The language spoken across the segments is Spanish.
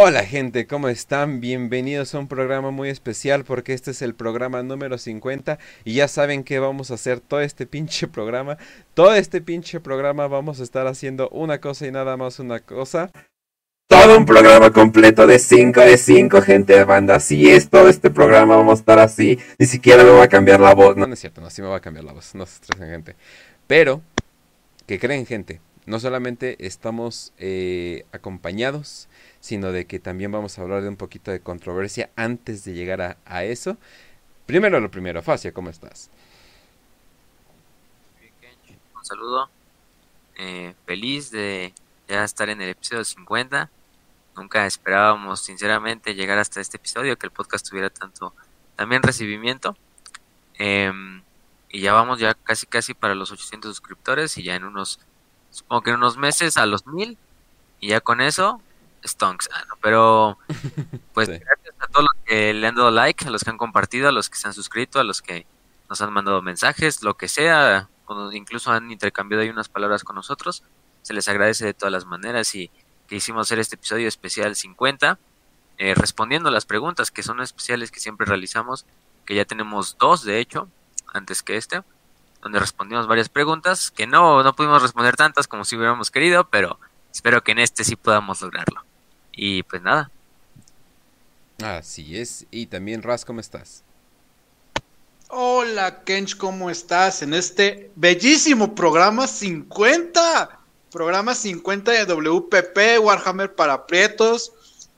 Hola gente, ¿cómo están? Bienvenidos a un programa muy especial porque este es el programa número 50 y ya saben que vamos a hacer todo este pinche programa. Todo este pinche programa vamos a estar haciendo una cosa y nada más una cosa. Todo un programa completo de 5 de 5 gente de banda. Así es, todo este programa vamos a estar así. Ni siquiera me va a cambiar la voz. No, no es cierto, no, sí me va a cambiar la voz. No se estresen gente. Pero, ¿qué creen gente? No solamente estamos eh, acompañados sino de que también vamos a hablar de un poquito de controversia antes de llegar a, eso. Primero lo primero, Facia, ¿cómo estás? Un saludo. Eh, feliz de ya estar en el episodio 50. Nunca esperábamos, sinceramente, llegar hasta este episodio, que el podcast tuviera tanto también recibimiento. Em, y ya vamos ya casi casi para los 800 suscriptores y ya en unos, supongo que en unos meses a los 1000. Y ya con eso Stonks. Ah, pero pues gracias a todos los que le han dado like, a los que han compartido, a los que se han suscrito, a los que nos han mandado mensajes, lo que sea, incluso han intercambiado ahí unas palabras con nosotros. Se les agradece de todas las maneras y que hicimos hacer este episodio especial 50, eh, respondiendo las preguntas que son especiales que siempre realizamos, que ya tenemos dos de hecho, antes que este, donde respondimos varias preguntas, que no, no pudimos responder tantas como si hubiéramos querido, pero espero que en este sí podamos lograrlo. Y pues nada. Así es. Y también Raz, ¿cómo estás? Hola Kench, ¿cómo estás? En este bellísimo programa 50. Programa 50 de WPP, Warhammer para Prietos.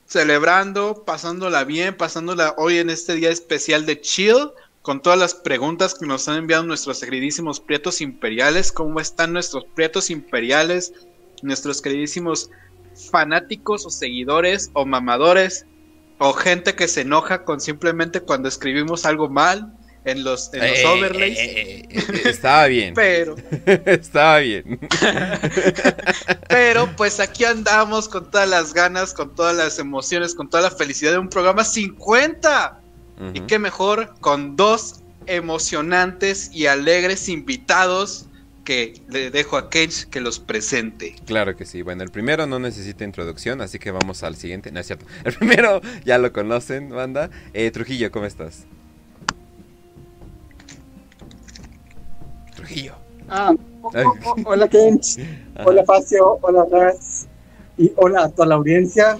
Celebrando, pasándola bien, pasándola hoy en este día especial de Chill. Con todas las preguntas que nos han enviado nuestros queridísimos prietos imperiales. ¿Cómo están nuestros prietos imperiales? Nuestros queridísimos fanáticos o seguidores o mamadores o gente que se enoja con simplemente cuando escribimos algo mal en los, en los eh, overlays. Eh, eh, estaba bien. Pero. estaba bien. pero pues aquí andamos con todas las ganas, con todas las emociones, con toda la felicidad de un programa 50. Y qué mejor con dos emocionantes y alegres invitados que le dejo a Kench que los presente. Claro que sí. Bueno, el primero no necesita introducción, así que vamos al siguiente. No es cierto. El primero ya lo conocen, banda. Eh, Trujillo, ¿cómo estás? Trujillo. Ah, hola Kench. Hola Facio. Hola Raz. Y hola a toda la audiencia.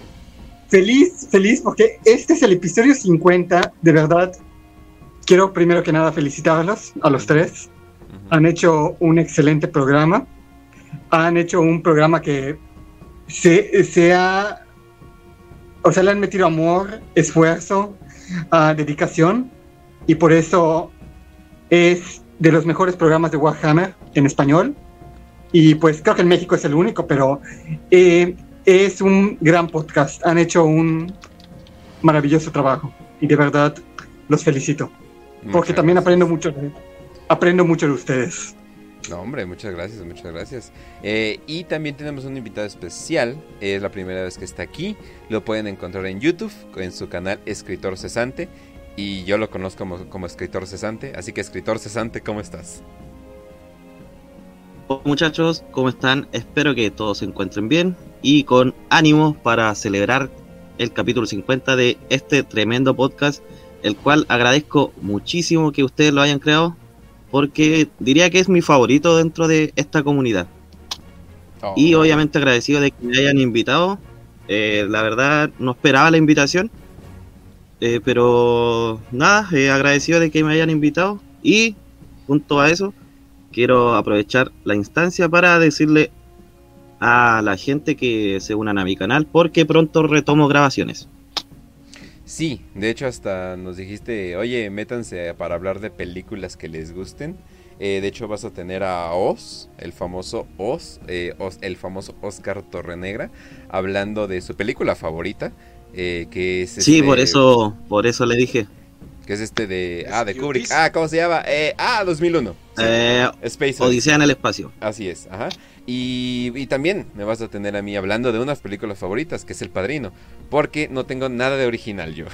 Feliz, feliz, porque este es el episodio 50. De verdad, quiero primero que nada felicitarlos a los tres han hecho un excelente programa. Han hecho un programa que se, sea, o sea, le han metido amor, esfuerzo, uh, dedicación, y por eso es de los mejores programas de Warhammer en español. Y pues creo que en México es el único, pero eh, es un gran podcast. Han hecho un maravilloso trabajo y de verdad los felicito. porque también aprendo mucho de aprendo mucho de ustedes. No, hombre, muchas gracias, muchas gracias. Eh, y también tenemos un invitado especial, es la primera vez que está aquí, lo pueden encontrar en YouTube, en su canal Escritor Cesante, y yo lo conozco como, Escritor Cesante, así que Escritor Cesante, ¿cómo estás? Muchachos, ¿cómo están? Espero que todos se encuentren bien y con ánimo para celebrar el capítulo 50 de este tremendo podcast, el cual agradezco muchísimo que ustedes lo hayan creado porque diría que es mi favorito dentro de esta comunidad. Oh. y obviamente agradecido de que me hayan invitado. Eh, la verdad no esperaba la invitación, eh, pero nada, eh, agradecido de que me hayan invitado y junto a eso quiero aprovechar la instancia para decirle a la gente que se unan a mi canal porque pronto retomo grabaciones. Sí, de hecho hasta nos dijiste, oye, métanse para hablar de películas que les gusten. Eh, de hecho vas a tener a Oz, el famoso Oz, eh, el famoso Oscar Torrenegra, hablando de su película favorita, eh, que es... Sí, por este eso, por eso le dije. Que es este de... Ah, de Kubrick. Ah, ¿cómo se llama? ah, 2001. Eh, Space Odisea en el espacio. Así es, ajá. Y, también me vas a tener a mí hablando de unas películas favoritas, que es El Padrino, porque no tengo nada de original yo.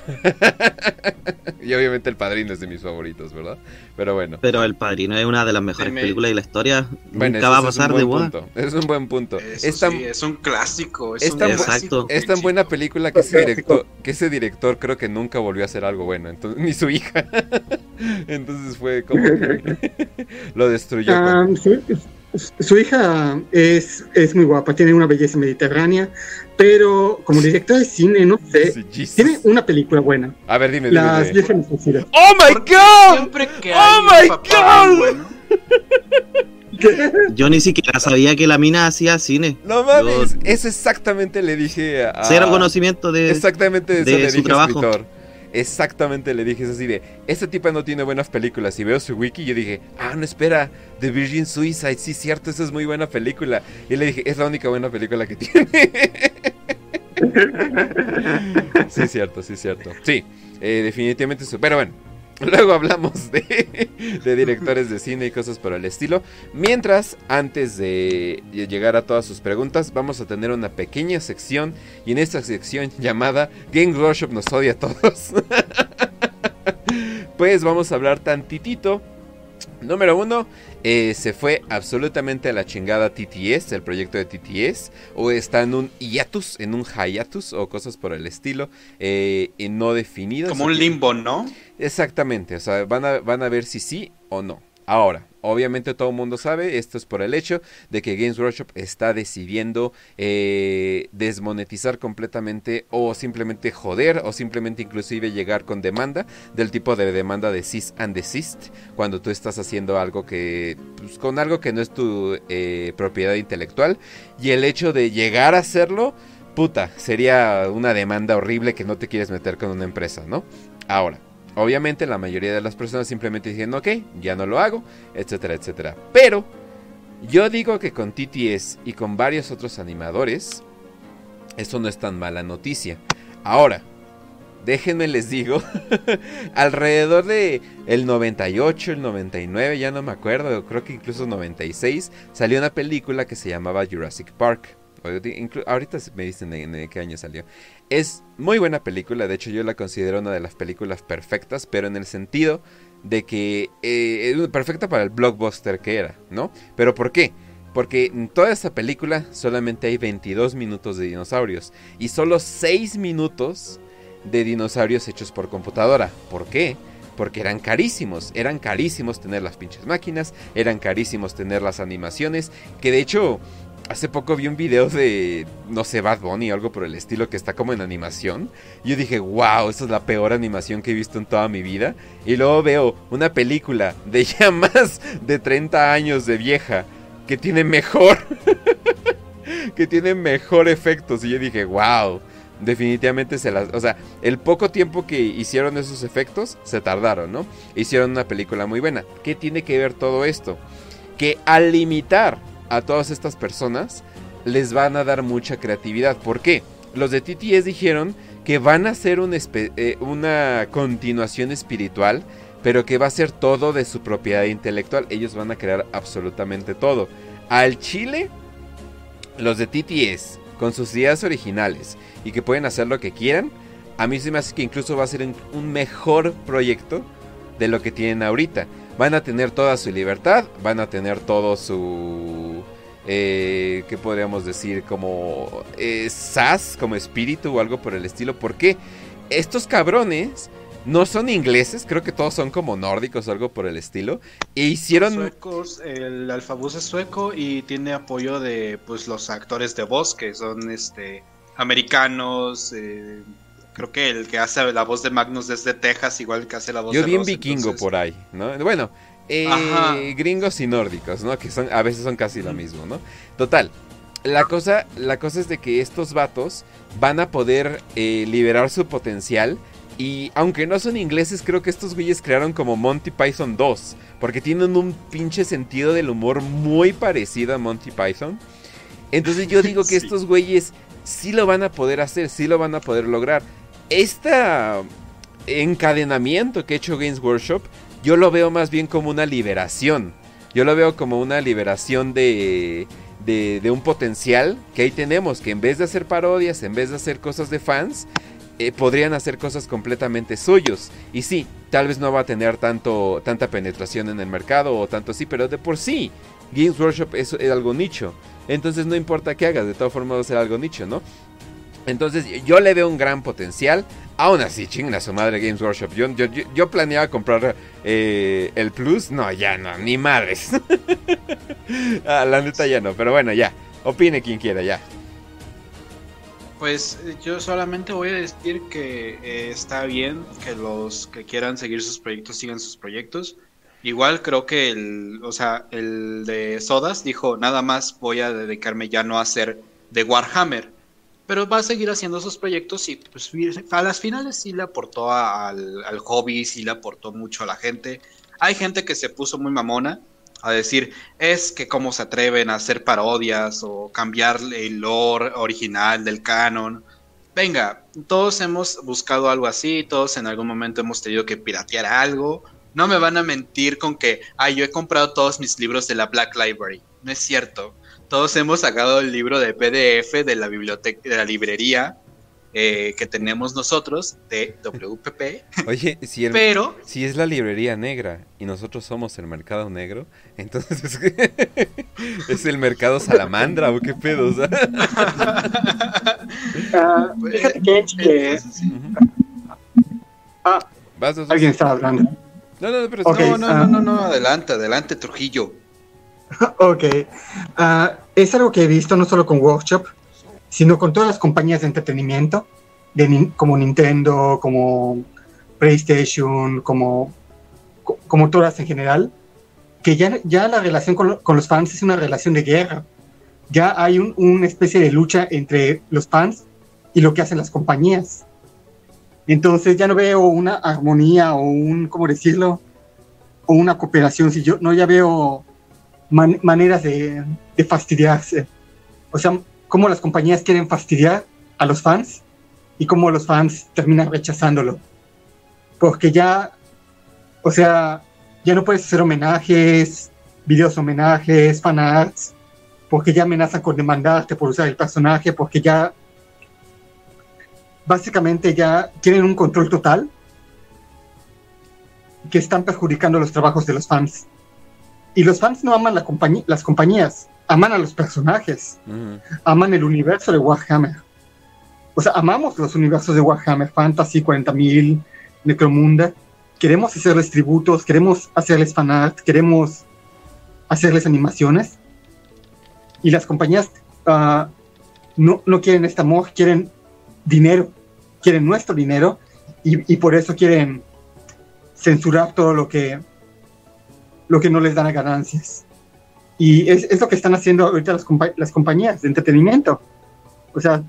y obviamente El Padrino es de mis favoritos, ¿verdad? Pero bueno. Pero El Padrino es una de las mejores películas de la historia. Nunca va a pasar de moda. Es un buen punto. es, tan, es un clásico. Es, tan, es tan buena película que ese, director, que ese director creo que nunca volvió a hacer algo bueno, entonces, ni su hija. entonces fue como lo destruyó. Ah, su hija es, es muy guapa, tiene una belleza mediterránea, pero como director de cine, no sé, tiene una película buena. A ver, dime, Las dime. ¡Oh my god! ¡Oh my god! Yo ni siquiera sabía que la mina hacía cine. No mames, eso exactamente le dije a. Cero conocimiento de. Exactamente de, su trabajo. Exactamente le dije, es así de, esta tipa no tiene buenas películas. Y veo su wiki y yo dije, ah, no espera, The Virgin Suicide, sí, cierto, esa es muy buena película. Y le dije, es la única buena película que tiene. sí, cierto, sí, cierto. Sí, eh, definitivamente eso. Pero bueno, Luego hablamos de, directores de cine y cosas por el estilo. Mientras, antes de llegar a todas sus preguntas, vamos a tener una pequeña sección. Y en esta sección llamada Game Workshop nos odia a todos. pues vamos a hablar tantitito. Número uno, eh, se fue absolutamente a la chingada TTS, el proyecto de TTS, o está en un hiatus, en un hiatus o cosas por el estilo, eh, no definidas. Como un limbo, ¿no? Exactamente, o sea, van a, van a ver si sí o no. Ahora, obviamente todo el mundo sabe, esto es por el hecho de que Games Workshop está decidiendo eh, desmonetizar completamente o simplemente joder o simplemente inclusive llegar con demanda del tipo de demanda de cease and desist cuando tú estás haciendo algo que pues, con algo que no es tu eh, propiedad intelectual y el hecho de llegar a hacerlo puta sería una demanda horrible que no te quieres meter con una empresa, ¿no? Ahora Obviamente la mayoría de las personas simplemente dicen, ok, ya no lo hago, etcétera, etcétera. Pero yo digo que con TTS y con varios otros animadores, eso no es tan mala noticia. Ahora, déjenme les digo, alrededor de el 98, el 99, ya no me acuerdo, creo que incluso 96, salió una película que se llamaba Jurassic Park. Ahorita me dicen en qué año salió. Es muy buena película, de hecho yo la considero una de las películas perfectas, pero en el sentido de que eh, perfecta para el blockbuster que era, ¿no? Pero ¿por qué? Porque en toda esta película solamente hay 22 minutos de dinosaurios y solo 6 minutos de dinosaurios hechos por computadora. ¿Por qué? Porque eran carísimos, eran carísimos tener las pinches máquinas, eran carísimos tener las animaciones, que de hecho Hace poco vi un video de, no sé, Bad Bunny o algo por el estilo que está como en animación. Y yo dije, wow, esa es la peor animación que he visto en toda mi vida. Y luego veo una película de ya más de 30 años de vieja que tiene mejor, que tiene mejor efectos. Y yo dije, wow, definitivamente se las... O sea, el poco tiempo que hicieron esos efectos, se tardaron, ¿no? Hicieron una película muy buena. ¿Qué tiene que ver todo esto? Que al limitar a todas estas personas les van a dar mucha creatividad. ¿Por qué? Los de TTS dijeron que van a hacer eh, una continuación espiritual, pero que va a ser todo de su propiedad intelectual. Ellos van a crear absolutamente todo. Al Chile, los de TTS, con sus ideas originales y que pueden hacer lo que quieran, a mí se me hace que incluso va a ser un mejor proyecto de lo que tienen ahorita van a tener toda su libertad, van a tener todo su... Eh, ¿Qué podríamos decir? Como eh, SAS, como espíritu o algo por el estilo. Porque estos cabrones no son ingleses, creo que todos son como nórdicos o algo por el estilo. E hicieron. Suecos, el alfabuz es sueco y tiene apoyo de pues los actores de voz que son este americanos. Eh, creo que el que hace la voz de Magnus desde Texas, igual que hace la voz Yo de vi un vikingo por ahí, ¿no? Bueno, eh, gringos y nórdicos, ¿no? Que son, a veces son casi lo mismo, ¿no? Total. La cosa, la cosa es de que estos vatos van a poder eh, liberar su potencial. Y aunque no son ingleses, creo que estos güeyes crearon como Monty Python 2. Porque tienen un pinche sentido del humor muy parecido a Monty Python. Entonces yo digo que estos güeyes sí lo van a poder hacer, sí lo van a poder lograr este encadenamiento que ha hecho Games Workshop, yo lo veo más bien como una liberación. Yo lo veo como una liberación de, de, un potencial que ahí tenemos, que en vez de hacer parodias, en vez de hacer cosas de fans, eh, podrían hacer cosas completamente suyos. Y sí, tal vez no va a tener tanto, tanta penetración en el mercado o tanto así, pero de por sí, Games Workshop es, algo nicho. Entonces no importa qué hagas, de todas formas va a ser algo nicho, ¿no? Entonces yo le veo un gran potencial. Aún así, chinga su madre Games Workshop. Yo, yo, planeaba comprar eh, el Plus. No, ya no, ni madres. ah, la neta ya no, pero bueno, ya. Opine quien quiera, ya. Pues eh, yo solamente voy a decir que eh, está bien que los que quieran seguir sus proyectos sigan sus proyectos. Igual creo que el, o sea, el de Sodas dijo, nada más voy a dedicarme ya no a hacer de Warhammer, pero va a seguir haciendo sus proyectos y pues a las finales sí le aportó al, al hobby, sí le aportó mucho a la gente. Hay gente que se puso muy mamona, a decir, es que cómo se atreven a hacer parodias o cambiar el lore original del canon. Venga, todos hemos buscado algo así, todos en algún momento hemos tenido que piratear algo. No me van a mentir con que, ay, yo he comprado todos mis libros de la Black Library. No es cierto. Todos hemos sacado el libro de PDF de la biblioteca, de la librería eh, que tenemos nosotros de WPP. Oye, si, Pero, si es la librería negra y nosotros somos el mercado negro, entonces es el mercado salamandra o qué pedo. Ah, fíjate que, ah, alguien está hablando. No, no, pero no, no, no, no, no, adelante, adelante, Trujillo. ok. es algo que he visto no solo con Workshop, sino con todas las compañías de entretenimiento, de, como Nintendo, como PlayStation, como, como todas en general, que ya, ya la relación con, los fans es una relación de guerra. Ya hay una especie de lucha entre los fans y lo que hacen las compañías. Entonces ya no veo una armonía o un, ¿cómo decirlo? O una cooperación. Si yo no ya veo maneras de, de fastidiarse. O sea, cómo las compañías quieren fastidiar a los fans y cómo los fans terminan rechazándolo. Porque ya, o sea, ya no puedes hacer homenajes, videos homenajes, fanarts, porque ya amenazan con demandarte por usar el personaje, porque ya básicamente ya tienen un control total que están perjudicando los trabajos de los fans. Y los fans no aman la las compañías, aman a los personajes, aman el universo de Warhammer. O sea, amamos los universos de Warhammer, Fantasy 40.000, Necromunda. Queremos hacerles tributos, queremos hacerles fanart, queremos hacerles animaciones. Y las compañías ah, no, no quieren este amor, quieren dinero, quieren nuestro dinero y, y por eso quieren censurar todo lo que, lo que no les dan a ganancias. Y es, lo que están haciendo ahorita las, las compañías de entretenimiento. O sea,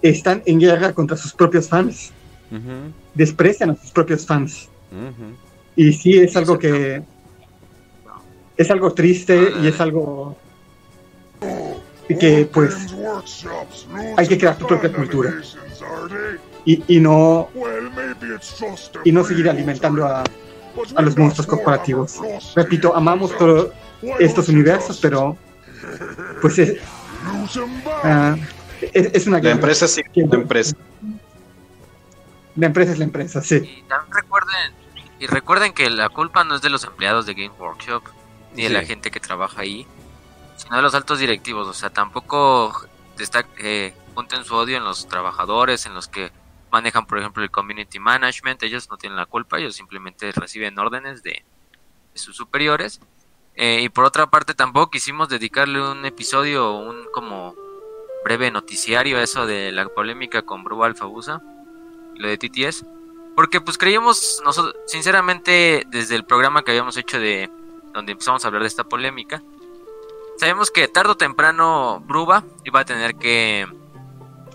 están en guerra contra sus propios fans. Desprecian a sus propios fans. Y sí, es algo que... Es algo triste y es algo que pues hay que crear tu propia cultura y, y no y no seguir alimentando a, a los monstruos corporativos. Repito, amamos todos estos universos, pero pues es, uh, es, una La empresa sí, la empresa. La empresa es la empresa, sí. Y recuerden, y recuerden que la culpa no es de los empleados de Game Workshop, ni de la gente que trabaja ahí, sino de los altos directivos. O sea, tampoco está, eh, junten su odio en los trabajadores, en los que manejan, por ejemplo, el community management. Ellos no tienen la culpa, ellos simplemente reciben órdenes de, sus superiores. Eh, y por otra parte, tampoco quisimos dedicarle un episodio, un como breve noticiario a eso de la polémica con Bruba Alfabusa, lo de TTS, porque pues creíamos, nosotros, sinceramente, desde el programa que habíamos hecho de donde empezamos a hablar de esta polémica, sabemos que tarde o temprano Bruba iba a tener que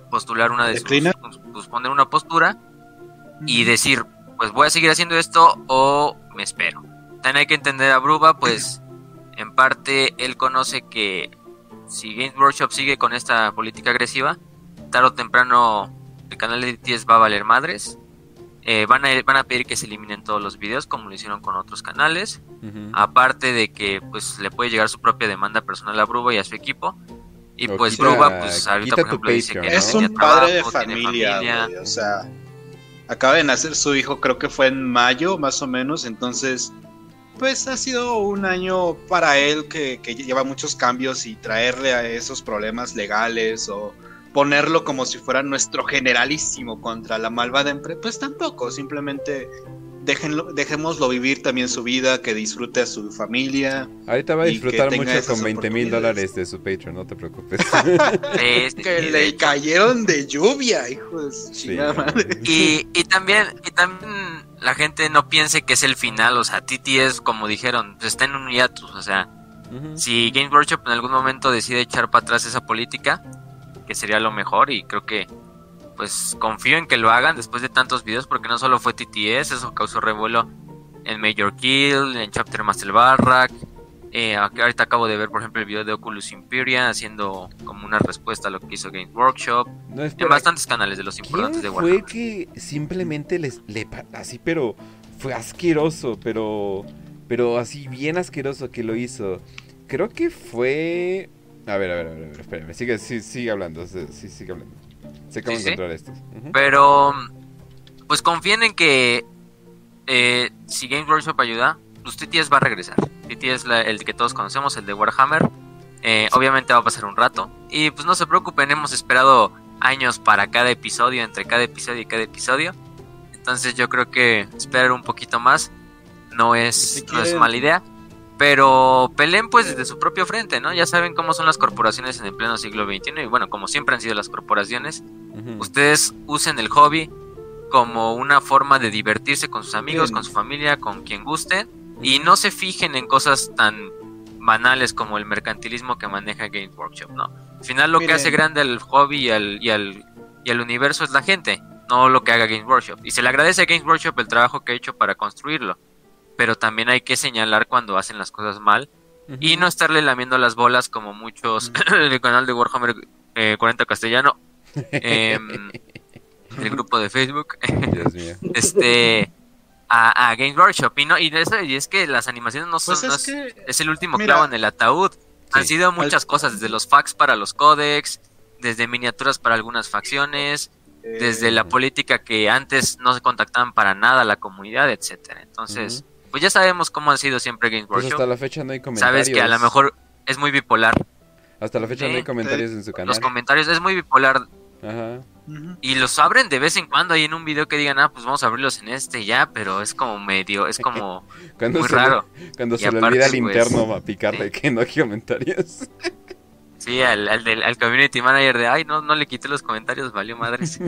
postular una de sus, pues, poner una postura y decir, pues voy a seguir haciendo esto o me espero. También hay que entender a Bruba, pues en parte él conoce que si Games Workshop sigue con esta política agresiva, tarde o temprano el canal de TTS va a valer madres. eh, van, a, van a pedir que se eliminen todos los videos como lo hicieron con otros canales. Aparte de que pues le puede llegar su propia demanda personal a Bruba y a su equipo. Y O pues quita- Bruba pues ahorita por ejemplo dice que no Es un padre de trabajo, familia, o sea, acaba de nacer su hijo, creo que fue en mayo, más o menos, entonces, pues ha sido un año para él que, que lleva muchos cambios y traerle a esos problemas legales o ponerlo como si fuera nuestro generalísimo contra la malvada empresa, pues tampoco, simplemente déjenlo, dejémoslo vivir también su vida, que disfrute a su familia. Ahorita va a Y que disfrutar tenga mucho con 20 mil dólares de su Patreon, no te preocupes. Que le cayeron de lluvia, hijo de su Sí, chingada madre. Y, y también y también la gente no piense que es el final, o sea, TTS como dijeron, pues, está en un hiatus, o sea, si Games Workshop en algún momento decide echar para atrás esa política, que sería lo mejor y creo que pues confío en que lo hagan después de tantos videos porque no solo fue TTS, eso causó revuelo en Major Kill, en Chapter Master Barrack, eh, ahorita acabo de ver por ejemplo el video de Oculus Imperia haciendo como una respuesta a lo que hizo Games Workshop, No, en bastantes canales de los importantes ¿Quién de fue Warhammer. que simplemente les le así pero fue asqueroso, pero pero así bien asqueroso que lo hizo? Creo que fue a ver, a ver, a ver, espérame, sigue sí, sigue hablando, sí, sigue hablando. Sé cómo Sí, estos. Pero, pues confíen en que eh, si Games Workshop ayuda, pues TTS va a regresar. TTS es la- el que todos conocemos, el de Warhammer. Eh, obviamente va a pasar un rato. Y pues no se preocupen, hemos esperado años para cada episodio, entre cada episodio y cada episodio. Entonces yo creo que esperar un poquito más no es, Si no es mala idea. Pero peleen pues desde su propio frente, ¿no? Ya saben cómo son las corporaciones en el pleno siglo XXI y bueno, como siempre han sido las corporaciones, ustedes usen el hobby como una forma de divertirse con sus amigos, Bien. con su familia, con quien gusten y no se fijen en cosas tan banales como el mercantilismo que maneja Games Workshop, ¿no? Al final lo que hace grande al hobby y al, y, al, y al universo es la gente, no lo que haga Games Workshop. Y se le agradece a Games Workshop el trabajo que ha hecho para construirlo, pero también hay que señalar cuando hacen las cosas mal y no estarle lamiendo las bolas como muchos del canal de Warhammer eh, 40 Castellano, em, del grupo de Facebook, Dios mío. este a, a Games Workshop. Y, no, y, de eso- y es que las animaciones no son. Pues no es es, que es el último mira, clavo en el ataúd. Han Sí. sido muchas cosas, desde los fax para los códex, desde miniaturas para algunas facciones, desde la política que antes no se contactaban para nada a la comunidad, etcétera. Entonces, pues ya sabemos cómo ha sido siempre Games Pues Workshop. hasta la fecha no hay comentarios. Sabes que a lo mejor es muy bipolar. hasta la fecha no hay comentarios en su canal. Los comentarios es muy bipolar Ajá. Y los abren de vez en cuando ahí en un video que digan, ah, pues vamos a abrirlos en este ya, pero es como medio, es como Cuando muy se le- raro. cuando Y se le aparte, olvida al pues, interno a picarle sí. que no hay comentarios. Sí, al, al, del, al community manager de, ay, no, no le quité los comentarios, valió madres.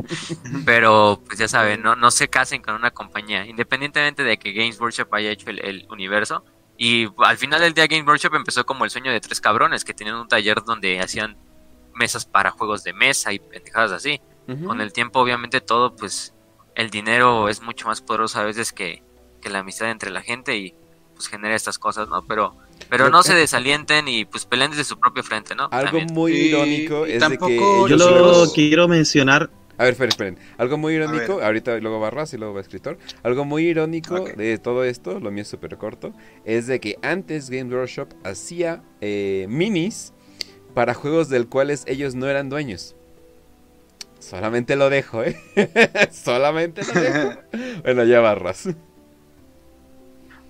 Pero, pues ya saben, no, no se casen con una compañía, independientemente de que Games Workshop haya hecho el, el universo. Y al final del día Games Workshop empezó como el sueño de tres cabrones que tenían un taller donde hacían mesas para juegos de mesa y pendejadas así. Con el tiempo, obviamente, todo, pues, el dinero es mucho más poderoso a veces que, que la amistad entre la gente y pues genera estas cosas, ¿no? Pero, pero no se desalienten y pues peleen desde su propio frente, ¿no? Algo También. muy irónico y es de que Yo los lo quiero mencionar. A ver, esperen, esperen. Algo muy irónico, ahorita luego va Raz y luego va escritor. Algo muy irónico de todo esto, lo mío es súper corto, es de que antes Game Workshop hacía eh, minis para juegos del cuales ellos no eran dueños. Solamente lo dejo, ¿eh? Solamente lo dejo. bueno, ya va Raz.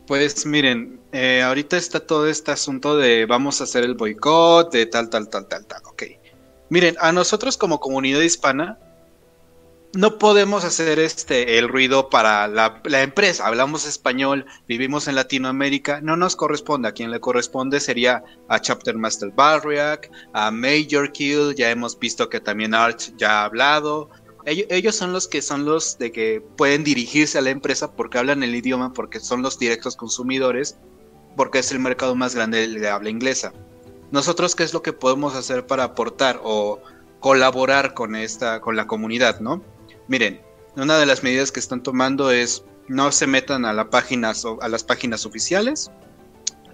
Pues miren, eh, ahorita está todo este asunto de vamos a hacer el boicot, de tal, tal, tal, tal, tal, ok. Miren, a nosotros como comunidad hispana no podemos hacer este el ruido para la, empresa. Hablamos español, vivimos en Latinoamérica, no nos corresponde. A quien le corresponde sería a Chapter Master Barriak, a Major Kill, ya hemos visto que también Arch ya ha hablado. Ellos son los que son los de que pueden dirigirse a la empresa porque hablan el idioma, porque son los directos consumidores, porque es el mercado más grande de habla inglesa. Nosotros, ¿qué es lo que podemos hacer para aportar o colaborar con esta, con la comunidad, no? Miren, una de las medidas que están tomando es no se metan a la página, a las páginas oficiales.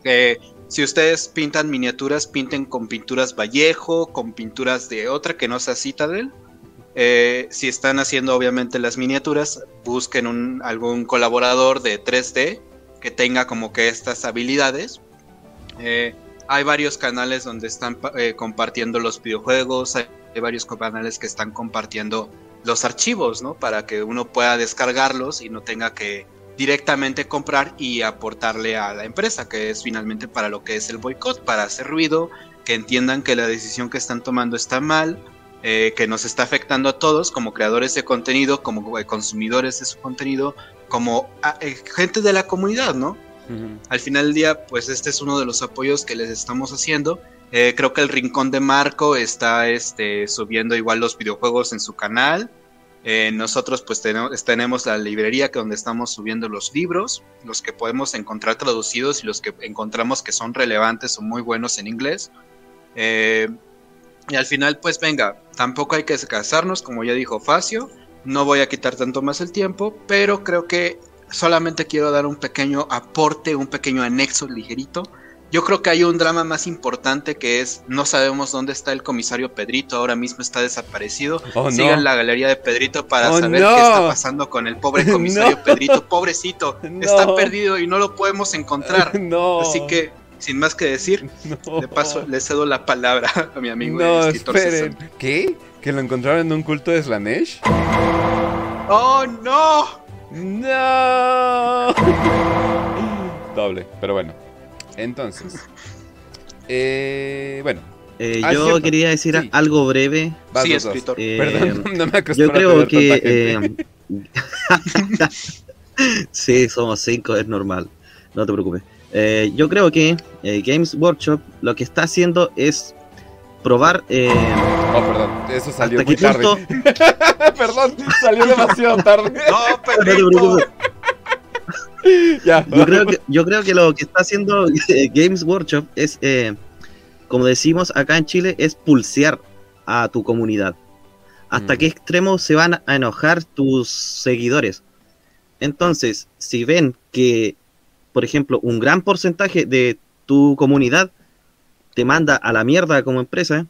Eh, si ustedes pintan miniaturas, pinten con pinturas Vallejo, con pinturas de otra que no sea Citadel eh, si están haciendo obviamente las miniaturas, busquen un, algún colaborador de 3D que tenga como que estas habilidades. Eh, hay varios canales donde están eh, compartiendo los videojuegos, hay, varios canales que están compartiendo los archivos, ¿no? Para que uno pueda descargarlos y no tenga que directamente comprar y aportarle a la empresa, que es finalmente para lo que es el boicot, para hacer ruido, que entiendan que la decisión que están tomando está mal, eh, que nos está afectando a todos como creadores de contenido, como consumidores de su contenido, como ah, gente de la comunidad, ¿no? Al final del día, pues este es uno de los apoyos que les estamos haciendo. Eh, creo que el Rincón de Marco está este, subiendo igual los videojuegos en su canal. Eh, nosotros pues tenemos, tenemos la librería que donde estamos subiendo los libros, los que podemos encontrar traducidos y los que encontramos que son relevantes o muy buenos en inglés. Eh, y al final pues venga, tampoco hay que casarnos como ya dijo Facio, no voy a quitar tanto más el tiempo, pero creo que solamente quiero dar un pequeño aporte, un pequeño anexo ligerito. Yo creo que hay un drama más importante que es no sabemos dónde está el comisario Pedrito, ahora mismo está desaparecido. Oh, Sigan la galería de Pedrito para oh, saber qué está pasando con el pobre comisario Pedrito, pobrecito, está perdido y no lo podemos encontrar. Así que sin más que decir, de paso le cedo la palabra a mi amigo no, esperen. ¿Qué? ¿Que lo encontraron en un culto de Slanesh? ¡Oh, no! ¡No! Doble, pero bueno. Entonces. Eh, bueno. Eh, ah, yo quería decir algo breve. sí, escritor. Eh, Perdón, no me Yo creo que. Eh, sí, somos cinco, es normal. No te preocupes. yo creo que Games Workshop lo que está haciendo es probar. Eh, oh, perdón, eso salió muy tarde. perdón, salió demasiado tarde. no, pero. ya, yo, creo que, yo creo que lo que está haciendo Games Workshop es, eh, como decimos acá en Chile, es pulsear a tu comunidad. ¿Hasta mm. qué extremo se van a enojar tus seguidores? Entonces, si ven que, por ejemplo, un gran porcentaje de tu comunidad te manda a la mierda como empresa,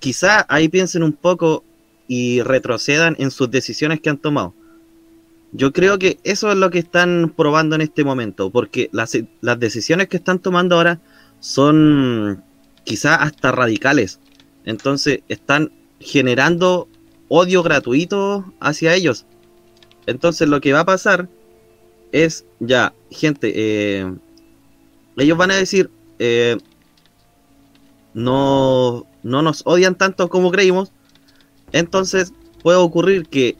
quizá ahí piensen un poco y retrocedan en sus decisiones que han tomado. Yo creo que eso es lo que están probando en este momento, porque las, decisiones que están tomando ahora son quizá hasta radicales. Entonces están generando odio gratuito hacia ellos. Entonces lo que va a pasar es ya, gente, eh, ellos van a decir, eh, no, no nos odian tanto como creímos, entonces puede ocurrir que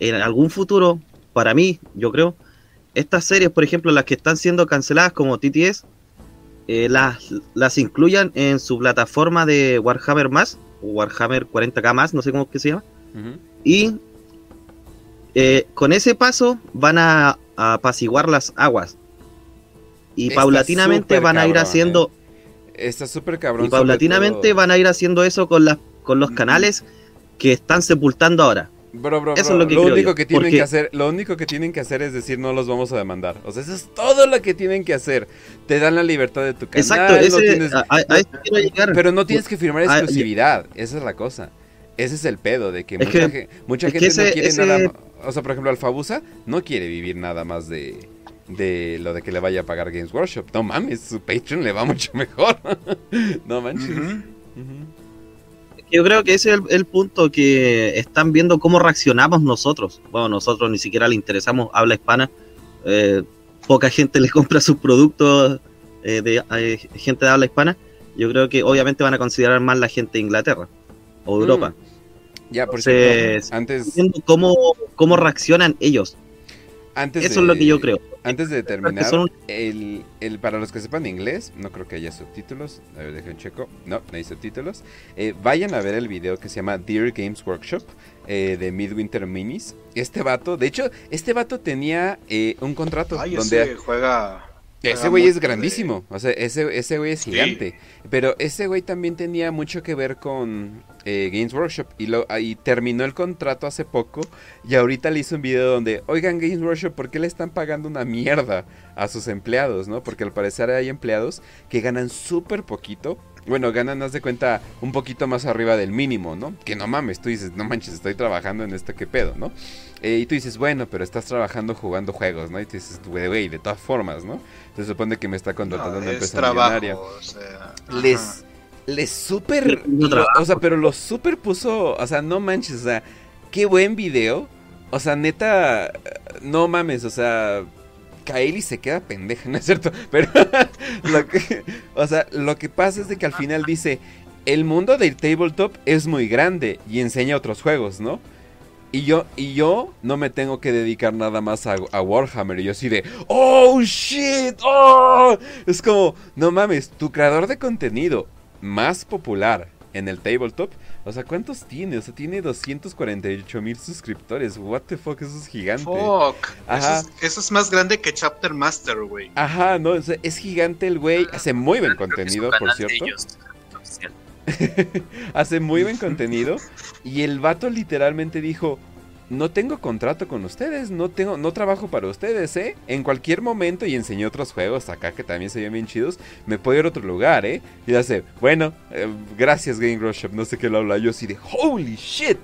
en algún futuro, para mí, yo creo, estas series, por ejemplo, las que están siendo canceladas como TTS, eh, las, las incluyan en su plataforma de Warhammer más, o Warhammer 40k más, no sé cómo que se llama. Y eh, con ese paso van a, apaciguar las aguas. Y paulatinamente van a ir haciendo... Eh. Está súper cabrón. Y paulatinamente van a ir haciendo eso con, las, con los canales que están sepultando ahora. Bro, bro, eso es lo, que único que tienen que hacer, lo único que tienen que hacer es decir no los vamos a demandar. O sea, eso es todo lo que tienen que hacer. Te dan la libertad de tu canal. Exacto, a, llegar. Pero no tienes que firmar exclusividad. Esa es la cosa. Ese es el pedo de que mucha, mucha gente no quiere nada. O sea, por ejemplo, Alfabusa no quiere vivir nada más de de lo de que le vaya a pagar Games Workshop. No mames, su Patreon le va mucho mejor. no manches. Yo creo que ese es el, punto que están viendo cómo reaccionamos nosotros. Bueno, nosotros ni siquiera le interesamos habla hispana. Eh, poca gente le compra sus productos eh, de eh, gente de habla hispana. Yo creo que obviamente van a considerar más la gente de Inglaterra o Europa. Mm. Ya, por cierto, antes... Viendo cómo, cómo reaccionan ellos. Antes Eso es lo que yo creo. Antes de terminar, el, el, para los que sepan inglés, no creo que haya subtítulos. A ver, dejen checo. No, no hay subtítulos. Eh, vayan a ver el video que se llama Dear Games Workshop eh, de Midwinter Minis. Este vato, de hecho, este vato tenía eh, un contrato donde juega ese güey es grandísimo, o sea, ese, ese güey es gigante. Pero ese güey también tenía mucho que ver con eh, Games Workshop y, lo, y terminó el contrato hace poco y ahorita le hizo un video donde, oigan Games Workshop, ¿por qué le están pagando una mierda a sus empleados, no? Porque al parecer hay empleados que ganan súper poquito bueno, ganan, haz de cuenta, un poquito más arriba del mínimo, ¿no? Que no mames, tú dices, no manches, estoy trabajando en esto, ¿qué pedo, no? Eh, y tú dices, bueno, pero estás trabajando jugando juegos, ¿no? Y tú dices, güey, güey, de todas formas, ¿no? Se supone que me está contratando una empresa millonaria. les, les super, o sea, pero lo super puso, o sea, no manches, o sea, qué buen video. O sea, neta, no mames, o sea, Kaeli se queda pendeja, ¿no es cierto? Pero, lo que, o sea, lo que pasa es de que al final dice, el mundo del tabletop es muy grande y enseña otros juegos, ¿no? Y yo, y yo no me tengo que dedicar nada más a, Warhammer. Y yo así de, oh, shit, oh. Es como, no mames, tu creador de contenido más popular en el tabletop o sea, ¿cuántos tiene? O sea, tiene 248 mil suscriptores. What the fuck, eso es gigante. Fuck. Ajá. Eso es, más grande que Chapter Master, güey. Ajá, no, es gigante el güey. Hace muy buen contenido, por cierto. Hace muy buen contenido. Y el vato literalmente dijo, no tengo contrato con ustedes, no tengo, no trabajo para ustedes, ¿eh? En cualquier momento, y enseñé otros juegos acá que también se ven bien chidos, me puedo ir a otro lugar, ¿eh? Y ya sé, bueno, eh, gracias Game Workshop, no sé qué lo habla yo así de holy shit.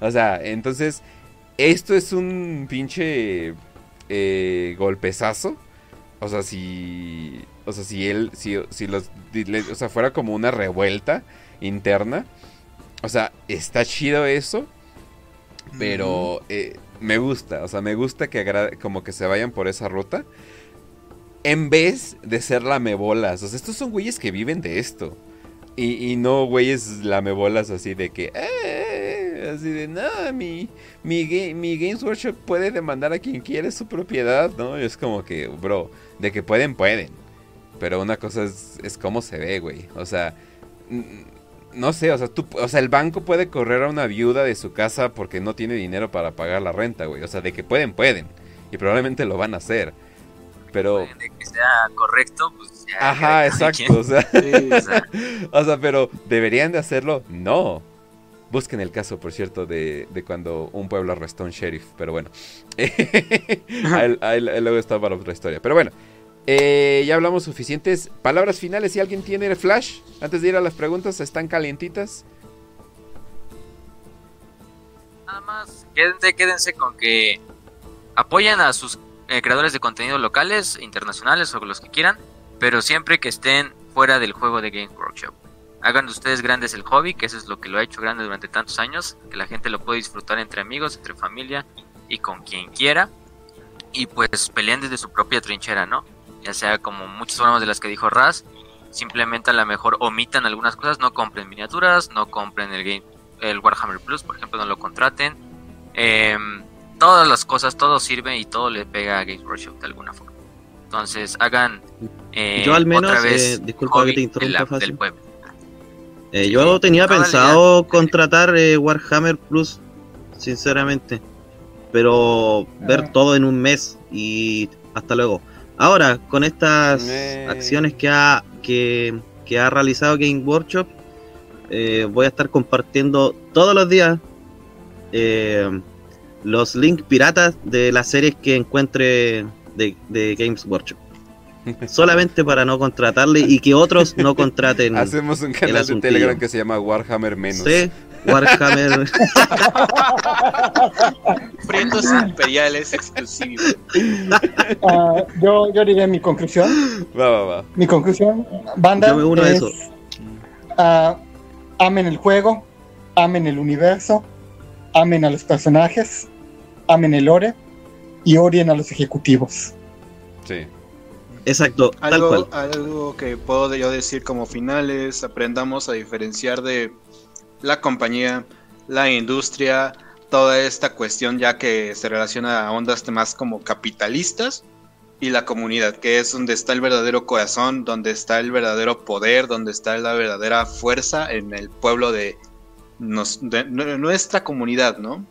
O sea, entonces, esto es un pinche eh, golpezazo. O sea, si. O sea, si él. Si, si los. o sea, fuera como una revuelta interna. O sea, está chido eso. Pero eh, me gusta, o sea, me gusta que como que se vayan por esa ruta. En vez de ser lamebolas. O sea, estos son güeyes que viven de esto. Y, no güeyes lamebolas así de que... Eh, así de, no, mi, mi, mi Games Workshop puede demandar a quien quiere su propiedad, ¿no? Y es como que, bro, de que pueden, pueden. Pero una cosa es, es cómo se ve, güey. O sea, no sé, o sea, tú, o sea, el banco puede correr a una viuda de su casa porque no tiene dinero para pagar la renta, güey. O sea, de que pueden, pueden. Y probablemente lo van a hacer. Pero... De que sea correcto, pues ya... Ajá, exacto. O sea, o sea, pero ¿deberían de hacerlo? No. Busquen el caso, por cierto, de, de cuando un pueblo arrestó a un sheriff. Pero bueno. ahí, luego está para otra historia. Pero bueno. Eh, ya hablamos suficientes. Palabras finales, si alguien tiene flash, antes de ir a las preguntas, están calientitas. Nada más, quédense, quédense con que apoyen a sus eh, creadores de contenido locales, internacionales o los que quieran, pero siempre que estén fuera del juego de Game Workshop. Hagan de ustedes grandes el hobby, que eso es lo que lo ha hecho grande durante tantos años, que la gente lo puede disfrutar entre amigos, entre familia y con quien quiera. Y pues peleen desde su propia trinchera, ¿no? Ya sea como muchas formas de las que dijo Raz, simplemente a lo mejor omitan algunas cosas, no compren miniaturas, no compren el game, el Warhammer Plus, por ejemplo, no lo contraten. Em, todas las cosas, todo sirve y todo le pega a Games Workshop de alguna forma. Entonces hagan eh, yo al menos, otra vez eh, disculpa que te interrumpa fácil. Eh, yo tenía pensado contratar eh, Warhammer Plus, sinceramente, pero ver ah. todo en un mes y hasta luego. Ahora, con estas acciones que ha, que, ha realizado Game Workshop, eh, voy a estar compartiendo todos los días eh, los links piratas de las series que encuentre de, Games Workshop. Solamente para no contratarle y que otros no contraten. Hacemos un canal de Telegram que se llama Warhammer Menos. Sí, Warhammer. Friendos imperiales exclusivos. Uh, yo, yo diré mi conclusión. Va, va, va. Mi conclusión, banda. Yo me uno es, eso. Uh, amen el juego, amen el universo, amen a los personajes, amen el lore y odien a los ejecutivos. Sí. Exacto, algo, tal cual. Algo que puedo yo decir como finales, aprendamos a diferenciar de la compañía, la industria, toda esta cuestión ya que se relaciona a ondas más como capitalistas y la comunidad, que es donde está el verdadero corazón, donde está el verdadero poder, donde está la verdadera fuerza en el pueblo de, nuestra comunidad, ¿no?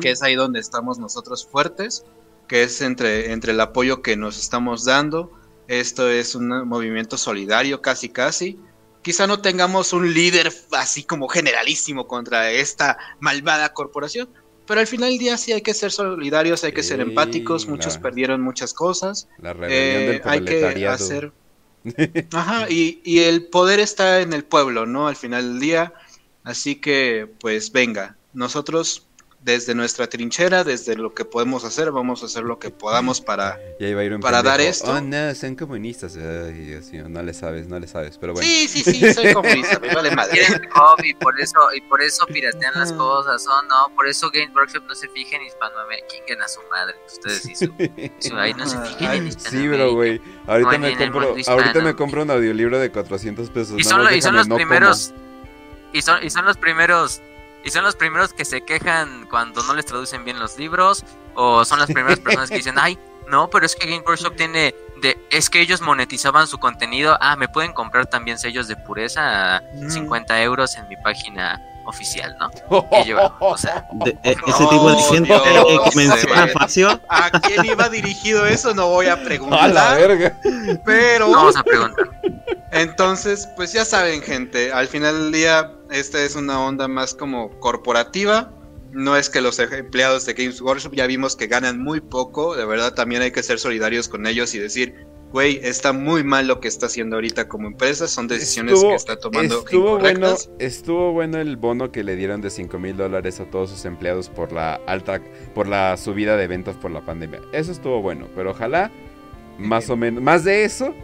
Que es ahí donde estamos nosotros fuertes, que es entre, entre el apoyo que nos estamos dando. Esto es un movimiento solidario casi casi quizá no tengamos un líder así como generalísimo contra esta malvada corporación, pero al final del día sí hay que ser solidarios, hay que ser empáticos, muchos perdieron muchas cosas. La rebelión del eh, hay que hacer Ajá, y, y el poder está en el pueblo, ¿no? Al final del día. Así que, pues venga, nosotros desde nuestra trinchera, desde lo que podemos hacer, vamos a hacer lo que podamos para, para dar esto. Oh, no, son comunistas. Ay, Dios mío, no le sabes, no le sabes, pero bueno. Sí, sí, sí, soy comunista, me vale madre. y por eso, y por eso piratean las cosas, oh no, por eso Game Workshop no se fija en Hispanoamérica, a su madre, ustedes y su, ahí no se fijen en Hispanoamérica. Sí, bro, güey, ahorita, me compro, ahorita me compro un audiolibro de 400 pesos. Y son, y son los primeros, y son, y son los primeros y son los primeros que se quejan cuando no les traducen bien los libros. O son las primeras personas que dicen, ay, no, pero es que Game Workshop tiene de, es que ellos monetizaban su contenido. Ah, me pueden comprar también sellos de pureza a 50 mm. euros en mi página oficial, ¿no? Y yo, o sea, e, ese tipo de gente que menciona Facio. ¿A quién iba dirigido eso? No voy a preguntar. A la verga. Pero. vamos a preguntar. Entonces, pues ya saben, gente, al final del día, esta es una onda más como corporativa. No es que los empleados de Games Workshop ya vimos que ganan muy poco, de verdad también hay que ser solidarios con ellos y decir, güey, está muy mal lo que está haciendo ahorita como empresa, son decisiones que está tomando. Estuvo bueno, estuvo bueno el bono que le dieron de 5 mil dólares a todos sus empleados por la alta, por la subida de ventas por la pandemia. Eso estuvo bueno, pero ojalá más o menos, más de eso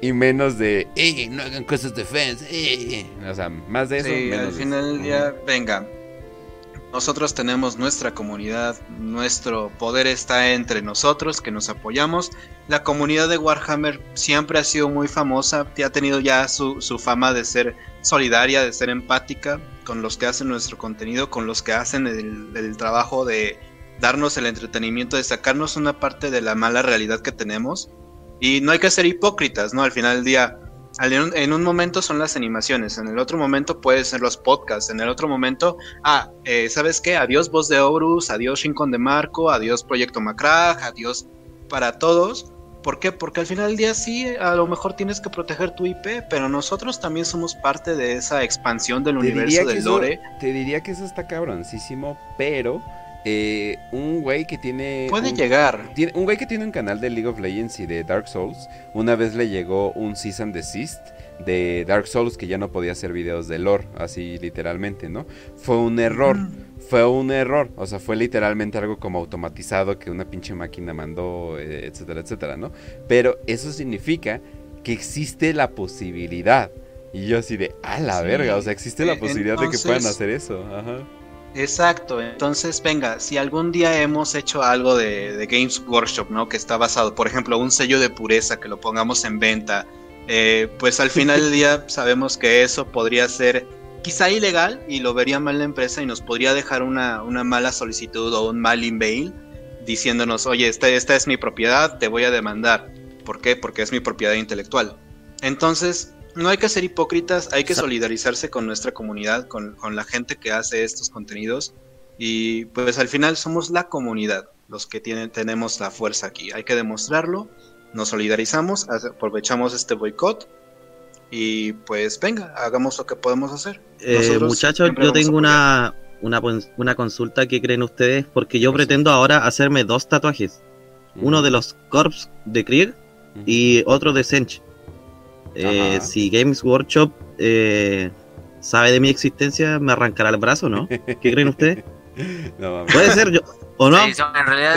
y menos de, eh, no hagan cosas de fans, eh". O sea, más de eso. Sí, al final del día, venga. Nosotros tenemos nuestra comunidad, nuestro poder está entre nosotros, que nos apoyamos. La comunidad de Warhammer siempre ha sido muy famosa, ha tenido ya su, su fama de ser solidaria, de ser empática con los que hacen nuestro contenido, con los que hacen el, el trabajo de darnos el entretenimiento, de sacarnos una parte de la mala realidad que tenemos y no hay que ser hipócritas, ¿no? Al final del día, en un momento son las animaciones, en el otro momento pueden ser los podcasts, en el otro momento, ah, eh, ¿sabes qué? Adiós Voz de Horus, adiós Rincón de Marco, adiós Proyecto Macrag, adiós para todos. ¿Por qué? Porque al final del día sí, a lo mejor tienes que proteger tu IP, pero nosotros también somos parte de esa expansión del universo del lore. Te diría que eso está cabroncísimo, pero eh, un güey que tiene. Puede llegar. Tiene, un güey que tiene un canal de League of Legends y de Dark Souls. Una vez le llegó un Season Desist de Dark Souls que ya no podía hacer videos de lore, así literalmente, ¿no? Fue un error. Fue un error. O sea, fue literalmente algo como automatizado que una pinche máquina mandó, eh, etcétera, etcétera, ¿no? Pero eso significa que existe la posibilidad. Y yo así de, a la verga, o sea, existe la eh, posibilidad de que puedan hacer eso. Ajá. Exacto, entonces venga, si algún día hemos hecho algo de, Games Workshop, ¿no? Que está basado, por ejemplo, un sello de pureza que lo pongamos en venta, eh, pues al final del día sabemos que eso podría ser quizá ilegal y lo vería mal la empresa y nos podría dejar una, una mala solicitud o un mal email diciéndonos, oye, esta, esta es mi propiedad, te voy a demandar. ¿Por qué? Porque es mi propiedad intelectual. Entonces, no hay que ser hipócritas, hay que solidarizarse con nuestra comunidad, con, la gente que hace estos contenidos. Y pues al final somos la comunidad los que tienen, tenemos la fuerza aquí. Hay que demostrarlo, nos solidarizamos, aprovechamos este boicot y pues venga, hagamos lo que podemos hacer. Eh, muchachos, yo tengo una, una, consulta que creen ustedes, porque yo pretendo ahora hacerme dos tatuajes. Uno de los Corps de Krieg y otro de Sench. Eh, si Games Workshop eh, sabe de mi existencia, me arrancará el brazo, ¿no? ¿Qué creen ustedes? Puede ser yo, ¿o no? en realidad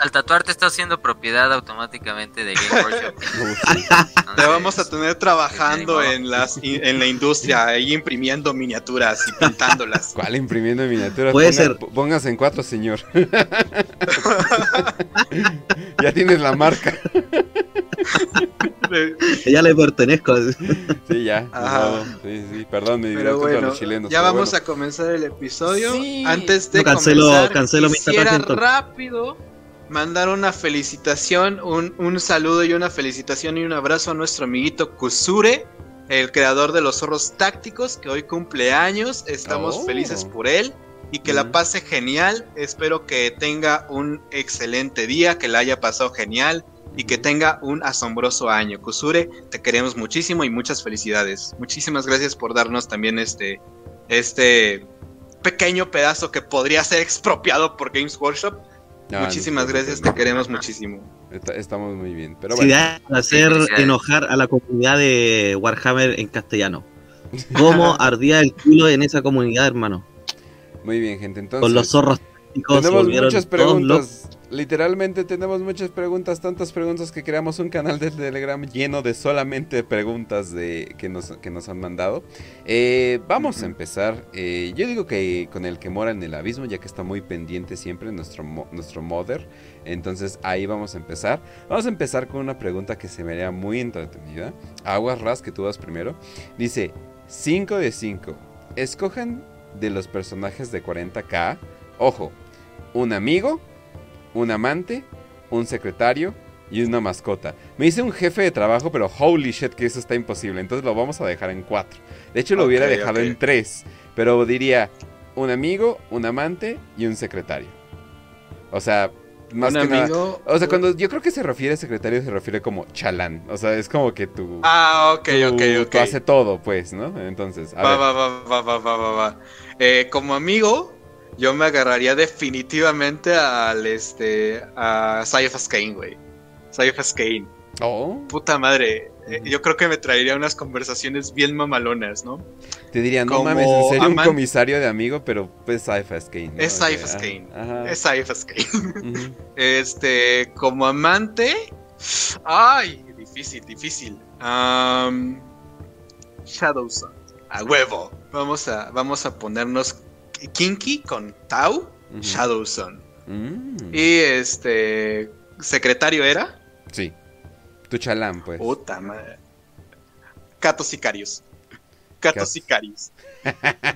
al tatuarte estás haciendo propiedad automáticamente de Game Workshop. Te vamos a tener trabajando en las en la industria, ahí imprimiendo miniaturas y pintándolas. ¿Cuál imprimiendo miniaturas? Puede ser. Póngase en cuatro, señor. ya tienes la marca. Ya le pertenezco. Sí, ya. sí, sí, perdón, me Pero bueno, a los chilenos. Ya vamos a comenzar el episodio. Antes de cancelo, comenzar, cancelo quisiera rápido mandar una felicitación, un, un, saludo y una felicitación y un abrazo a nuestro amiguito Kusure, el creador de los zorros tácticos, que hoy cumple años. Estamos oh. felices por él y que la pase genial. Espero que tenga un excelente día, que la haya pasado genial y que tenga un asombroso año. Kusure, te queremos muchísimo y muchas felicidades. Muchísimas gracias por darnos también este, este pequeño pedazo que podría ser expropiado por Games Workshop. No, Muchísimas no, gracias, no, te queremos muchísimo. está- estamos muy bien. Pero Sí, bueno, de hacer enojar a la comunidad de Warhammer en castellano. ¿Cómo ardía el culo en esa comunidad, hermano? muy bien, gente. Entonces, Con los zorros tenemos muchas preguntas. Literalmente tenemos muchas preguntas, tantas preguntas que creamos un canal de Telegram lleno de solamente preguntas de que nos, que nos han mandado. Eh, vamos a empezar. eh, yo digo que con el que mora en el abismo, ya que está muy pendiente siempre nuestro, nuestro mother. Entonces ahí vamos a empezar. Vamos a empezar con una pregunta que se me haría muy entretenida. Aguas Ras, que tú vas primero. Dice, 5 de 5. Escojan de los personajes de 40k. Ojo, un amigo, un amante, un secretario y una mascota. Me dice un jefe de trabajo, pero holy shit que eso está imposible. Entonces lo vamos a dejar en 4. De hecho lo hubiera dejado en 3. Pero diría un amigo, un amante y un secretario. O sea, más Un que nada- amigo. o sea, cuando yo creo que se refiere a secretario, se refiere como chalán. O sea, es como que tú. Ah, ok, tú- ok, tú ok. hace todo, pues, ¿no? Entonces, a Va, ver. va, va, va, va, va, va, va. Eh, como amigo, yo me agarraría definitivamente al este. a Cyphers Kane, güey. Cyphers Kane. Oh, Puta madre. eh, yo creo que me traería unas conversaciones bien mamalonas, ¿no? te diría, no Como mames, en serio, un comisario de amigo, pero pues Cyphers Kane. ¿no? Es ajá, Kane. Ajá. Es Cyphers Kane. Este, como amante. Ay, difícil, difícil. Am, Shadow Sun. A huevo. Vamos a, vamos a ponernos kinky con Tau. Ujú. Shadow Sun. Mm, Y este. Secretario era. Sí. Tu chalán, pues. Puta madre. Catos Sicarios. Catos Cat- Sicarios.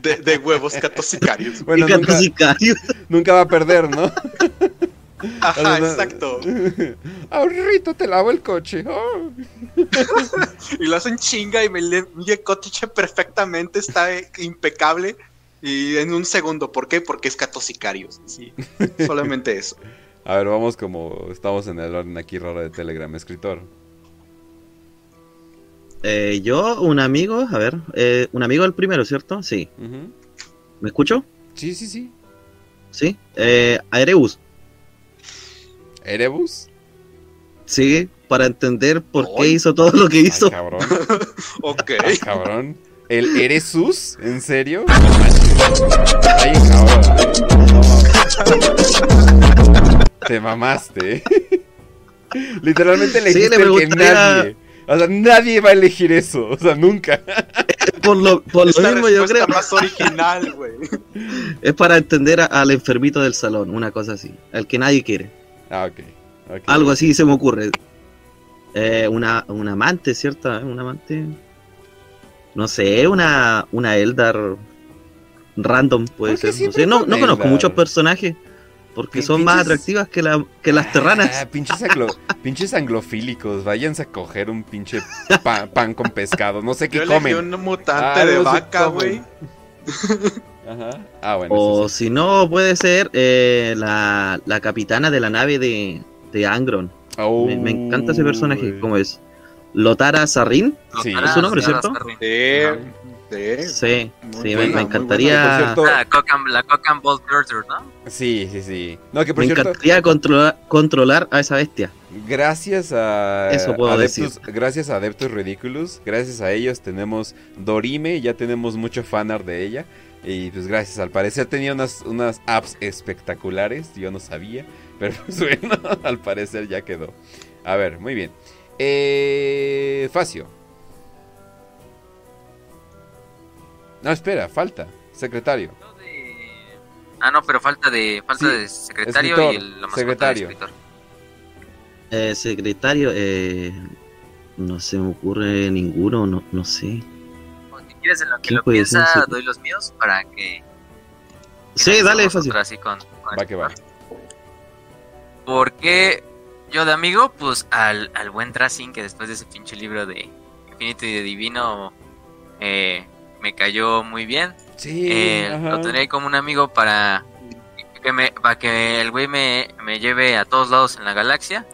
De, de huevos, Catos Sicarios. Bueno, nunca, nunca va a perder, ¿no? Ajá, exacto. Ahorrito te lavo el coche. Oh. Y lo hacen chinga y me le le cotiche perfectamente, está eh, impecable. Y en un segundo, ¿por qué? Porque es Catos Sicarios. Sí, solamente eso. A ver, vamos como estamos en el orden aquí raro de Telegram, escritor. Eh, yo, un amigo, a ver, eh, un amigo el primero, ¿cierto? Sí. ¿Me escucho? Sí, sí, sí. Sí. Eh, Aereus. ¿Erebus? Sí, para entender por qué Ay. hizo todo lo que Ay, hizo. cabrón. Ok. Ay, cabrón. ¿El Eresus? ¿En serio? Ay. No. Te mamaste. Literalmente elegiste Sí, le el que nadie. O sea, nadie va a elegir eso. O sea, nunca. Por lo, por lo Es la mismo, yo creo. más original, güey. Es para entender a- al enfermito del salón, una cosa así. Al que nadie quiere. Ah, ok. ok. Algo así se me ocurre. Eh, una, una amante, ¿cierto? ¿Eh? Una amante. No sé, una, una Eldar random puede ¿Por qué ser. No, sé, no, con no conozco muchos personajes. Porque son más atractivas que, la, que las terranas. Ah, pinches, anglo- pinches anglofílicos. Váyanse a coger un pinche pa- pan con pescado. No sé qué Yo comen. un mutante Ah, de vaca, güey. Ajá. Ah, bueno. o sí. si no, puede ser eh, la, la capitana de la nave de, de Angron. Me, me encanta ese personaje. Uy. ¿Cómo es? Lotara Sarrin. Sí. Es su nombre, ¿cierto? Sí, sí. Sí, Muy sí, me- buena, me, muy encantaría. buena. Cierto, La Cock and, la Cock and Ball Murder, ¿no? Sí, sí, sí. No, que por Me cierto, encantaría controlar, controlar a esa bestia. gracias a Eso puedo Adeptus, gracias a Adeptus Ridiculous, gracias a ellos tenemos Dorime, ya tenemos mucho fanart de ella. Y pues gracias, al parecer tenía unas, unas apps espectaculares, yo no sabía, pero pues bueno, al parecer ya quedó. A ver, muy bien. Eh, Facio. No, espera, falta. Secretario. Ah, no, pero falta de falta Sí, de secretario escritor, y el, la mascota secretario. de escritor. Eh, secretario, eh, no se me ocurre ninguno, no, no sé. Si quieres en lo que ¿Quién lo piensa, doy los míos para que Sí, dale, fácil. otra así con, con Va que va. escritor. Porque yo de amigo, pues al, al buen Tracing, que después de ese pinche libro de Infinito y de Divino eh, me cayó muy bien. Sí, Eh, lo tendré como un amigo para que, me, para que el güey me, me lleve a todos lados en la galaxia,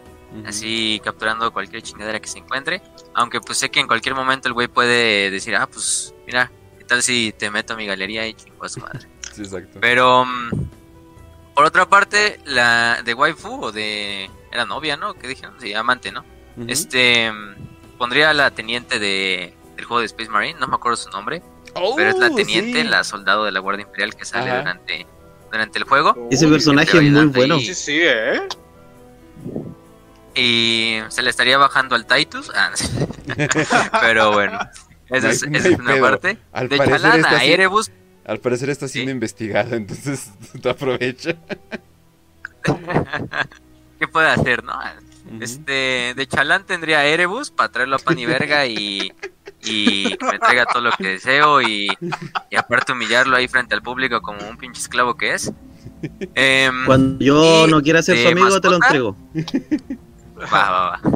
así capturando cualquier chingadera que se encuentre. Aunque pues sé que en cualquier momento el güey puede decir, ah, pues mira, ¿qué tal si te meto a mi galería y chingo a su madre? Sí, exacto. Pero mm, por otra parte, la de waifu o de... Era novia, ¿no? ¿Qué dijeron? Sí, amante, ¿no? Este... Pondría a la teniente de, del juego de Space Marine, no me acuerdo su nombre, pero es la Oh, teniente, sí. la soldado de la Guardia Imperial que sale Ajá. durante, durante el juego. Ese Uy, personaje te es muy bueno. ahí. Sí, sí, ¿eh? Y se le estaría bajando al Titus. Ah, pero bueno, esa es, esa una pedo. parte. Al de parecer Chalana está a Erebus, Al parecer está siendo Sí. investigado, entonces tú aprovecha. ¿Qué puede hacer, no? Este, de Chalán tendría Erebus para traerlo a pan y verga y, me traiga todo lo que deseo y, y aparte humillarlo ahí frente al público como un pinche esclavo que es. Em, Cuando yo ¿Y no quiera ser su amigo, te lo entrego. Va, va, va.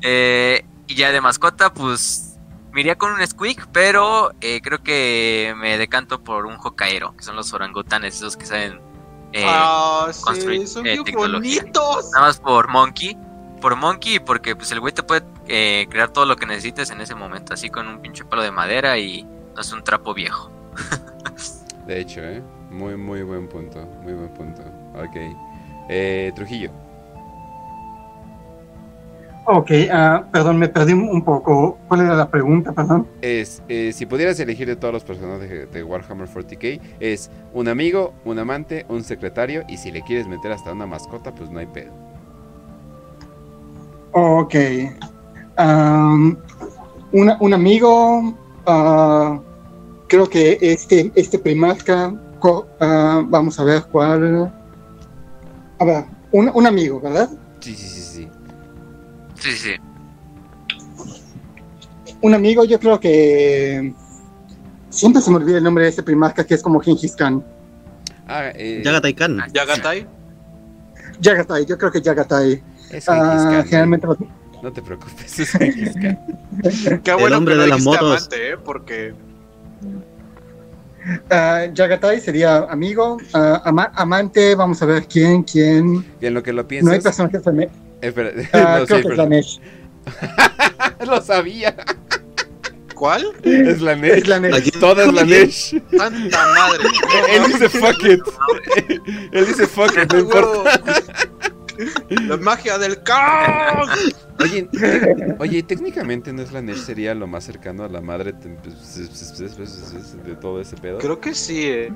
Eh, y ya de mascota, pues me iría con un Squeak, pero eh, creo que me decanto por un Hokaero, que son los orangutanes, esos que saben. Eh, ah, construir, sí, son eh, tecnología. bonitos. Nada más por Monkey. Por Monkey, porque pues el güey te puede eh, crear todo lo que necesites en ese momento, así con un pinche palo de madera y no es un trapo viejo. De hecho, ¿eh? Muy, muy buen punto. Muy buen punto. Ok. Eh, Trujillo. Ok, ah, perdón, me perdí un poco. ¿Cuál era la pregunta, perdón? Es, eh, si pudieras elegir de todos los personajes de, Warhammer 40k, es un amigo, un amante, un secretario, y si le quieres meter hasta una mascota, pues no hay pedo. Ok. Una- un amigo, ah, creo que este, este primarca, ah, vamos a ver cuál. A ver, un, un amigo, ¿verdad? Sí, sí, sí, sí. Sí, sí. Un amigo, yo creo que. Siempre se me olvida el nombre de este primarca que es como Gengis Khan. Ah, eh, Yagatai Khan. Yagatai. Yagatai, yo creo que Yagatai. es Ah, generalmente los- ¿no? No te preocupes, es Gengis Khan. Qué bueno hombre que de las motos. amante, ¿eh? Porque ah, Yagatai sería amigo, ah, ama- amante, vamos a ver quién, quién. Y en lo que lo No hay piensas... personajes femeninos. Espera, Ah, no, sí, creo que es la. Nesh. Lo sabía. ¿cuál? Es la Nesh. Es la Nesh. Aquí- Toda es la Nesh. Tanta madre. Él dice fuck it. Él dice fuck it, no importa. La magia del caos. Oye, oye, técnicamente no es la Nesh, sería lo más cercano a la madre tem- de todo ese pedo. Creo que sí, eh.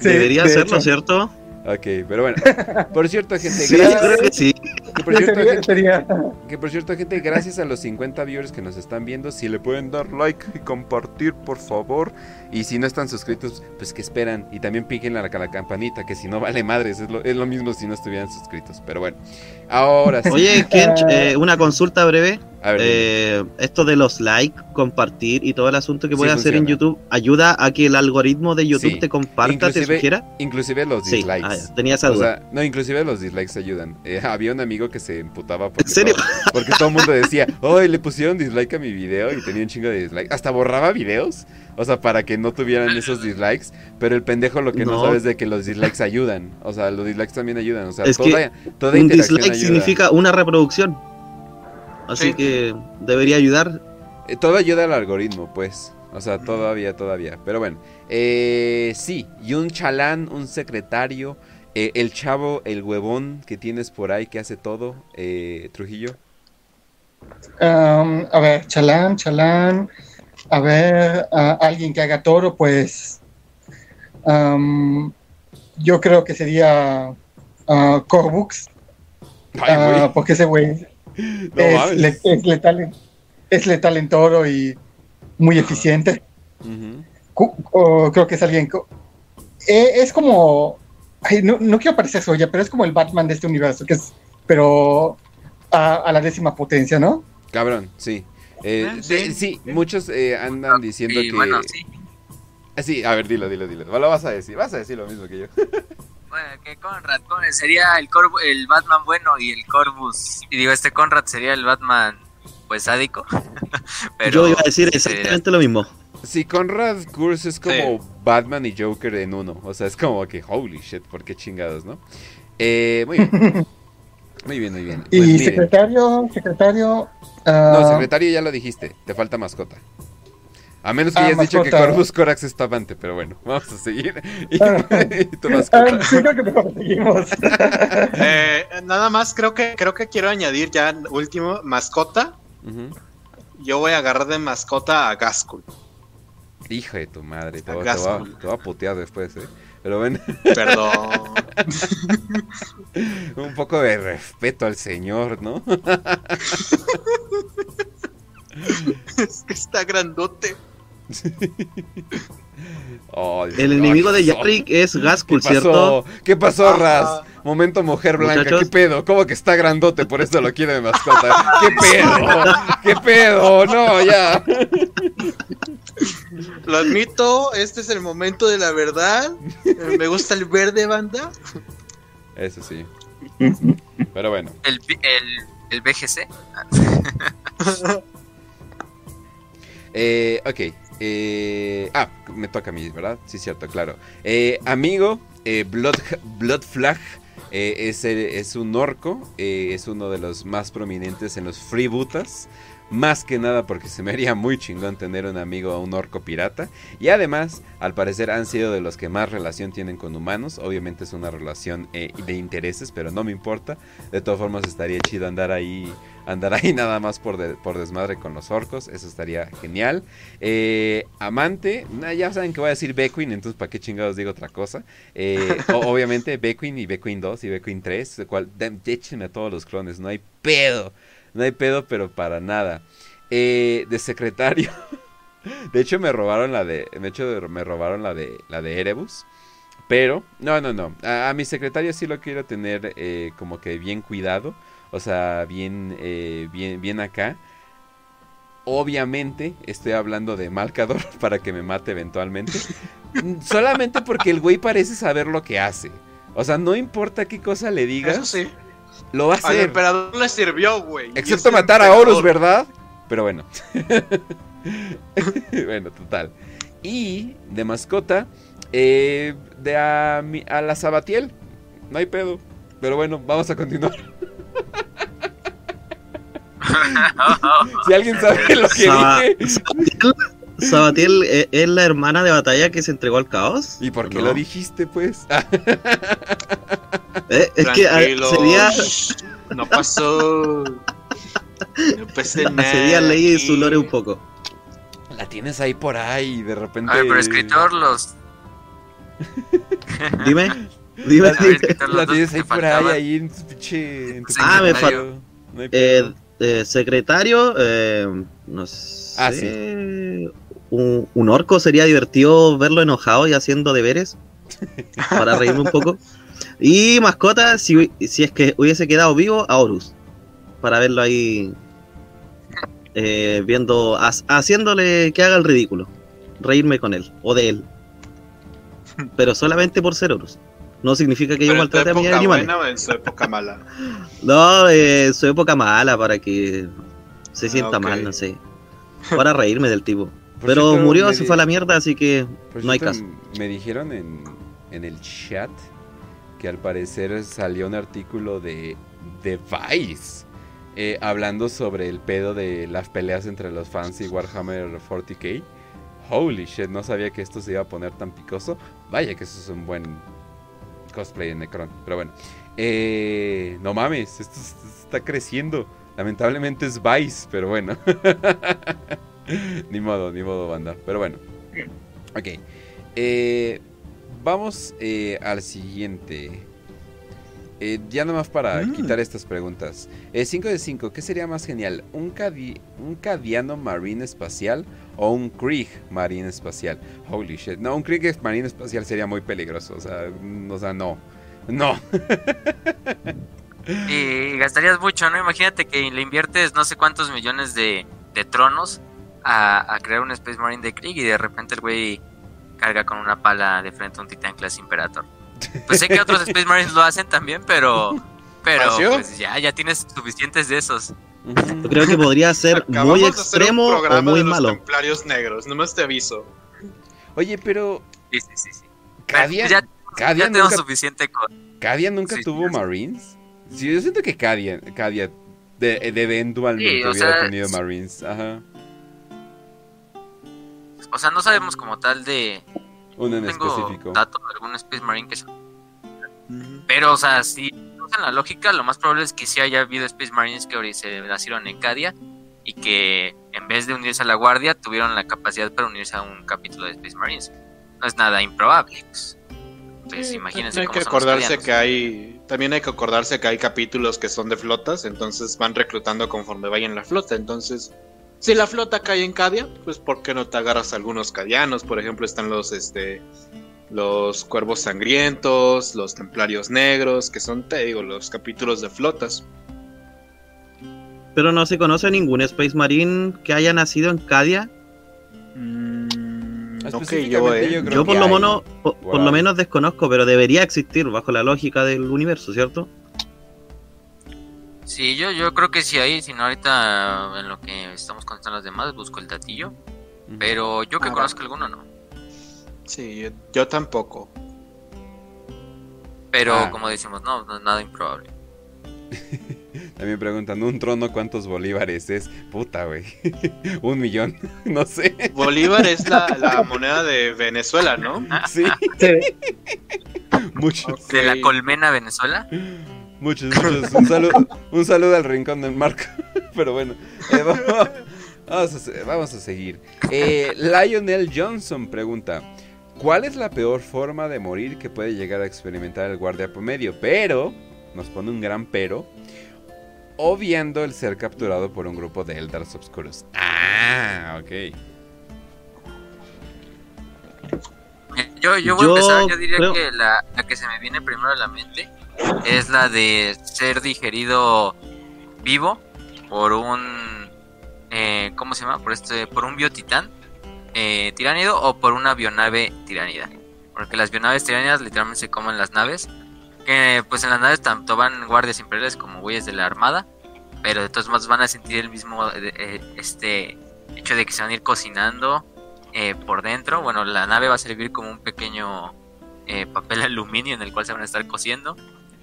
Sí, Debería de serlo, hecho. ¿cierto? Ok, pero bueno. Por cierto, gente, Sí, gracias. creo que sí. Que por Sí, cierto, sería, gente, sería- que por cierto, gente, gracias a los 50 viewers que nos están viendo, si le pueden dar like y compartir, por favor. Y si no están suscritos, pues que esperan. Y también piquen a la, a la campanita, que si no vale madres, es lo, es lo mismo si no estuvieran suscritos. Pero bueno, ahora sí. Oye, Kench, eh, una consulta breve. a ver. Eh, esto de los likes, compartir y todo el asunto que Sí puedes hacer en. YouTube, ¿ayuda a que el algoritmo de YouTube Sí. te comparta, te Inclusive- sugiera? inclusive los Sí, dislikes. Ya, tenía esa O duda. sea, no, inclusive los dislikes ayudan. Eh, había un amigo que se emputaba porque, ¿En serio? Todo, porque todo el mundo decía, ¡Ay, le pusieron dislike a mi video! Y tenía un chingo de dislikes. Hasta borraba videos, o sea, para que no tuvieran esos dislikes. Pero el pendejo lo que no, No. sabe es de que los dislikes ayudan. O sea, los dislikes también ayudan. O sea, Es que toda, Un interacción dislike ayuda. significa una reproducción. Así Sí. que debería ayudar. Eh, todo ayuda al algoritmo, pues. O sea, todavía, todavía. Pero bueno. Eh, sí, y un chalán, un secretario. eh, el chavo, el huevón que tienes por ahí que hace todo. Eh, Trujillo. Um, a ver, chalán, chalán. A ver, alguien que haga toro, pues. um, yo creo que sería uh, Corbux, Ay, ah, porque ese güey No es, le- es letal, es letal en toro y muy eficiente. O creo que es alguien. co- eh, es como. ay, no, no quiero parecer soya, pero es como el Batman de este universo, que es. Pero a, a la décima potencia, ¿no? Cabrón, sí. Eh, Ah, de- sí. sí, muchos eh, andan diciendo Y que... bueno, sí. Ah, Sí, a ver, dilo, dilo, dilo. Lo vas a decir, vas a decir lo mismo que yo. Bueno, que Conrad, Conrad sería el, Corv- el Batman bueno y el Corvus. Y digo, este Conrad sería el Batman, pues sádico. Pero Yo iba a decir sí exactamente lo mismo. Sí, Conrad Kurz es como Batman y Joker en uno. O sea, es como que, holy shit, ¿por qué chingados, no? Eh, muy bien. Muy bien, muy bien. Y Pues miren. secretario, secretario. ah, No, secretario ya lo dijiste, te falta mascota. A menos que ah, hayas dicho que Corvus Corax es Tabante, pero bueno, vamos a seguir. y, tu mascota. sí, creo que mejor seguimos. eh, nada más, creo que, creo que quiero añadir ya último, mascota. Yo voy a agarrar de mascota a Gaskull. Hijo de tu madre, te, va, a putear después, ¿eh? Pero bueno. Perdón. Un poco de respeto al señor, ¿no? es que está grandote. El enemigo de Yarrick es Gaskell, ¿cierto? ¿Qué pasó, Raz? Momento mujer blanca, ¿qué pedo? ¿Cómo que está grandote? Por eso lo quiere de mascota. ¿Qué pedo? ¿Qué pedo? No, ya. Lo admito, este es el momento de la verdad. Me gusta el verde, banda. Eso sí. Pero bueno. El, el, el BGC. eh, ok. Eh, ah, me toca a mí, ¿verdad? Sí, cierto, claro. Eh, amigo, eh, Blood, Blood Flag es, es, un orco, es uno de los más prominentes en los freebootas. Más que nada porque se me haría muy chingón tener un amigo o un orco pirata. Y además, al parecer han sido de los que más relación tienen con humanos. Obviamente es una relación de intereses, pero no me importa. De todas formas estaría chido andar ahí andar ahí nada más por, por desmadre con los orcos. Eso estaría genial. Eh, amante, ya saben que voy a decir Beckwin, entonces ¿para qué chingados digo otra cosa? Eh, obviamente Beckwin y Beckwin 2 y Beckwin 3. De cual, échenme a todos los clones, no hay pedo. No hay pedo, pero para nada. Eh, de secretario. de hecho me robaron la de. De hecho me robaron la de la de Erebus. Pero, no, no, no. A, mi secretario sí lo quiero tener como que bien cuidado. O sea, bien, eh, bien, bien acá. Obviamente estoy hablando de Malcador para que me mate eventualmente. Solamente porque el güey parece saber lo que hace. O sea, no importa qué cosa le digas. Eso sí. Lo va a hacer. Al emperador le sirvió, güey. Excepto matar a Horus, ¿verdad? Pero bueno. bueno, total. Y de mascota, eh, de a, a la Sabatiel. No hay pedo. Pero bueno, vamos a continuar. si alguien sabe lo que dije. Sabatiel, eh, es la hermana de batalla que se entregó al caos. ¿Y por qué lo dijiste, pues? Eh, es que ah, sería. No pasó. No pasé nada. Sería leí su lore un poco. La tienes ahí por ahí, de repente. A ver, pero escritor, los. Dime. Dime. La, tienes ahí por ahí, ahí en tu pinche. ah, me faltó. eh, eh, secretario, eh, no sé. Ah, sí. Un, orco sería divertido verlo enojado y haciendo deberes. para reírme un poco. Y mascota, si, si es que hubiese quedado vivo, a Horus. Para verlo ahí. Eh, viendo. haciéndole que haga el ridículo. Reírme con él. O de él. Pero solamente por ser Horus. No significa que yo maltrate a mis animales. Buena o en su época mala? no, en su época mala, para que se sienta ah, mal, no sé. Para reírme del tipo. Pero murió, se fue a la mierda, así que no hay caso. Me dijeron en, en el chat que al parecer salió un artículo de, de Vice eh, hablando sobre el pedo de las peleas entre los fans y Warhammer 40k. Holy shit, no sabía que esto se iba a poner tan picoso. Vaya que eso es un buen cosplay en Necron. Pero bueno. Eh, no mames, esto, está creciendo. Lamentablemente es Vice, pero bueno. ni modo, ni modo, banda. Pero bueno. Ok. Eh, vamos eh, al siguiente. Eh, ya nomás para mm. quitar estas preguntas. 5 de 5, ¿qué sería más genial? ¿Un, ¿Un Cadiano Marine Espacial o un Krieg Marine Espacial? Holy shit. No, un Krieg Marine Espacial sería muy peligroso. O sea, o sea no. No. y gastarías mucho, ¿no? Imagínate que le inviertes no sé cuántos millones de, de tronos a, a, crear un Space Marine de Krieg y de repente el güey carga con una pala de frente a un Titán Class Imperator. Pues sé que otros Space Marines lo hacen también, pero pero pues ya, ya tienes suficientes de esos. Yo creo que podría ser muy extremo o muy malo. Los templarios negros, nomás te aviso. Oye, pero sí, sí, sí, sí. Cadia, ya, Cadia nunca, suficiente con Cadia nunca tuvo Marines. Sí, yo siento que Cadia, Cadia de, de eventualmente hubiera tenido Marines. Ajá. O sea, no sabemos como tal de... Uno en tengo específico. datos de algún Space Marine que sea. Pero, o sea, si usan la lógica, lo más probable es que sí haya habido Space Marines que ahora se nacieron en Cadia y que en vez de unirse a la Guardia tuvieron la capacidad para unirse a un capítulo de Space Marines. No es nada improbable. pues. Entonces, Sí, imagínense hay cómo que son acordarse que hay también hay que acordarse que hay capítulos que son de flotas entonces van reclutando conforme vayan la flota entonces si la flota cae en Cadia pues por qué no te agarras a algunos cadianos por ejemplo están los este los cuervos sangrientos los templarios negros que son te digo los capítulos de flotas Pero no se conoce ningún Space Marine que haya nacido en Cadia. Mm, no que yo eh. yo creo Yo por que lo, mono- por, lo menos desconozco, pero debería existir bajo la lógica del universo, ¿cierto? Sí, yo, yo creo que sí hay, si no ahorita en lo que estamos contando los demás busco el datillo. Pero yo que Ah, conozco alguno no. sí yo, yo tampoco Pero Ah. como decimos, no, no es nada improbable. También preguntan, ¿un trono cuántos bolívares es? Puta, güey. Un millón, no sé. Bolívar es la, la moneda de Venezuela no Sí, Sí, muchos, De la colmena Venezuela. Muchos, muchos. Un saludo, un saludo al rincón del Marco. Pero bueno, eh, vamos, vamos a, se- vamos a seguir. Eh, Lionel Johnson pregunta, ¿cuál es la peor forma de morir que puede llegar a experimentar el guardia promedio? Pero, nos pone un gran pero, obviando el ser capturado por un grupo de Eldars Obscuros. Ah, ok. Yo, yo voy Yo a empezar, yo diría creo- que la, la que se me viene primero a la mente es la de ser digerido vivo por un eh, ¿cómo se llama? por este por un biotitán eh, tiránido o por una bionave tiránida porque las bionaves tiránidas literalmente se comen las naves que pues en las naves tanto van guardias imperiales como güeyes de la armada pero de todos modos van a sentir el mismo eh, eh, este hecho de que se van a ir cocinando por dentro. Bueno, la nave va a servir como un pequeño papel aluminio en el cual se van a estar cociendo.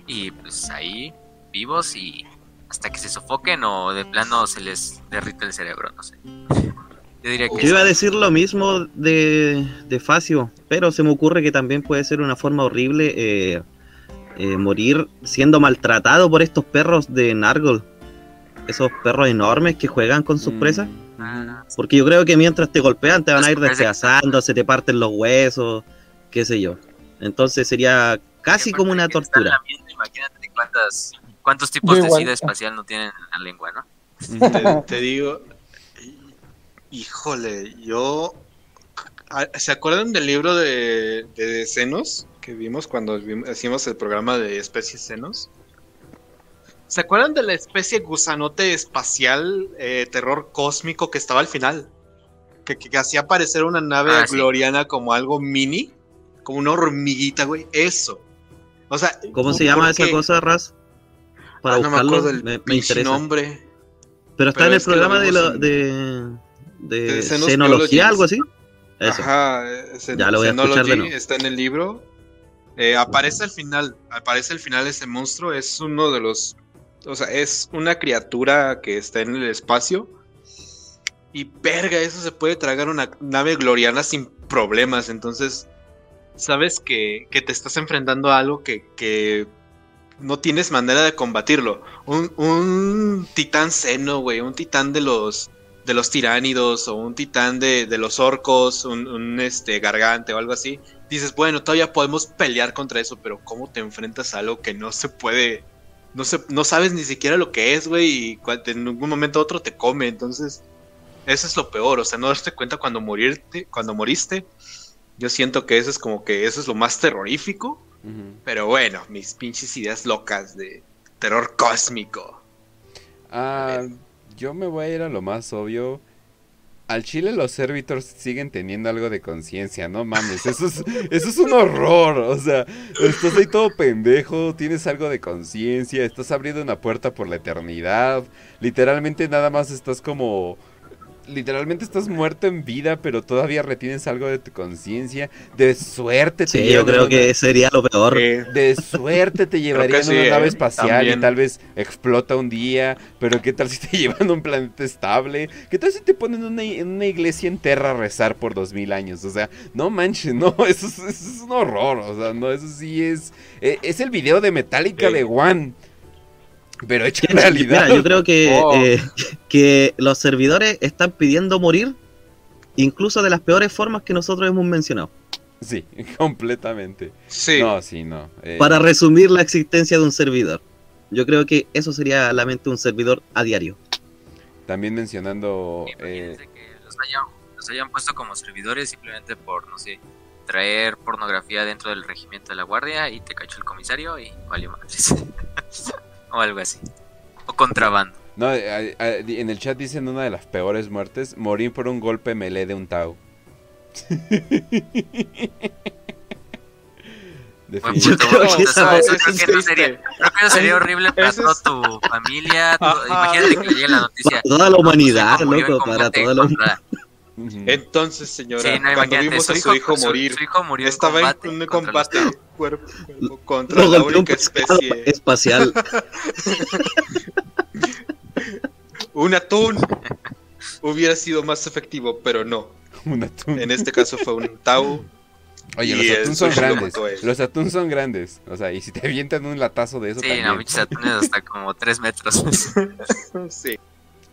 Y pues ahí vivos y hasta que se sofoquen o de plano se les derrite el cerebro, no sé. Yo diría que Yo iba a decir lo mismo de, de Facio, pero se me ocurre que también puede ser una forma horrible eh, eh, morir siendo maltratado por estos perros de Nargol. Esos perros enormes que juegan con sus Mm, presas. Ah, Porque yo creo que mientras te golpean te van a ir despedazando, se te parten los huesos, qué sé yo. Entonces sería casi como una tortura. Imagínate cuántas, cuántos tipos de sida espacial no tienen en la lengua, ¿no? Te, te digo, híjole, yo... ah, ¿Se acuerdan del libro de, de senos que vimos cuando vim- hicimos el programa de especies senos? ¿Se acuerdan de la especie gusanote espacial, eh, terror cósmico que estaba al final? Que, que hacía aparecer una nave Ah, sí. gloriana como algo mini, como una hormiguita, güey. Eso. O sea, ¿Cómo se llama esa cosa, Raz? Para Ah, no me buscarlo, acuerdo del me, me interesa. nombre. Pero está Pero en el es que lo programa de, lo- de, de de Biologies. algo así. Eso. Ajá, eh, Ya lo voy a escuchar de nuevo. está en el libro. Eh, aparece al final, aparece al final ese monstruo, es uno de los, o sea, es una criatura que está en el espacio. Y verga, eso se puede tragar una nave gloriana sin problemas. Entonces, sabes que, que te estás enfrentando a algo que, que no tienes manera de combatirlo. Un, un titán seno, güey, un titán de los de los tiránidos o un titán de, de los orcos, un, un, este gargante o algo así. Dices, bueno, todavía podemos pelear contra eso, pero ¿cómo te enfrentas a algo que no se puede? No, se, no sabes ni siquiera lo que es, güey, y en algún momento otro te come. Entonces, eso es lo peor, o sea, no darte cuenta cuando morirte, cuando moriste. Yo siento que eso es como que eso es lo más terrorífico. Pero bueno, mis pinches ideas locas de terror cósmico. Ah, yo me voy a ir a lo más obvio. Al Chile los servitors siguen teniendo algo de conciencia, no mames, eso es, eso es un horror, o sea, estás ahí todo pendejo, tienes algo de conciencia, estás abriendo una puerta por la eternidad, literalmente nada más estás como literalmente estás muerto en vida, pero todavía retienes algo de tu conciencia. De suerte te Sí, yo creo que sería lo peor. De suerte te llevarían a una nave ¿eh? espacial y tal vez explota un día. Pero ¿qué tal si te llevan a un planeta estable? ¿Qué tal si te ponen una, en una iglesia en Terra a rezar por dos mil años? O sea, no manches, no, eso es, un horror. O sea, no, eso sí es. Eh, es el video de Metallica de One. Pero hecho en realidad. yo creo que, oh. eh, que los servidores están pidiendo morir, incluso de las peores formas que nosotros hemos mencionado. Sí, completamente. Sí. No, sí, no. Eh. Para resumir la existencia de un servidor. Yo creo que eso sería la mente de un servidor a diario. También mencionando. Eh... que los hayan, los hayan puesto como servidores simplemente por, no sé, traer pornografía dentro del regimiento de la guardia y te cachó el comisario y valió madres. o algo así. O contrabando. No, en el chat dicen una de las peores muertes, morir por un golpe melee de un Tau. Bueno, creo, que eso sería, creo que eso sería horrible para toda tu familia. imagínate que llegue la noticia. Para toda la humanidad, loco, para toda la humanidad. Entonces, señora, cuando vimos a su hijo, morir, estaba en un combate cuerpo, contra la única especie espacial. un atún hubiera sido más efectivo, pero no. Un atún. En este caso fue un tau. Oye, los atunes son grandes. Los atunes son grandes. O sea, y si te avientan un latazo de eso sí, también. no, muchos atunes hasta como 3 metros. sí.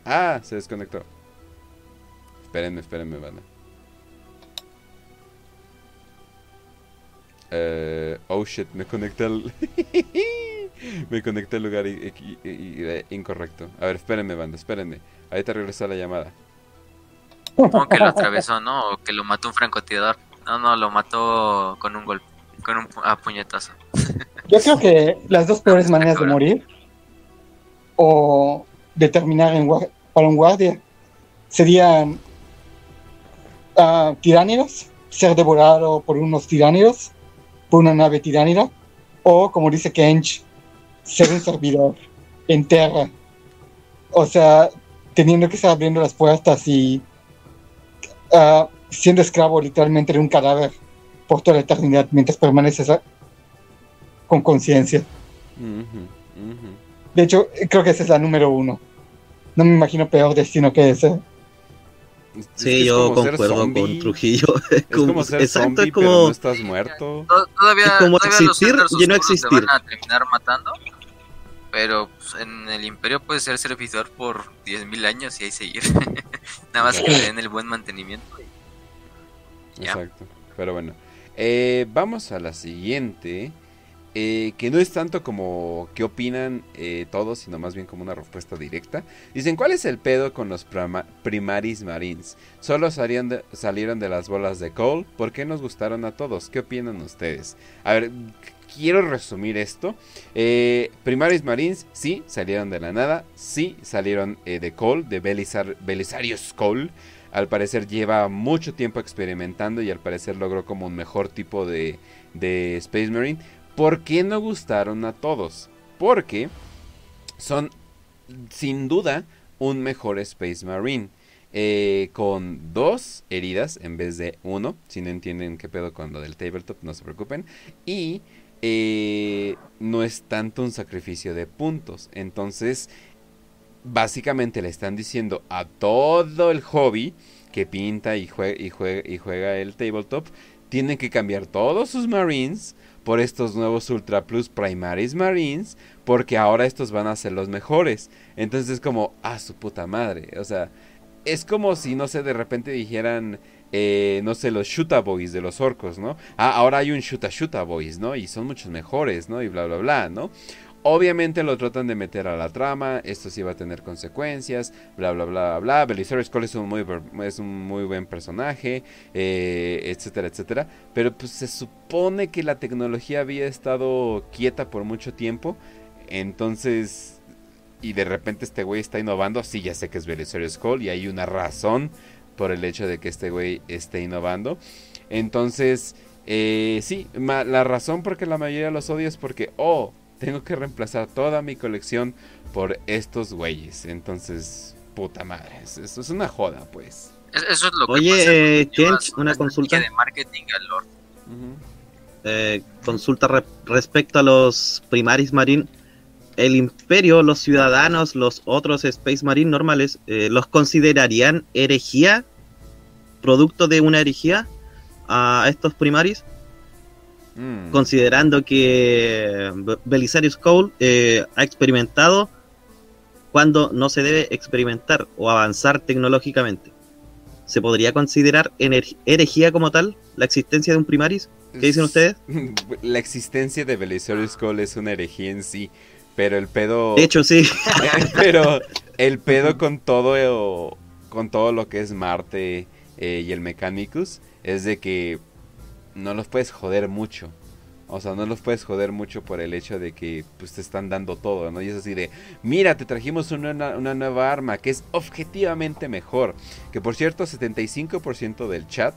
Ah, se desconectó. Espérenme, espérenme, banda. Uh, oh shit, me conecté al. me conecté al lugar incorrecto. A ver, espérenme, banda, espérenme. Ahí te regresó la llamada. Como que lo atravesó, ¿no? O que lo mató un francotirador. No, no, lo mató con un golpe, con un puñetazo. Yo creo que las dos peores maneras de morir o de terminar en para un guardia serían tiránidos, ser devorado por unos tiránidos, por una nave tiránida, o como dice Kench, ser un servidor en tierra. O sea, teniendo que estar abriendo las puertas y uh, siendo esclavo literalmente de un cadáver por toda la eternidad mientras permaneces con conciencia. De hecho, creo que esa es la número uno. No me imagino peor destino que ese. Sí, yo concuerdo con Trujillo. Es como, ser exacto, es como... pero no estás muerto. Todavía, es como existir y no existir. Te van a terminar matando, pero pues, en el Imperio puedes ser servidor por 10.000 años y ahí seguir. Nada más que den el buen mantenimiento. Exacto. Pero bueno, eh, vamos a la siguiente. Eh, que no es tanto como qué opinan eh, todos, sino más bien como una respuesta directa. Dicen, ¿cuál es el pedo con los Primaris Marines? Solo salieron de, salieron de las bolas de Cole. ¿Por qué nos gustaron a todos? ¿Qué opinan ustedes? A ver, quiero resumir esto. Eh, Primaris Marines, sí, salieron de la nada. Sí, salieron de Cole, de Belisar Belisarius Cole. Al parecer lleva mucho tiempo experimentando y al parecer logró como un mejor tipo de, de Space Marine. ¿Por qué no gustaron a todos? Porque son sin duda un mejor Space Marine. Eh, con dos heridas en vez de uno. Si no entienden qué pedo con lo del tabletop, no se preocupen. Y eh, no es tanto un sacrificio de puntos. Entonces, básicamente le están diciendo a todo el hobby que pinta y, juega, y, juega, y juega el tabletop, tienen que cambiar todos sus Marines por estos nuevos Ultra Plus Primaris Marines, porque ahora estos van a ser los mejores. Entonces es como, ah, su puta madre. O sea, es como si, no sé, de repente dijeran, eh, no sé, los Shuta Boys de los orcos, ¿no? Ah, ahora hay un Shuta Shuta Boys, ¿no? Y son muchos mejores, ¿no? Y bla, bla, bla, ¿no? Obviamente lo tratan de meter a la trama, esto sí va a tener consecuencias, bla bla bla bla. Belisarius Cole es un muy, es un muy buen personaje, eh, etcétera, etcétera. Pero pues se supone que la tecnología había estado quieta por mucho tiempo, entonces... Y de repente este güey está innovando, sí, ya sé que es Belisarius Cole y hay una razón por el hecho de que este güey esté innovando. Entonces, eh, sí, la razón por que la mayoría los odia es porque, oh, tengo que reemplazar toda mi colección por estos güeyes. Entonces, puta madre, eso es una joda, pues. Eso es lo que Oye, eh, una consulta. De marketing al Lord. Eh, consulta respecto a los Primaris Marine. El Imperio, los ciudadanos, los otros Space Marine normales, eh, ¿los considerarían herejía? ¿Producto de una herejía a estos Primaris? Mm. Considerando que Belisarius Cole ha experimentado cuando no se debe experimentar o avanzar tecnológicamente. ¿Se podría considerar herejía como tal la existencia de un primaris? ¿Qué dicen ustedes? La existencia de Belisarius Cole es una herejía en sí, pero el pedo... De hecho, sí. pero el pedo con todo, con todo lo que es Marte eh, y el Mechanicus es de que no los puedes joder mucho. O sea, no los puedes joder mucho por el hecho de que pues te están dando todo, ¿no? Y es así de, mira, te trajimos una, nueva arma que es objetivamente mejor. Que por cierto, 75% del chat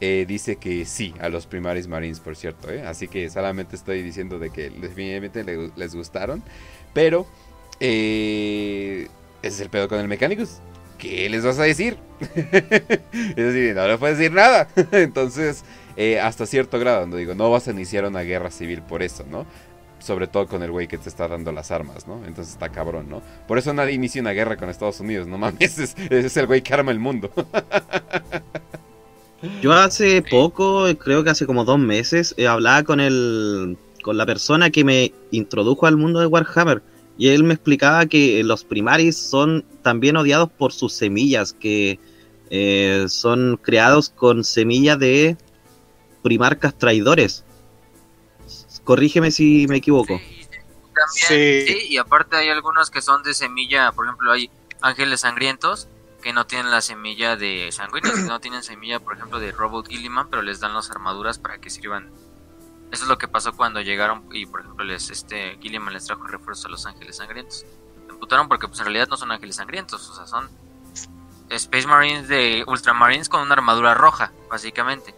eh, dice que sí a los Primaris Marines, por cierto, ¿eh? Así que solamente estoy diciendo de que definitivamente les, gustaron. Pero, eh, ese es el pedo con el Mechanicus. ¿Qué les vas a decir? es decir, no le puedes decir nada. Entonces, eh, hasta cierto grado, digo, no vas a iniciar una guerra civil por eso, ¿no? Sobre todo con el güey que te está dando las armas, ¿no? Entonces está cabrón, ¿no? Por eso nadie inicia una guerra con Estados Unidos, no mames, es, es el güey que arma el mundo. Yo hace poco, creo que hace como dos meses, eh, hablaba con el con la persona que me introdujo al mundo de Warhammer y él me explicaba que los primaris son también odiados por sus semillas, que eh, son creados con semillas de primarcas traidores. Corrígeme si me equivoco. Sí, sí. y aparte hay algunos que son de semilla, por ejemplo, hay ángeles sangrientos que no tienen la semilla de sanguíneos, no tienen semilla, por ejemplo, de Robot Gilliman, pero les dan las armaduras para que sirvan. Eso es lo que pasó cuando llegaron y, por ejemplo, les este Gilliman les trajo refuerzos a los ángeles sangrientos. Se emputaron porque, pues, en realidad no son ángeles sangrientos, o sea, son Space Marines de Ultramarines con una armadura roja, básicamente.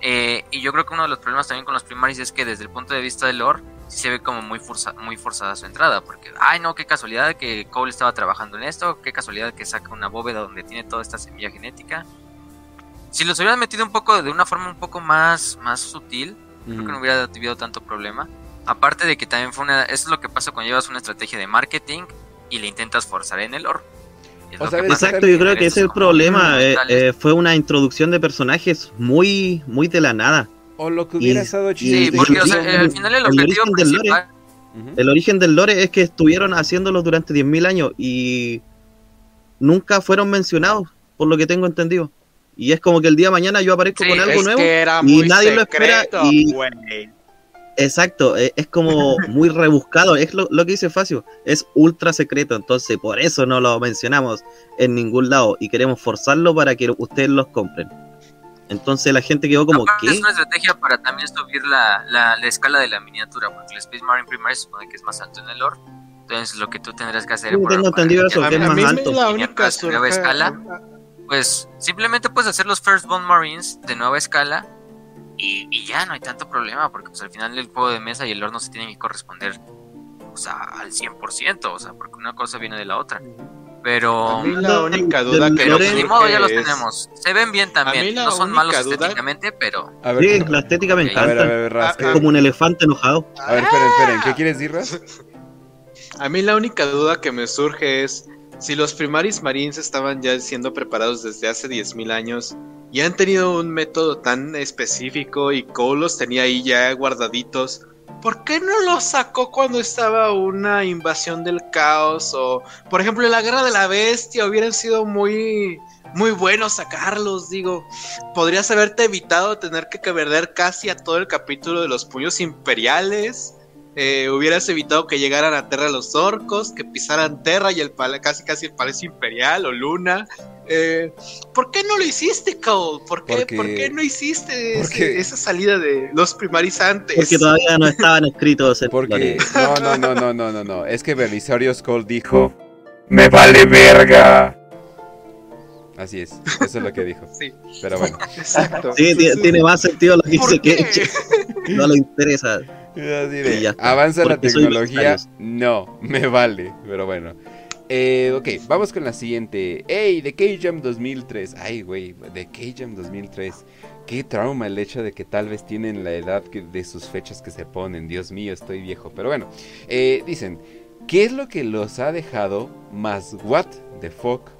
Eh, y yo creo que uno de los problemas también con los primaris es que desde el punto de vista del lore se ve como muy, muy forzada su entrada. Porque, ay no, qué casualidad que Cole estaba trabajando en esto, qué casualidad que saca una bóveda donde tiene toda esta semilla genética. Si los hubieran metido un poco de una forma un poco más, más sutil, creo que no hubiera habido tanto problema. Aparte de que también fue una... Eso es lo que pasa cuando llevas una estrategia de marketing y le intentas forzar en el lore. Exacto, yo creo que ese es el problema. Eh, eh, fue una introducción de personajes muy, muy de la nada. O lo que hubiera estado chido. Sí, porque al final el, objetivo origen Del lore, el origen del lore es que estuvieron haciéndolo durante 10.000 años y nunca fueron mencionados, por lo que tengo entendido. Y es como que el día de mañana yo aparezco con algo nuevo y nadie lo espera. Y, Exacto, e, es, como muy rebuscado, es lo, que dice Facio, es ultra secreto, entonces por eso no lo mencionamos en ningún lado y queremos forzarlo para que ustedes los compren. Entonces la gente quedó como que... Es una estrategia para también subir la, la, escala de la miniatura, porque el Space Marine Primary se supone que es más alto en el lore, entonces lo que tú tendrás que hacer... es tengo entendido eso, que es más alto. La única escala, pues simplemente puedes hacer los First Bond Marines de nueva escala y, ya no hay tanto problema, porque pues al final el juego de mesa y el horno se tienen que corresponder o sea, al 100%, o sea, porque una cosa viene de la otra. Pero. A mí la única duda que no Ni modo, ya los tenemos. Se ven bien también. No son malos estéticamente, pero. A ver, sí, la estética me encanta. es como un elefante enojado. A ver, esperen, esperen. ¿Qué quieres decir, Ras? A mí la única duda que me surge es si los primaris marines estaban ya siendo preparados desde hace 10.000 años y han tenido un método tan específico y Cole los tenía ahí ya guardaditos. ¿Por qué no los sacó cuando estaba una invasión del caos? O, por ejemplo, en la guerra de la bestia hubieran sido muy, muy buenos sacarlos. Digo, podrías haberte evitado tener que perder casi a todo el capítulo de los puños imperiales. Eh, hubieras evitado que llegaran a Terra los orcos, que pisaran Terra y el casi casi el Palacio Imperial o Luna. Eh, ¿Por qué no lo hiciste, Cole? ¿Por qué, ¿por qué no hiciste esa salida de los primarizantes? Porque todavía no estaban escritos. Porque no, no, no, no, no, no, no. Es que Belisarius Cole dijo: ¡Me vale verga! Así es, eso es lo que dijo. Sí. Pero bueno. Exacto. Sí, tiene, más sentido lo que dice que no le interesa. Avanza la tecnología, no, me vale, pero bueno. Eh, ok, vamos con la siguiente. ¡Ey! De K-Jam 2003. Ay, güey, de K-Jam 2003. Qué trauma el hecho de que tal vez tienen la edad de sus fechas que se ponen. Dios mío, estoy viejo. Pero bueno, eh, dicen, ¿qué es lo que los ha dejado más what the fuck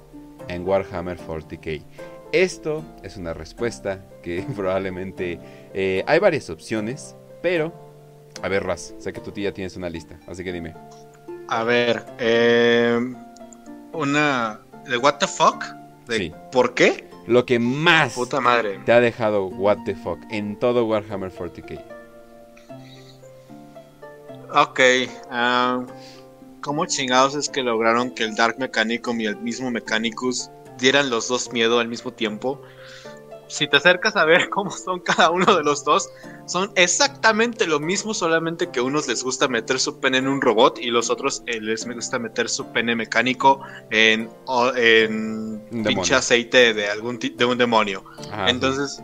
en Warhammer 40k? Esto es una respuesta que probablemente eh, hay varias opciones, pero a ver, Raz, sé que tú ya tienes una lista, así que dime. A ver, eh, una de What the fuck, de ¿por qué? Lo que más Puta madre. te ha dejado What the fuck en todo Warhammer 40k. Ok, uh, ¿cómo chingados es que lograron que el Dark Mechanicum y el mismo Mechanicus dieran los dos miedo al mismo tiempo? Si te acercas a ver cómo son cada uno de los dos, son exactamente lo mismo, solamente que unos les gusta meter su pene en un robot y los otros eh, les gusta meter su pene mecánico en, en pinche aceite de algún de un demonio. Entonces,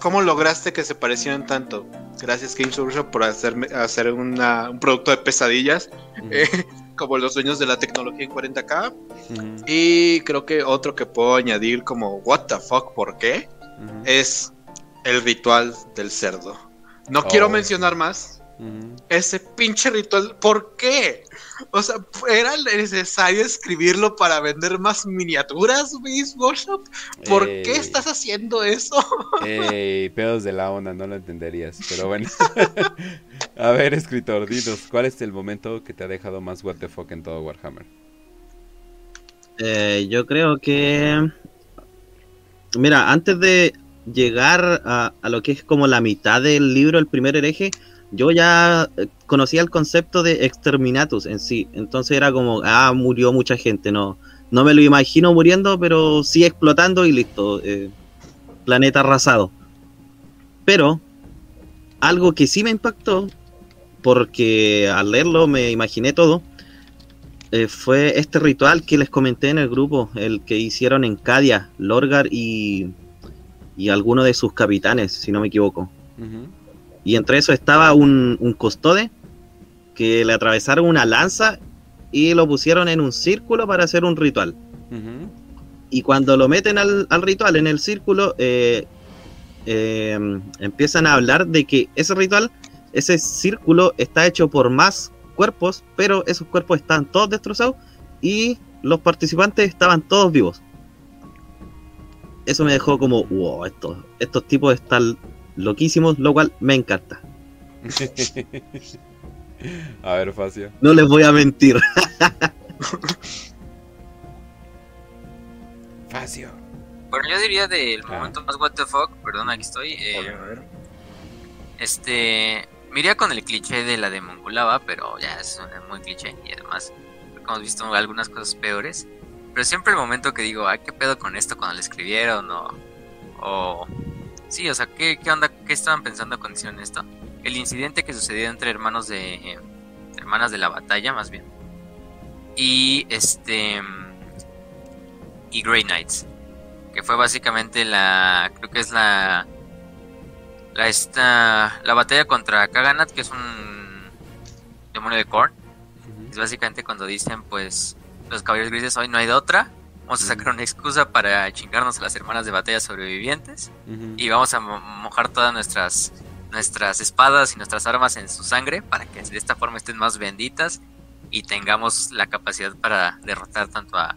¿cómo lograste que se parecieran tanto? Gracias Games Workshop por hacerme, hacer un producto de pesadillas como los dueños de la tecnología en 40K. Y creo que otro que puedo añadir como what the fuck, ¿por qué? Es el ritual del cerdo. No quiero oh. mencionar más, ese pinche ritual, ¿por qué? O sea, ¿era necesario escribirlo para vender más miniaturas, Miss Workshop? ¿Por qué estás haciendo eso? Ey, pedos de la onda, no lo entenderías, pero bueno. A ver, escritor, dinos, ¿cuál es el momento que te ha dejado más what the fuck en todo Warhammer? Eh, yo creo que... Mira, antes de llegar a, a, lo que es como la mitad del libro, el primer hereje, yo ya eh, conocía el concepto de exterminatus en sí, entonces era como, ah, murió mucha gente, no, no me lo imagino muriendo, pero sí explotando y listo, eh, planeta arrasado. Pero algo que sí me impactó, porque al leerlo me imaginé todo, eh, fue este ritual que les comenté en el grupo, el que hicieron en Cadia, Lorgar y, y alguno de sus capitanes, si no me equivoco. Y entre eso estaba un, un custode que le atravesaron una lanza y lo pusieron en un círculo para hacer un ritual. Y cuando lo meten al, ritual en el círculo, eh, eh, empiezan a hablar de que ese ritual, ese círculo está hecho por más cuerpos, pero esos cuerpos están todos destrozados y los participantes estaban todos vivos. Eso me dejó como, wow, estos, estos tipos están loquísimos, lo cual me encanta. a ver, Facio. No les voy a mentir. Facio. Bueno, yo diría del ah. momento más what the fuck, perdón, aquí estoy. Eh, este, me con el cliché de la de Mongolava, pero ya es muy cliché y además hemos visto algunas cosas peores. Pero siempre el momento que digo, ay, ¿qué pedo con esto cuando le escribieron? O, o Sí, o sea, ¿qué, qué onda? ¿Qué estaban pensando cuando hicieron esto? El incidente que sucedió entre hermanos de... hermanas de la batalla, más bien. Y este... Y Grey Knights. Que fue básicamente la... Creo que es la... La, esta, la batalla contra Kaganat, que es un demonio de Korn. Es básicamente cuando dicen, pues, los caballeros grises hoy no hay de otra Vamos a sacar una excusa para chingarnos a las hermanas de batalla sobrevivientes. Y vamos a mojar todas nuestras nuestras espadas y nuestras armas en su sangre para que de esta forma estén más benditas y tengamos la capacidad para derrotar tanto a,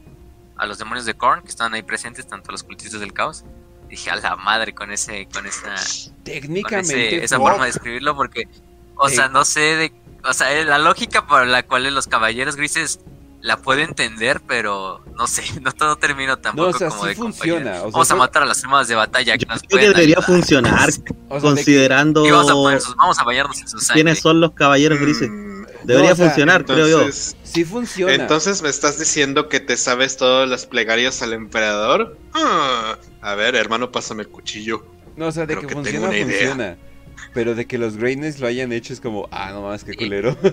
a los demonios de Korn que están ahí presentes, tanto a los cultistas del caos. dije, a la madre con ese con esa técnicamente esa forma de escribirlo porque o sea, no sé de o sea, la lógica por la cual los caballeros grises la puedo entender, pero no sé, no todo termino tampoco como de funciona. vamos a matar a las armas de batalla que nos creo que debería funcionar, considerando vamos, a bañarnos en su sangre. quiénes son los caballeros grises. Mm, debería funcionar, creo yo. Sí funciona. Entonces me estás diciendo que te sabes todas las plegarias al emperador. Ah, a ver, hermano, pásame el cuchillo. No, o sea, de que, funciona, funciona. Pero de que los Greyness lo hayan hecho es como, ah, no más, qué culero.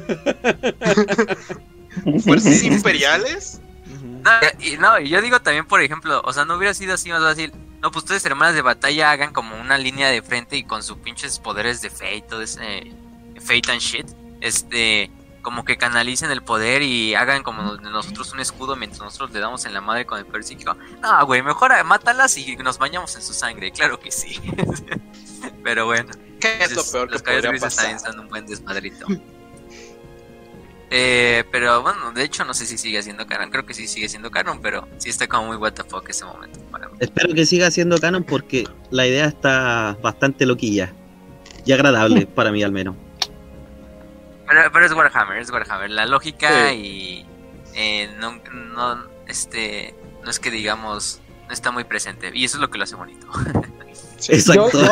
fuerzas imperiales. No, y, no, y yo digo también, por ejemplo, o sea, no hubiera sido así más fácil. No, pues ustedes, hermanas de batalla, hagan como una línea de frente y con sus pinches poderes de Fate, todo ese Fate and shit. Este, como que canalicen el poder y hagan como nosotros un escudo mientras nosotros le damos en la madre con el poder psíquico. No, güey, mejor mátalas y nos bañamos en su sangre, claro que sí. Pero bueno. ¿Qué es lo peor los que podría pasar? son un buen desmadrito. eh, pero bueno, de hecho no sé si sigue siendo canon. Creo que sí sigue siendo canon, pero sí está como muy what the fuck ese momento para mí. Espero que siga siendo canon porque la idea está bastante loquilla y agradable para mí al menos. Pero, pero es Warhammer, es Warhammer. La lógica y eh, no, no, este, no es que digamos, no está muy presente. Y eso es lo que lo hace bonito. Sí. Exacto. yo,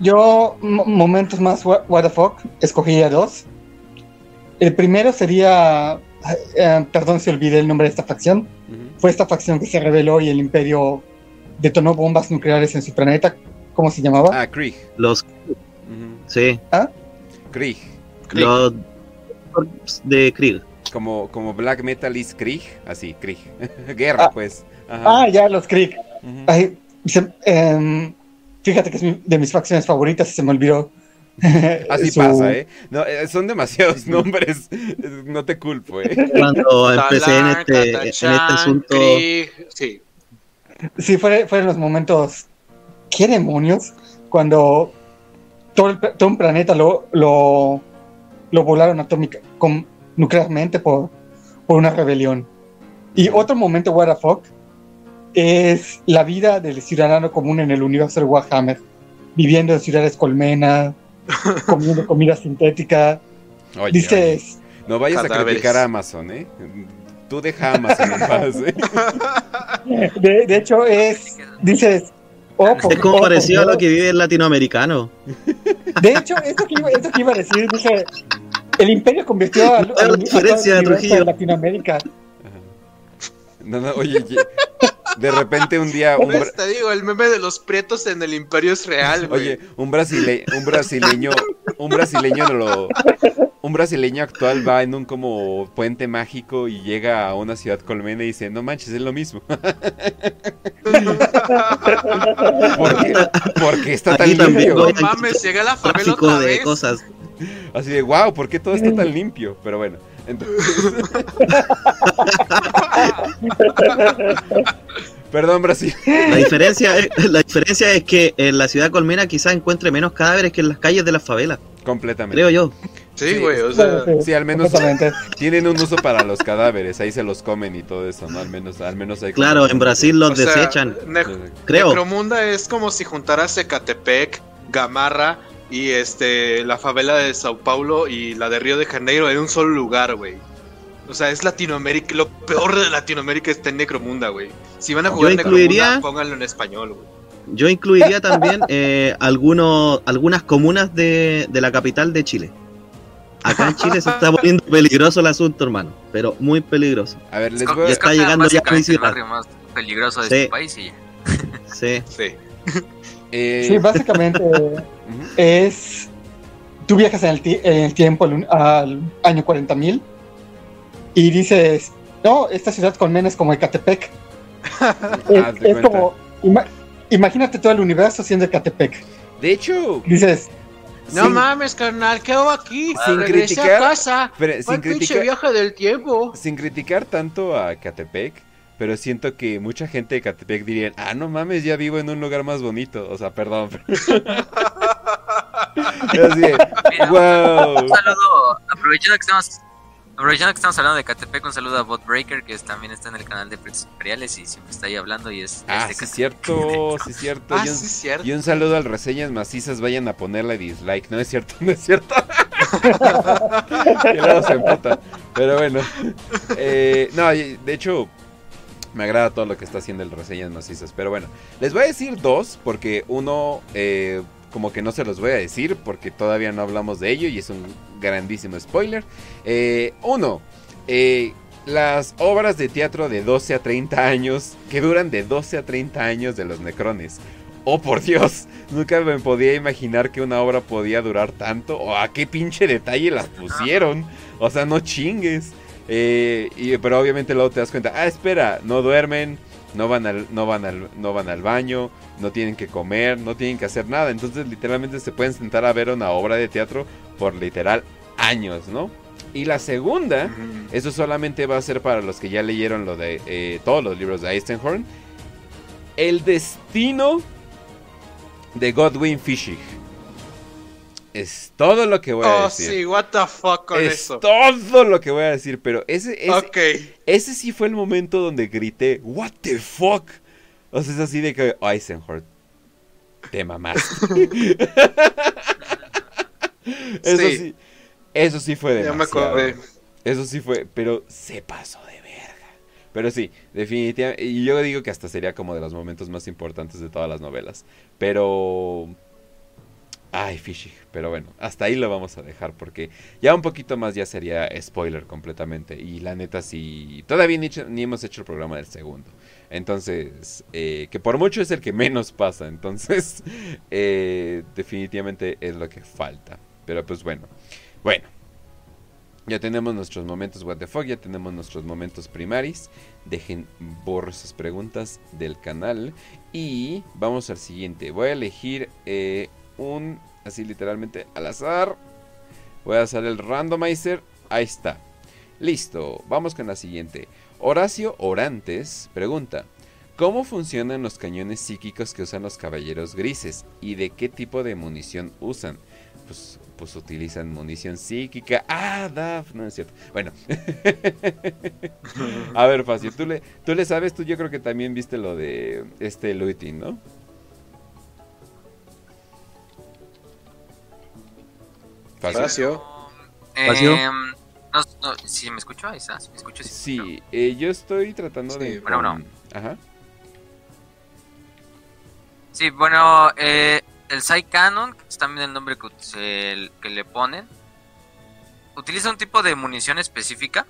yo, mo- momentos más what the fuck, escogiría dos. El primero sería, eh, perdón si olvidé el nombre de esta facción, fue esta facción que se reveló y el imperio detonó bombas nucleares en su planeta. ¿Cómo se llamaba? Ah, Krieg. Los, Ujú. sí, Krieg. Krieg. los de Krieg. Como, como Black Metal is Krieg. Así, Krieg. Guerra, Ah. pues. Ajá. Ah, ya, los Krieg. Ujú. Ay, se- em, fíjate que es mi- de mis facciones favoritas y se me olvidó. Así su- pasa, ¿eh? No, eh, son demasiados nombres. No te culpo, ¿eh? Cuando empecé en este, en este asunto, sí. Sí, fue- fueron los momentos. ¿Qué demonios? Cuando todo, el, todo un planeta lo, lo, lo volaron atómica, con, nuclearmente por, por una rebelión. Y otro momento, what the fuck, es la vida del ciudadano común en el universo de Warhammer. Viviendo en ciudades colmena, comiendo comida sintética. Oye, oye, Dices, no vayas a criticar a Amazon, ¿eh? Tú deja a Amazon en paz, ¿eh? de, de hecho, es. Dices. oh, por- es como oh, parecido a lo que vive el latinoamericano. De hecho, eso que iba, eso que iba a decir, dije, el imperio convirtió a, a- a La diferencia, universo Trujillo. de Latinoamérica. No, no, oye, ye- de repente un día un, Te digo, el meme de los prietos en el imperio es real, güey. oye, un brasile, un brasileño, un brasileño lo, un brasileño actual va en un como puente mágico y llega a una ciudad colmena y dice, no manches, es lo mismo. porque, porque está tan Aquí también limpio. no mames, llegué a la favela otra de vez. cosas. Así de, wow, ¿por qué todo está tan limpio? Pero bueno, entonces... Perdón, Brasil. La diferencia, es, la diferencia es que en la ciudad colmena quizás encuentre menos cadáveres que en las calles de las favelas, Completamente. creo yo. Sí, Sí, güey, o sea... Sí, al menos tienen un uso para los cadáveres, ahí se los comen y todo eso, ¿no? Al menos, al menos hay Claro, en Brasil los o sea, desechan, Ne- creo. Necromunda es como si juntaras Ecatepec, Gamarra y este la favela de Sao Paulo y la de Río de Janeiro en un solo lugar, güey. O sea, es Latinoamérica, lo peor de Latinoamérica está en Necromunda, güey. Si van a jugar Yo incluiría- Necromunda, pónganlo en español, güey. Yo incluiría también eh, algunos, algunas comunas de, de la capital de Chile. Acá en Chile se está poniendo peligroso el asunto, hermano, pero muy peligroso. A ver, les Es voy a... Ya está llegando ya a el barrio más peligroso de Sí. este país y ya. Sí. Sí. eh, Sí, básicamente es. Tú viajas en el, ti- en el tiempo al, al año 40.000 y dices, no, esta ciudad colmena es como Ecatepec. es es como. ima- imagínate todo el universo siendo Ecatepec. De hecho, Dices, No sin, mames, carnal, ¿qué hago aquí? Sin criticar- a casa. pero sin ¿Cuál pinche criticar, viaje del tiempo? sin criticar tanto a Catepec, pero siento que mucha gente de Catepec dirían, ah, no mames, ya vivo en un lugar más bonito. O sea, perdón. Así de, Mira, wow. Un saludo, aprovechando que estamos aprovechando que estamos hablando de Catepec, un saludo a Bot Breaker, que es- también está en el canal de Precios Imperiales y siempre está ahí hablando y es, es Ah, sí, Catepec. cierto, sí, cierto. Ah, y, un, sí, es cierto. y un saludo al reseñas macizas, vayan a ponerle dislike. No es cierto, no es cierto. y luego se emputa. Pero bueno. Eh, no, de hecho, me agrada todo lo que está haciendo el reseñas macizas. Pero bueno, les voy a decir dos, porque uno, eh, como que no se los voy a decir, porque todavía no hablamos de ello y es un grandísimo spoiler. Eh, uno, eh, las obras de teatro de 12 a 30 años, que duran de 12 a 30 años de los necrones. Oh, por Dios, nunca me podía imaginar que una obra podía durar tanto. O a qué pinche detalle las pusieron. O sea, no chingues. Eh, y, pero obviamente luego te das cuenta, ah, espera, no duermen, no van, al, no, van al, no van al baño, no tienen que comer, no tienen que hacer nada. Entonces literalmente se pueden sentar a ver una obra de teatro por literal años, ¿no? Y la segunda, eso solamente va a ser para los que ya leyeron lo de eh, todos los libros de Eisenhorn. El destino de Godwin Fishing. Es todo lo que voy a Oh, decir. sí, what the fuck con es eso. todo lo que voy a decir, pero ese, ese, ese sí fue el momento donde grité, what the fuck. O sea, es así de que, Eisenhorn, te mamaste. eso sí. Sí. eso sí fue Ya me demasiado. Eso sí fue, pero se pasó de verga. Pero sí, definitivamente, y yo digo que hasta sería como de los momentos más importantes de todas las novelas. Pero... Ay, Fishy, pero bueno, hasta ahí lo vamos a dejar porque ya un poquito más ya sería spoiler completamente. Y la neta sí, todavía ni, hemos hecho el programa del segundo. Entonces, eh, que por mucho es el que menos pasa. Entonces, eh, definitivamente es lo que falta. Pero pues bueno, bueno. Ya tenemos nuestros momentos what the fuck, ya tenemos nuestros momentos primaris. Dejen borro esas preguntas del canal. Y vamos al siguiente. Voy a elegir eh, un, así literalmente al azar. Voy a hacer el randomizer. Ahí está. Listo, vamos con la siguiente. Horacio Orantes pregunta. ¿Cómo funcionan los cañones psíquicos que usan los caballeros grises? ¿Y de qué tipo de munición usan? Pues, pues utilizan munición psíquica. Ah, Daf, no es cierto. Bueno. A ver, fácil. ¿Tú le, tú le sabes, tú yo creo que también viste lo de este Luitin, ¿no? Facio. Facio. Em, no, no, si me escucho, ahí está. Si me escucho, sí. Sí, eh, yo estoy tratando de... Bueno, bueno. Ajá. Sí, bueno, eh, el Psy Cannon, que es también el nombre que, se- que le ponen, utiliza un tipo de munición específica,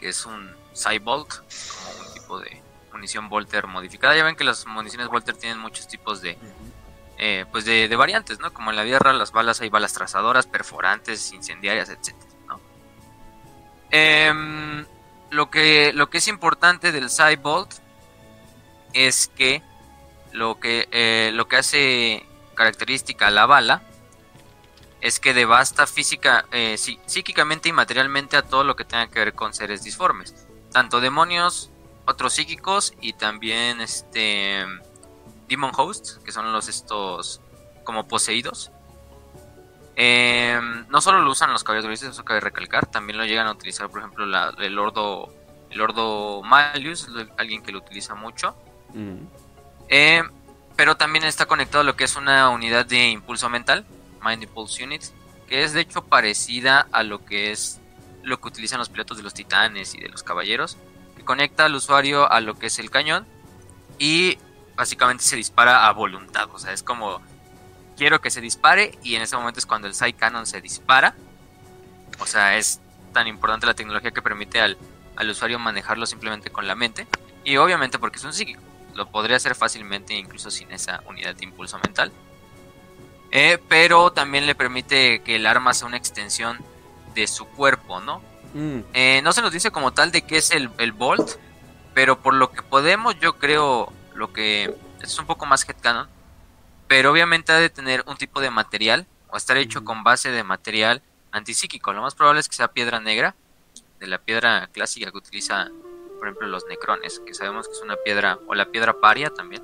que es un Psy Bolt, como un tipo de munición Volter modificada. Ya ven que las municiones Volter tienen muchos tipos de, eh, pues de, de variantes, ¿no? Como en la real, las balas hay balas trazadoras, perforantes, incendiarias, etcétera, ¿no? Em, lo, que, lo que es importante del Cybolt es que lo que, eh, lo que hace característica a la bala es que devasta física, eh, psí- psíquicamente y materialmente a todo lo que tenga que ver con seres disformes. Tanto demonios, otros psíquicos y también este Demon Hosts, que son los estos como poseídos. Eh, no solo lo usan los caballeros grises, eso cabe recalcar, también lo llegan a utilizar, por ejemplo, la- el Lordo, el Lordo Malius, alguien que lo utiliza mucho. Ujú. Eh, pero también está conectado a lo que es una unidad de impulso mental, Mind Impulse Unit, que es de hecho parecida a lo que es lo que utilizan los pilotos de los titanes y de los caballeros, que conecta al usuario a lo que es el cañón y básicamente se dispara a voluntad, o sea, es como quiero que se dispare y en ese momento es cuando el Psy Cannon se dispara, o sea, es tan importante la tecnología que permite al, al usuario manejarlo simplemente con la mente y obviamente porque es un psíquico lo podría hacer fácilmente incluso sin esa unidad de impulso mental. Eh, pero también le permite que el arma sea una extensión de su cuerpo, ¿no? Mm, Eh, no se nos dice como tal de qué es el, el Bolt, pero por lo que podemos, yo creo lo que es un poco más headcanon, pero obviamente ha de tener un tipo de material o estar hecho con base de material antipsíquico. Lo más probable es que sea piedra negra, de la piedra clásica que utiliza, por ejemplo, los necrones, que sabemos que es una piedra, o la piedra paria también,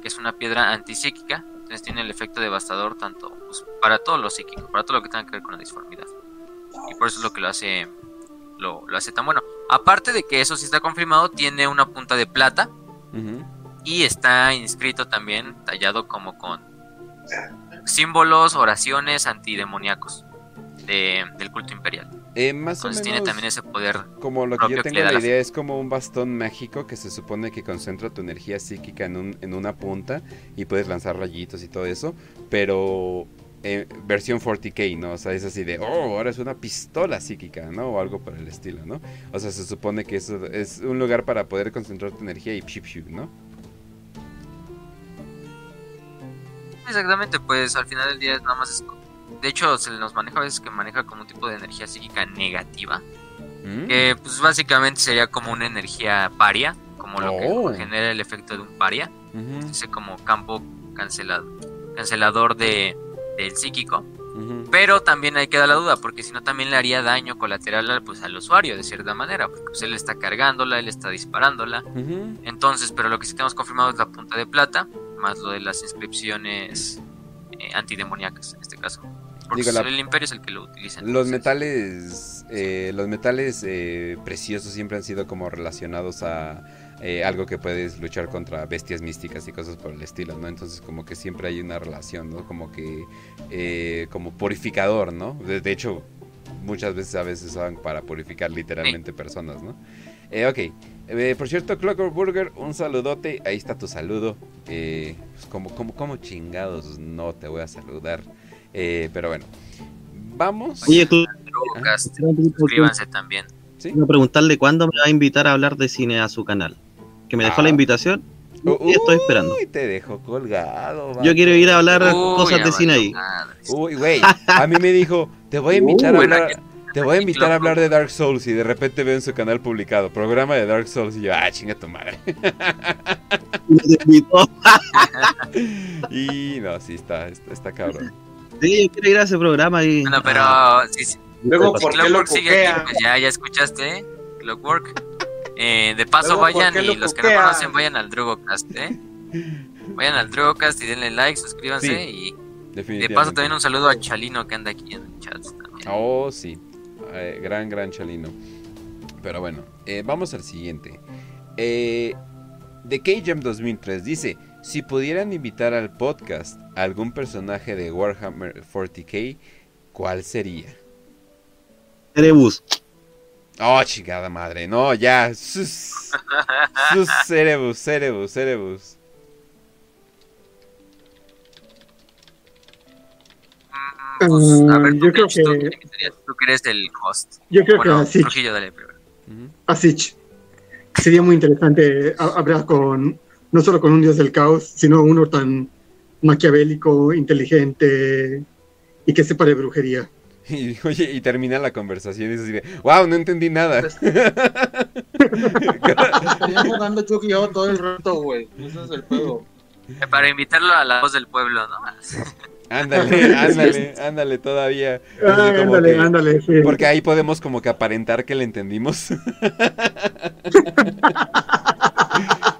que es una piedra antipsíquica, entonces tiene el efecto devastador tanto pues, para todo lo psíquico, para todo lo que tenga que ver con la disformidad. Y por eso es lo que lo hace lo, lo hace tan bueno. Aparte de que eso sí está confirmado, tiene una punta de plata ujú. Y está inscrito también, tallado como con símbolos, oraciones antidemoníacos de- del culto imperial. Eh, más o Entonces menos... tiene también ese poder. Como lo que yo que tengo da la la idea es como un bastón mágico que se supone que concentra tu energía psíquica en, un, en una punta y puedes lanzar rayitos y todo eso, pero eh, versión 40k, ¿no? O sea, es así de, oh, ahora es una pistola psíquica, ¿no? O algo por el estilo, ¿no? O sea, se supone que eso es un lugar para poder concentrar tu energía y pship, ¿no? Exactamente, pues al final del día es nada más... es- de hecho, se nos maneja a veces que maneja como un tipo de energía psíquica negativa. ¿Mm? Que pues básicamente sería como una energía paria, como lo Oh. que genera el efecto de un paria. Ese como campo cancelado, cancelador de, del psíquico. Pero también hay que dar la duda, porque si no también le haría daño colateral pues, al usuario de cierta manera, porque pues, él está cargándola, él está disparándola. Entonces, pero lo que sí tenemos confirmado es la punta de plata, más lo de las inscripciones eh, antidemoníacas en este caso. Porque el imperio es el que lo utiliza. Los metales, eh, los metales eh, preciosos siempre han sido como relacionados a eh, algo que puedes luchar contra bestias místicas y cosas por el estilo, ¿no? Entonces como que siempre hay una relación, ¿no? Como que, eh, como purificador, ¿no? De, hecho, muchas veces a veces usan para purificar literalmente personas, ¿no? Eh, por cierto, Clockwork Burger, un saludote, ahí está tu saludo. pues como, como, como chingados no te voy a saludar. pero bueno, vamos. Oye, suscríbanse también. ¿Sí? Quiero preguntarle cuándo me va a invitar a hablar de cine a su canal que me dejó la ah. invitación y estoy esperando. Uy, te dejo colgado. Yo quiero ir a hablar cosas de cine ahí. Uy, güey, a mí me dijo, te voy a invitar a hablar... Te voy a invitar a hablar de Dark Souls y de repente veo en su canal publicado programa de Dark Souls y yo, ah, chinga tu madre. y no, sí, está, está, cabrón. Sí, yo quiero ir a ese programa y... Bueno, pero ah. Luego, ¿por qué lo sigue aquí, pues ya, ya escuchaste, Clockwork. Eh, de paso vayan y los que no conocen vayan al Drugocast, ¿eh? Vayan al Drugocast y denle like, suscríbanse y de paso también un saludo a Chalino que anda aquí en el chat también. Oh, sí. Eh, gran, gran Chalino. Pero bueno, eh, vamos al siguiente. Eh, The K-Jam 2003 dice, si pudieran invitar al podcast a algún personaje de Warhammer 40k, ¿cuál sería? Erebus. Oh, chingada madre. No, ya. Sus, sus Cerebus, Cerebus, Cerebus. Pues, a ver, yo creo que... Tú, que eres el host. Yo creo que Asich. Trujillo, dale Asich. Sería muy interesante hablar con, no solo con un dios del caos, sino uno tan maquiavélico, inteligente y que sepa de brujería. Y, oye, y termina la conversación y dice así de, wow, no entendí nada. Estaríamos dando Chucky yo todo el rato, güey. Ese es el juego. Eh, para invitarlo a la voz del pueblo, ¿no? Ándale, ándale, ándale todavía. Ah, ándale, ándale, sí. Porque ahí podemos como que aparentar que le entendimos.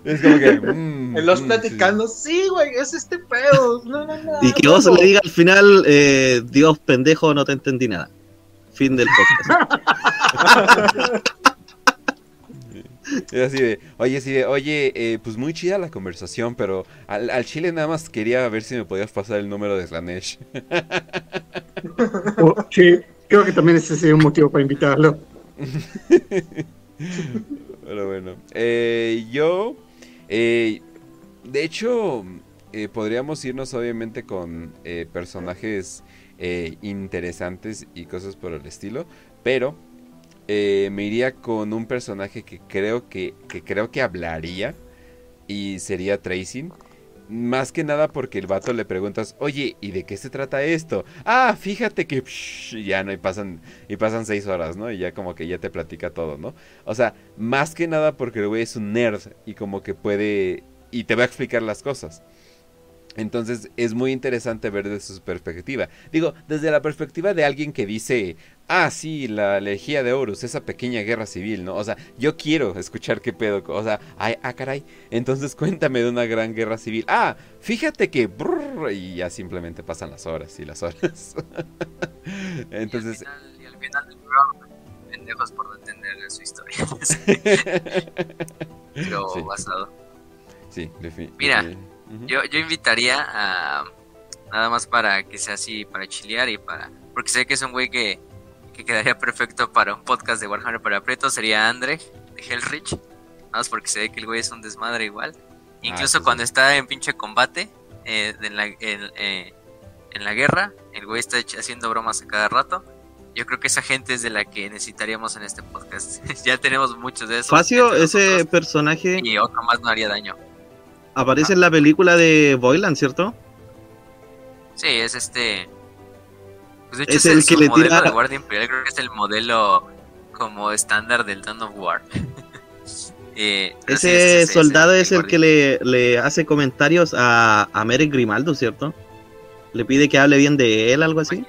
Es como que. Mm, los mm, platicando, sí. güey, es este pedo. No, no, no, y que vos le diga al final, eh, Dios pendejo, no te entendí nada. Fin del podcast. Es así de, oye, así de, oye, eh, pues muy chida la conversación, pero al, al, chile nada más quería ver si me podías pasar el número de Slanesh. Oh, sí, creo que también ese sería un motivo para invitarlo. pero bueno, eh, yo eh, de hecho, podríamos irnos obviamente con personajes interesantes y cosas por el estilo, pero me iría con un personaje que creo que, que creo que hablaría y sería Tracing. Más que nada porque el vato le preguntas, oye, ¿y de qué se trata esto? Ah, fíjate que ya no, y pasan, y pasan seis horas, ¿no? Y ya como que ya te platica todo, ¿no? O sea, más que nada porque el güey es un nerd y como que puede, y te va a explicar las cosas. Entonces es muy interesante ver desde su perspectiva. Digo, desde la perspectiva de alguien que dice, ah, sí, la elegía de Horus, esa pequeña guerra civil, ¿no? O sea, yo quiero escuchar qué pedo, o sea, ay, ah, caray, entonces cuéntame de una gran guerra civil. Ah, fíjate que... y ya simplemente pasan las horas y las horas. entonces... Y al final, del programa, pendejos por no entender su historia. Pero sí. basado. Sí, definitivamente. Mira yo, yo invitaría a. Nada más para que sea así, para chilear y para. Porque sé que es un güey que, que quedaría perfecto para un podcast de Warhammer para Preto. Sería Andre de Hellrich. Nada más porque sé que el güey es un desmadre igual. Incluso ah, cuando está en pinche combate eh, en, la, eh, en la guerra, el güey está haciendo bromas a cada rato. Yo creo que esa gente es de la que necesitaríamos en este podcast. ya tenemos muchos de esos. Facio, ese personaje. Y otro más no haría daño aparece en la película de Boyland, ¿cierto? Sí, es este. Pues de hecho es, el, que le tira. De Guardia Imperial, creo que es el modelo como estándar del Dawn of War. eh, ese soldado es, el, que le, le, hace comentarios a, a Merrick Grimaldo, ¿cierto? Le pide que hable bien de él, algo así.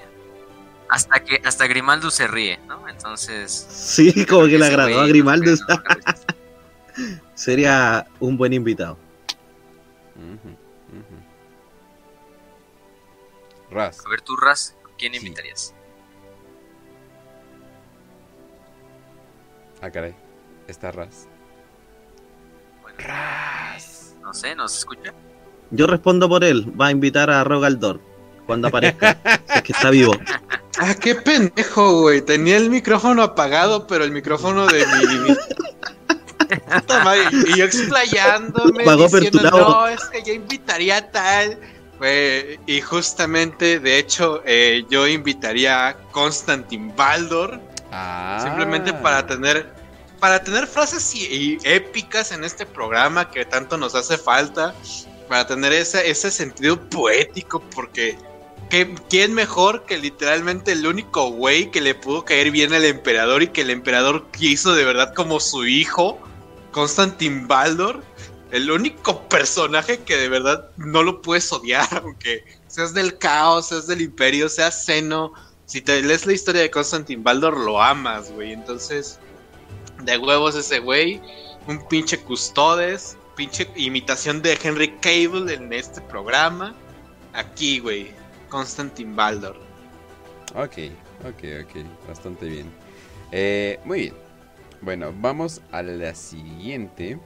hasta que hasta Grimaldo se ríe, ¿no? Entonces. Sí, como que le agradó a Grimaldo. Sería un buen invitado. Ras. A ver, tú, Ras, ¿quién invitarías? Ah, caray. Está Ras. Ras. No sé, ¿nos escucha? Yo respondo por él. Va a invitar a Rogaldor cuando aparezca. es que está vivo. Ah, qué pendejo, güey. Tenía el micrófono apagado, pero el micrófono de mi. Y yo explayándome. diciendo, no, es que yo invitaría a tal. y justamente, de hecho, eh, yo invitaría a Constantin Baldor. Ah. Simplemente para tener. Para tener frases épicas en este programa que tanto nos hace falta. Para tener ese, ese sentido poético. Porque ¿Quién mejor que literalmente el único güey que le pudo caer bien al emperador y que el emperador quiso de verdad como su hijo, Constantin Baldor? El único personaje que de verdad no lo puedes odiar, aunque seas del caos, seas del imperio, seas seno. Si te lees la historia de Constantin Baldor, lo amas, güey. Entonces, de huevos ese güey, un pinche custodes, pinche imitación de Henry Cable en este programa. Aquí, güey, Constantin Baldor. Ok, ok, ok, bastante bien. Eh, muy bien. Bueno, vamos a la siguiente.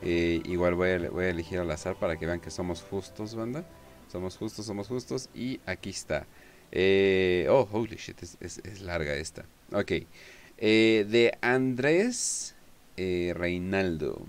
Eh, igual voy a, voy a, elegir al azar para que vean que somos justos, banda. Somos justos, somos justos. Y aquí está. Eh, oh, holy shit, es, larga esta. Ok. de Andrés Reinaldo.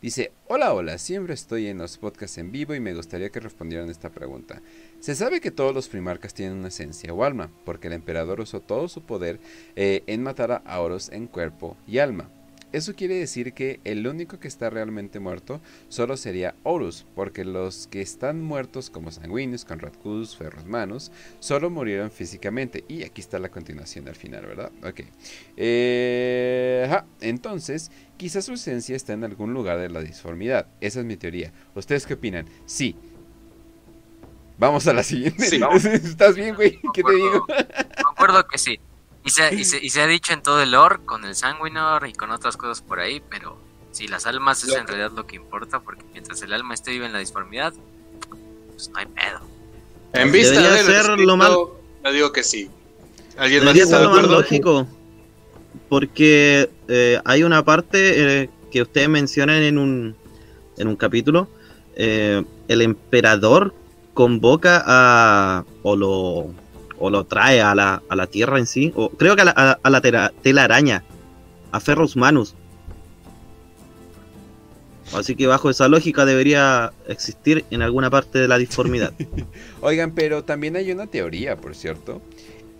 Dice, hola, hola, siempre estoy en los podcasts en vivo y me gustaría que respondieran esta pregunta. Se sabe que todos los primarcas tienen una esencia o alma, porque el emperador usó todo su poder eh, en matar a Horus en cuerpo y alma. Eso quiere decir que el único que está realmente muerto solo sería Horus, porque los que están muertos como Sanguinius, Conrad Cus, Ferros Manos, solo murieron físicamente. Y aquí está la continuación al final, ¿verdad? Ok. Eh, entonces, quizás su esencia está en algún lugar de la disformidad. Esa es mi teoría. ¿Ustedes qué opinan? Sí, Vamos a la siguiente. ¿Estás bien, güey? ¿Qué te digo? Concuerdo que sí. Y se, y, se, ha dicho en todo el lore, con el Sanguinor y con otras cosas por ahí, pero si las almas es en realidad lo que importa, porque mientras el alma esté viva en la disformidad, pues no hay pedo. En vista de ser lo mal... yo digo que sí. ¿Alguien Debería ser lo más lógico, porque eh, hay una parte eh, que ustedes mencionan en un, en un capítulo, eh, el emperador convoca a o lo, o lo trae a la, a la Tierra en sí, o creo que a la, a, la tela, araña, a Ferros Manus. Así que bajo esa lógica debería existir en alguna parte de la disformidad. Oigan, pero también hay una teoría, por cierto,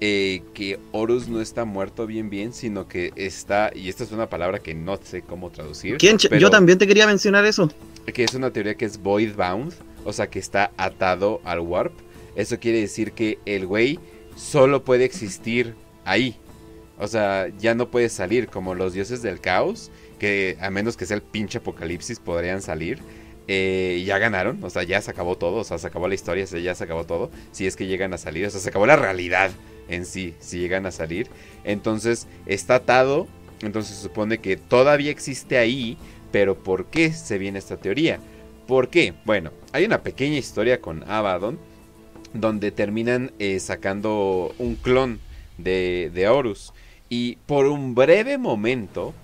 eh, que Horus no está muerto bien bien, sino que está, y esta es una palabra que no sé cómo traducir. ¿Quién? Yo también te quería mencionar eso. Que es una teoría que es void bound, o sea que está atado al warp. Eso quiere decir que el güey solo puede existir ahí. O sea, ya no puede salir como los dioses del caos, que a menos que sea el pinche apocalipsis podrían salir. Eh, ya ganaron, o sea, ya se acabó todo, o sea, se acabó la historia, ya se acabó todo. Si es que llegan a salir, o sea, se acabó la realidad en sí, si llegan a salir. Entonces, está atado, entonces se supone que todavía existe ahí, pero ¿por qué se viene esta teoría? ¿Por qué? Bueno, hay una pequeña historia con Abaddon donde terminan eh, sacando un clon de, de Horus. Y por un breve momento,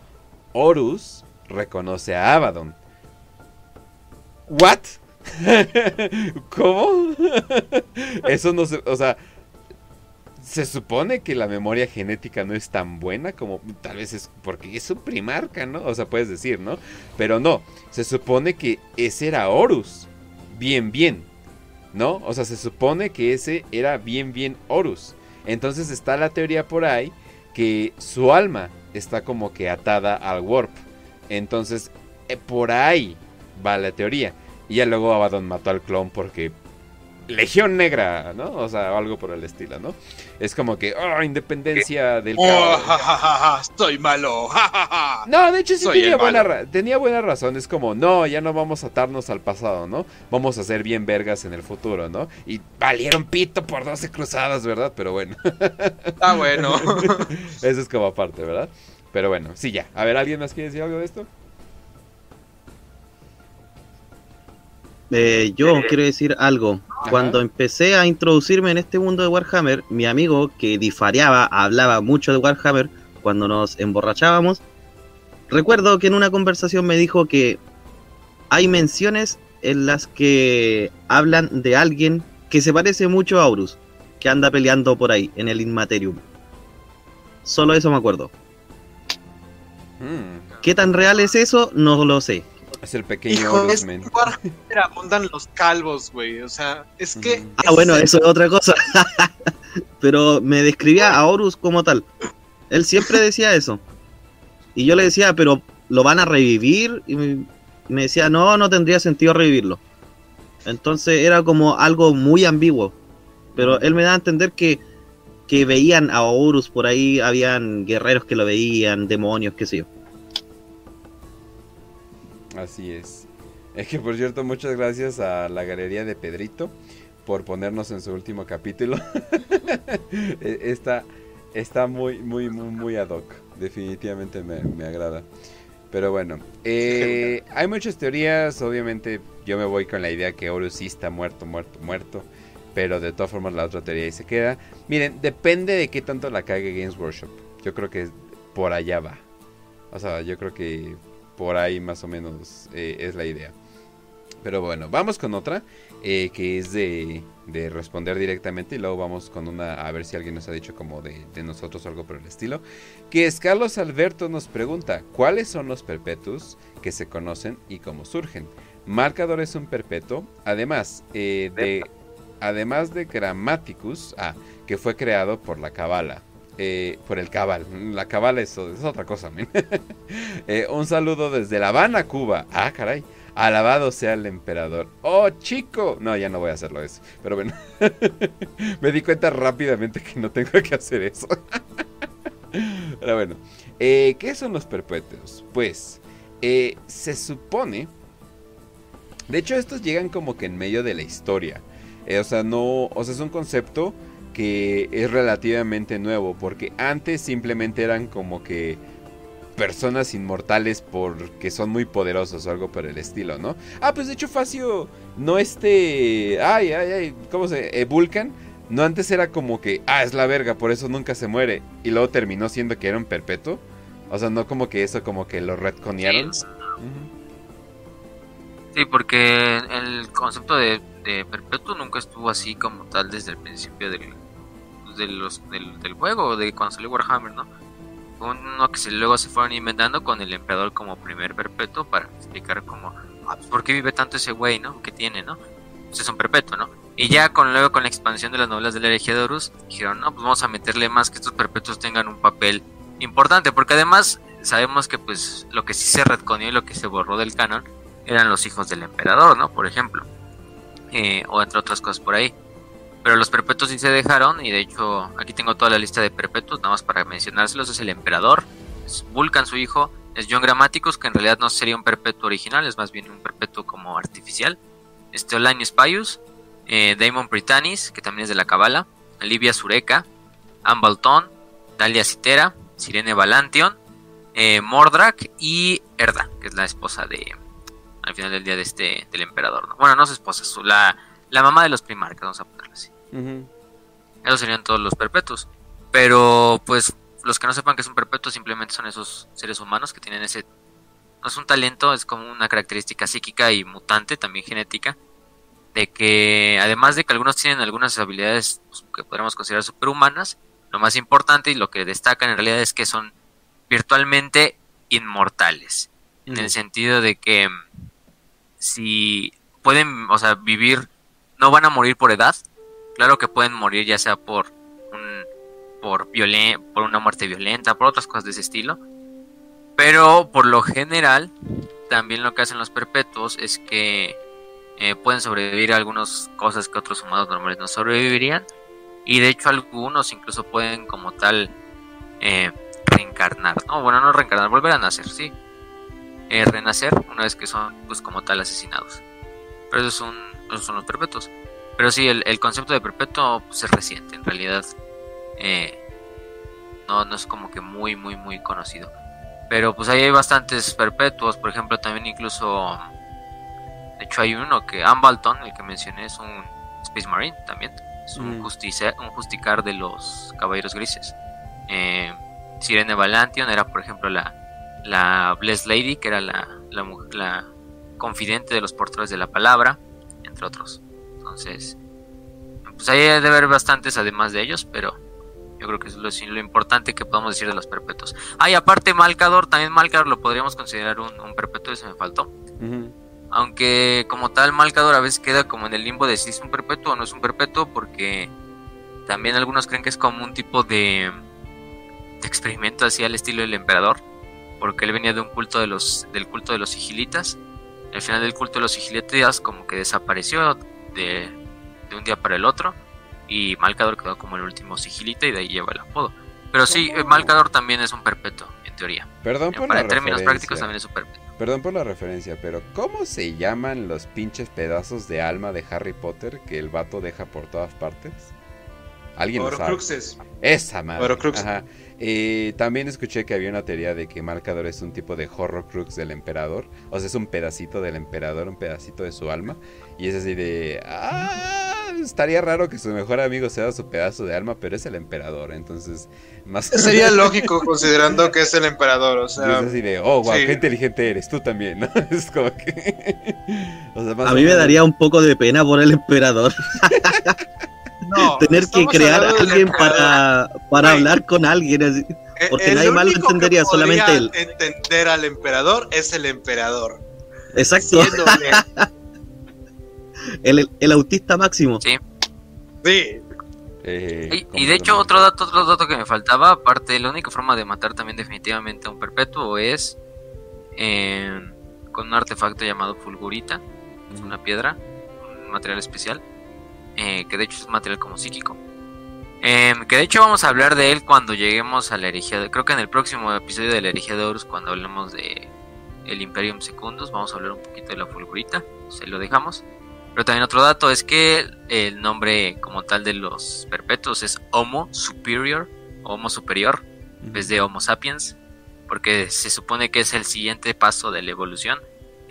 Horus reconoce a Abaddon. ¿What? ¿Cómo? Eso no se. O sea, se supone que la memoria genética no es tan buena como tal vez es porque es un primarca, ¿no? O sea, puedes decir, ¿no? Pero no, se supone que ese era Horus. Bien, bien. ¿No? O sea, se supone que ese era bien, bien Horus. Entonces está la teoría por ahí que su alma está como que atada al Warp. Entonces, eh, por ahí va la teoría. Y ya luego Abaddon mató al clon porque Legión Negra, ¿no? O sea, algo por el estilo, ¿no? Es como que, oh, independencia del oh, estoy malo. no, de hecho sí tenía buena, tenía buena razón. Es como, no, ya no vamos a atarnos al pasado, ¿no? Vamos a ser bien vergas en el futuro, ¿no? Y valieron pito por 12 cruzadas, ¿verdad? Pero bueno. Ah, bueno. Eso es como aparte, ¿verdad? Pero bueno, sí, ya. A ver, ¿alguien más quiere decir algo de esto? Eh, yo quiero decir algo. Cuando empecé a introducirme en este mundo de Warhammer, mi amigo que difareaba, hablaba mucho de Warhammer cuando nos emborrachábamos, recuerdo que en una conversación me dijo que hay menciones en las que hablan de alguien que se parece mucho a Horus, que anda peleando por ahí, en el Inmaterium. Solo eso me acuerdo. Hmm. ¿Qué tan real es eso? No lo sé. Es el pequeño Horus, abundan los calvos, güey. O sea, es que. Ah, bueno, eso es otra cosa. pero me describía a Horus como tal. Él siempre decía eso. Y yo le decía, pero ¿lo van a revivir? Y me, decía, no, no tendría sentido revivirlo. Entonces era como algo muy ambiguo. Pero él me da a entender que, que veían a Horus por ahí, habían guerreros que lo veían, demonios, qué sé yo. Así es. Es que por cierto, muchas gracias a la galería de Pedrito por ponernos en su último capítulo. E, está, está muy, muy, muy, muy ad hoc. Definitivamente me, agrada. Pero bueno, eh, hay muchas teorías. Obviamente, yo me voy con la idea que Horus sí está muerto, muerto, muerto. Pero de todas formas, la otra teoría ahí se queda. Miren, depende de qué tanto la cague Games Workshop. Yo creo que por allá va. O sea, yo creo que por ahí más o menos eh, es la idea. Pero bueno, vamos con otra, eh, que es de, de, responder directamente y luego vamos con una, a ver si alguien nos ha dicho como de, nosotros algo por el estilo. Que es Carlos Alberto nos pregunta, ¿cuáles son los perpetuos que se conocen y cómo surgen? Marcador es un perpetuo, además eh, de... Además de Grammaticus, ah, que fue creado por la Cabala. Eh, por el cabal. La cabal es, es otra cosa, eh, un saludo desde La Habana, Cuba. Ah, caray. Alabado sea el emperador. ¡Oh, chico! No, ya no voy a hacerlo eso. Pero bueno, me di cuenta rápidamente que no tengo que hacer eso. Pero bueno, eh, ¿qué son los perpetuos? Pues, se supone... De hecho, estos llegan como que en medio de la historia. o sea, no... O sea, es un concepto que es relativamente nuevo, porque antes simplemente eran como que personas inmortales porque son muy poderosos o algo por el estilo, ¿no? Ah, pues de hecho Facio, no este... Ay, ay, ay, ¿cómo se...? Eh, Vulcan, no antes era como que, ah, es la verga, por eso nunca se muere, y luego terminó siendo que era un perpetuo. O sea, no como que eso como que lo retconearon. Sí, sí porque el concepto de, de perpetuo nunca estuvo así como tal desde el principio del, de los, del, juego, de cuando salió Warhammer, ¿no? Uno que luego se fueron inventando con el emperador como primer perpetuo para explicar cómo, ah, pues, por qué vive tanto ese güey, ¿no? Que tiene, ¿no? Pues es un perpetuo, ¿no? Y ya con luego con la expansión de las novelas del hereje de Horus, dijeron, no, pues vamos a meterle más que estos perpetuos tengan un papel importante, porque además sabemos que pues lo que sí se retconió y lo que se borró del canon eran los hijos del emperador, ¿no? Por ejemplo. Eh, o entre otras cosas por ahí. Pero los perpetuos sí se dejaron y de hecho aquí tengo toda la lista de perpetuos, nada más para mencionárselos. Es el emperador, es Vulcan su hijo, es John Grammaticus, que en realidad no sería un perpetuo original, es más bien un perpetuo como artificial. Este Olanius Pius, eh, Daemon Britannis, que también es de la Cabala, Livia Sureca, Ambalton, Dalia Citera, Sirene Valantion, eh, Mordrak y Erda, que es la esposa de, al final del día de este, del emperador. Bueno, no es esposa, su, la, la mamá de los primarcas, vamos a así. Esos serían todos los perpetuos. Pero pues los que no sepan que es un perpetuo simplemente son esos seres humanos que tienen ese... No es un talento, es como una característica psíquica y mutante, también genética. De que además de que algunos tienen algunas habilidades pues, que podríamos considerar superhumanas, lo más importante y lo que destacan en realidad es que son virtualmente inmortales. En el sentido de que si pueden, o sea, vivir, no van a morir por edad, Claro que pueden morir ya sea por un, por por una muerte violenta, por otras cosas de ese estilo. Pero por lo general, también lo que hacen los perpetuos es que eh, pueden sobrevivir a algunas cosas que otros humanos normales no sobrevivirían. Y de hecho algunos incluso pueden como tal eh, reencarnar. No, bueno, no reencarnar, volver a nacer, sí. Eh, renacer una vez que son pues como tal asesinados. Pero esos son, esos son los perpetuos. Pero sí, el, el concepto de perpetuo pues, es reciente, en realidad. Eh, no, no es como que muy, muy, muy conocido. Pero pues ahí hay bastantes perpetuos, por ejemplo, también incluso... De hecho hay uno que Ambalton, el que mencioné, es un Space Marine también. Es un, Mm. justicia, un justicar de los Caballeros Grises. Eh, Sirene Valantion era, por ejemplo, la, la Blessed Lady, que era la, la, la confidente de los portadores de la palabra, entre otros. Entonces, pues ahí debe haber bastantes además de ellos, pero yo creo que es lo, importante que podemos decir de los perpetuos. Ah, y aparte Malcador, también Malcador lo podríamos considerar un, un perpetuo, eso me faltó. Aunque como tal Malcador a veces queda como en el limbo de si es un perpetuo o no es un perpetuo, porque también algunos creen que es como un tipo de, de experimento así al estilo del emperador, porque él venía de un culto de los, del culto de los sigilitas. Al final del culto de los sigilitas como que desapareció de, de un día para el otro y Malcador quedó como el último sigilita y de ahí lleva el apodo. Pero sí, eh, Malcador también es un perpetuo, en teoría. Perdón por Para la términos prácticos referencia. también es un perpetuo. Perdón por la referencia, pero ¿cómo se llaman los pinches pedazos de alma de Harry Potter que el vato deja por todas partes? ¿Alguien lo sabe? Esa madre. Horcrux. Ajá. Eh, también escuché que había una teoría de que Malcador es un tipo de Horrocrux del emperador. O sea, es un pedacito del emperador, un pedacito de su alma. Y es así de. Ah, estaría raro que su mejor amigo sea su pedazo de alma, pero es el emperador. Entonces, más. Sería lógico considerando que es el emperador, o Y sea, es así de, oh, wow, sí. qué inteligente eres, tú también, ¿no? Es como que. o sea, más A mí me daría un poco de pena por el emperador. no, Tener que crear a alguien para, para hablar con alguien. así. Eh, porque el nadie más lo que entendería, solamente él. entender al emperador es el emperador. Exacto, Siéndole- el, el autista máximo. Sí. sí, Eh, Y, ¿cómo y de hecho, otro dato, otro dato que me faltaba, aparte, la única forma de matar también definitivamente a un perpetuo es eh, con un artefacto llamado fulgurita, es una piedra, un material especial, eh, que de hecho es un material como psíquico. Eh, que de hecho vamos a hablar de él cuando lleguemos a la herejía, de- creo que en el próximo episodio de la herejía de Horus, cuando hablemos de el Imperium Secundus, vamos a hablar un poquito de la fulgurita, se lo dejamos. Pero también otro dato es que el nombre como tal de los perpetuos es Homo Superior, Homo Superior, en vez de Homo Sapiens, porque se supone que es el siguiente paso de la evolución,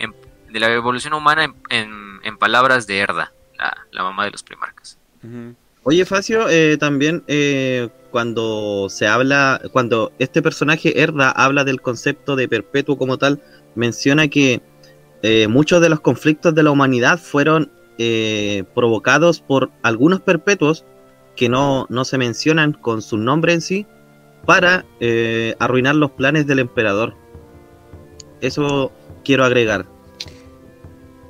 en- de la evolución humana en, en- palabras de Erda, la, mamá de los primarcas. Oye, Facio, eh, también eh, cuando se habla, cuando este personaje Erda habla del concepto de perpetuo como tal, menciona que eh, muchos de los conflictos de la humanidad fueron eh, provocados por algunos perpetuos que no, no se mencionan con su nombre en sí para eh, arruinar los planes del emperador. Eso quiero agregar.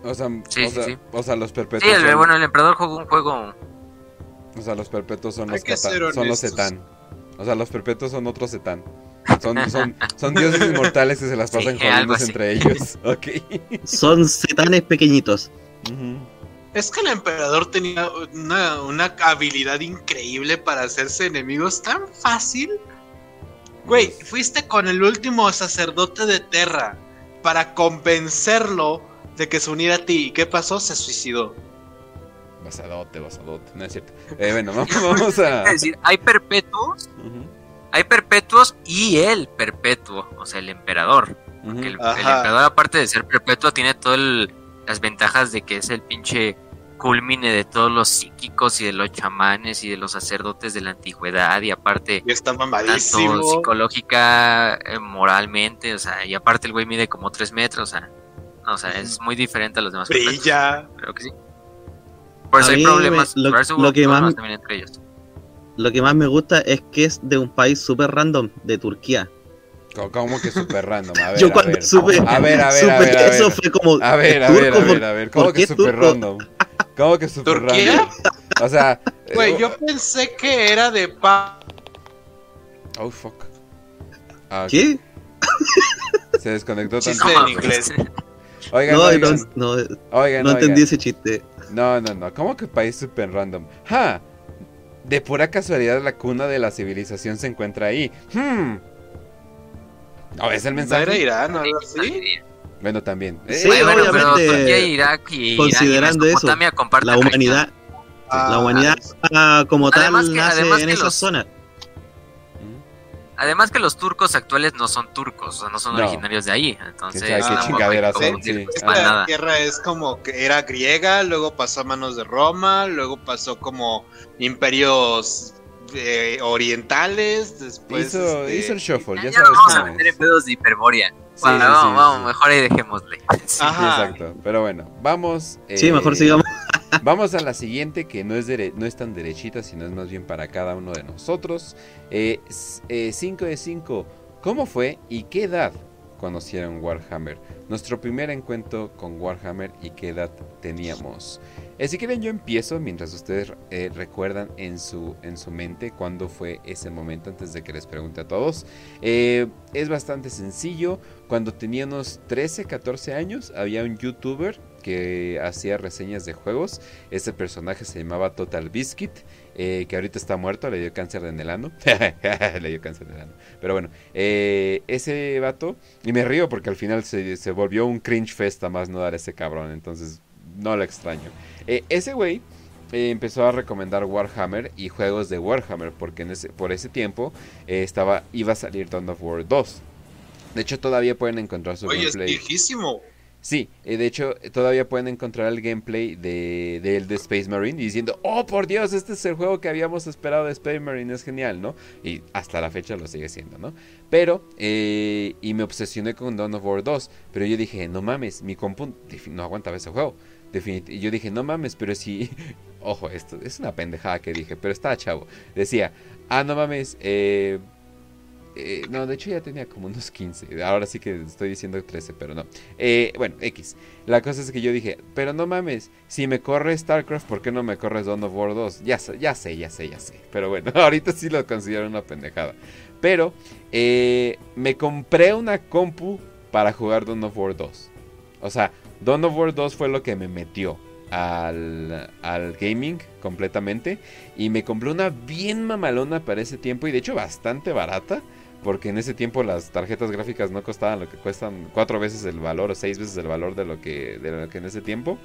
O sea, Sí, o, sí, sea sí. o sea, los Sí, perpetuos. el, son, bueno, el emperador jugó un juego... O sea, los perpetuos son Hay los, son los. Zetán. O sea, los perpetuos son otros Zetán. Son, son, son dioses inmortales que se las Sí, pasan así. entre ellos. Son setanes pequeñitos. Ujú. Es que el emperador tenía una, una habilidad increíble para hacerse enemigos tan fácil. Güey, fuiste con el último sacerdote de Terra para convencerlo de que se uniera a ti. ¿Y qué pasó? Se suicidó. Basadote, basadote. No es cierto. Eh, bueno, vamos, vamos a. Es decir, hay perpetuos, hay perpetuos y el perpetuo, o sea, el emperador. ujú. Que el, emperador, aparte de ser perpetuo, tiene todas las ventajas de que es el pinche culmine de todos los psíquicos y de los chamanes y de los sacerdotes de la antigüedad. Y aparte, Y está tanto mamadísimo. psicológica, eh, moralmente, o sea, y aparte el güey mide como 3 metros, o sea, no, o sea, es muy diferente a los demás. Brilla. Creo que sí. Por eso A hay problemas, lo- por eso hubo lo que más- problemas también entre ellos. Lo que más me gusta es que es de un país súper random, de Turquía. Como que súper random. A ver, Yo a cuando ver. supe, A ver, a ver, supe a ver, a eso ver. fue como... A ver, a ¿turco? ver, a ¿Por- ver, a ver. ¿Cómo que super turco? random? ¿Cómo que super ¿Turquía? random? O sea. eh, Güey, yo pensé que era de pa. Oh, fuck. Ah. ¿Qué? Se desconectó Chiste tanto. en inglés. Oigan, no, oigan, no, no, oigan, no entendí oigan. ese chiste. No, no, no. ¿Cómo que país super random? ¡Ja! De pura casualidad la cuna de la civilización se encuentra ahí. Hmm. ¿No ves el ¿No mensaje? era Irán o algo así? Bueno, también. Eh, Sí, Oye, bueno, pero obviamente, Turquía, Irak y Irán y considerando eso, La humanidad, Ah, la humanidad ah, como tal Además que- nace en esa los- zona. Además que los turcos actuales no son turcos, o sea, no son No. originarios de ahí. Entonces, ¿Quién sabe qué no, chingaderas decir, Sí. pues, Esta tierra es como que era griega, luego pasó a manos de Roma, luego pasó como imperios eh, orientales, después hizo, este, hizo el shuffle, ya Ya, sabes nos vamos a cómo meter es. en pedos de hiperborea. Sí, Bueno, sí, vamos, sí, vamos, sí. mejor ahí dejémosle. Exacto. Pero bueno, vamos. Sí, eh, mejor sigamos. Vamos a la siguiente, que no es, dere- no es tan derechita, sino es más bien para cada uno de nosotros. 5 de 5. ¿Cómo fue y qué edad conocieron Warhammer? Nuestro primer encuentro con Warhammer y qué edad teníamos. Eh, si quieren yo empiezo mientras ustedes eh, recuerdan en su, en su mente cuándo fue ese momento antes de que les pregunte a todos. Eh, es bastante sencillo. Cuando tenía unos 13, 14 años había un youtuber que hacía reseñas de juegos. Este personaje se llamaba Total Biscuit, eh, que ahorita está muerto, le dio cáncer en el ano. le dio cáncer en el ano. Pero bueno, ese vato, y me río porque al final se, se volvió un cringe fest a más no dar ese cabrón, entonces no lo extraño. Eh, ese güey eh, empezó a recomendar Warhammer y juegos de Warhammer, porque en ese, por ese tiempo eh, estaba, iba a salir Dawn of War 2. De hecho, todavía pueden encontrar su Oye, es gameplay. viejísimo. Sí, de hecho, todavía pueden encontrar el gameplay de, de, de Space Marine diciendo, oh por Dios, este es el juego que habíamos esperado de Space Marine, es genial, ¿no? Y hasta la fecha lo sigue siendo, ¿no? Pero, eh, y me obsesioné con Dawn of War 2, pero yo dije, no mames, mi compu no aguantaba ese juego. Y yo dije, no mames, pero si... Ojo, esto es una pendejada que dije, pero estaba chavo. Decía, ah, no mames, eh... eh, no, de hecho ya tenía como unos 15. Ahora sí que estoy diciendo 13, pero no. Eh, bueno, X. La cosa es que yo dije, pero no mames, si me corre StarCraft, ¿por qué no me corres Dawn of War 2? Ya, ya sé, ya sé, ya sé. Pero bueno, ahorita sí lo considero una pendejada. Pero me compré una compu para jugar Dawn of War 2. O sea, Dawn of War 2 fue lo que me metió al, al gaming completamente. Y me compré una bien mamalona para ese tiempo y de hecho bastante barata. Porque en ese tiempo las tarjetas gráficas no costaban lo que cuestan cuatro veces el valor o seis veces el valor de lo que, de lo que en ese tiempo.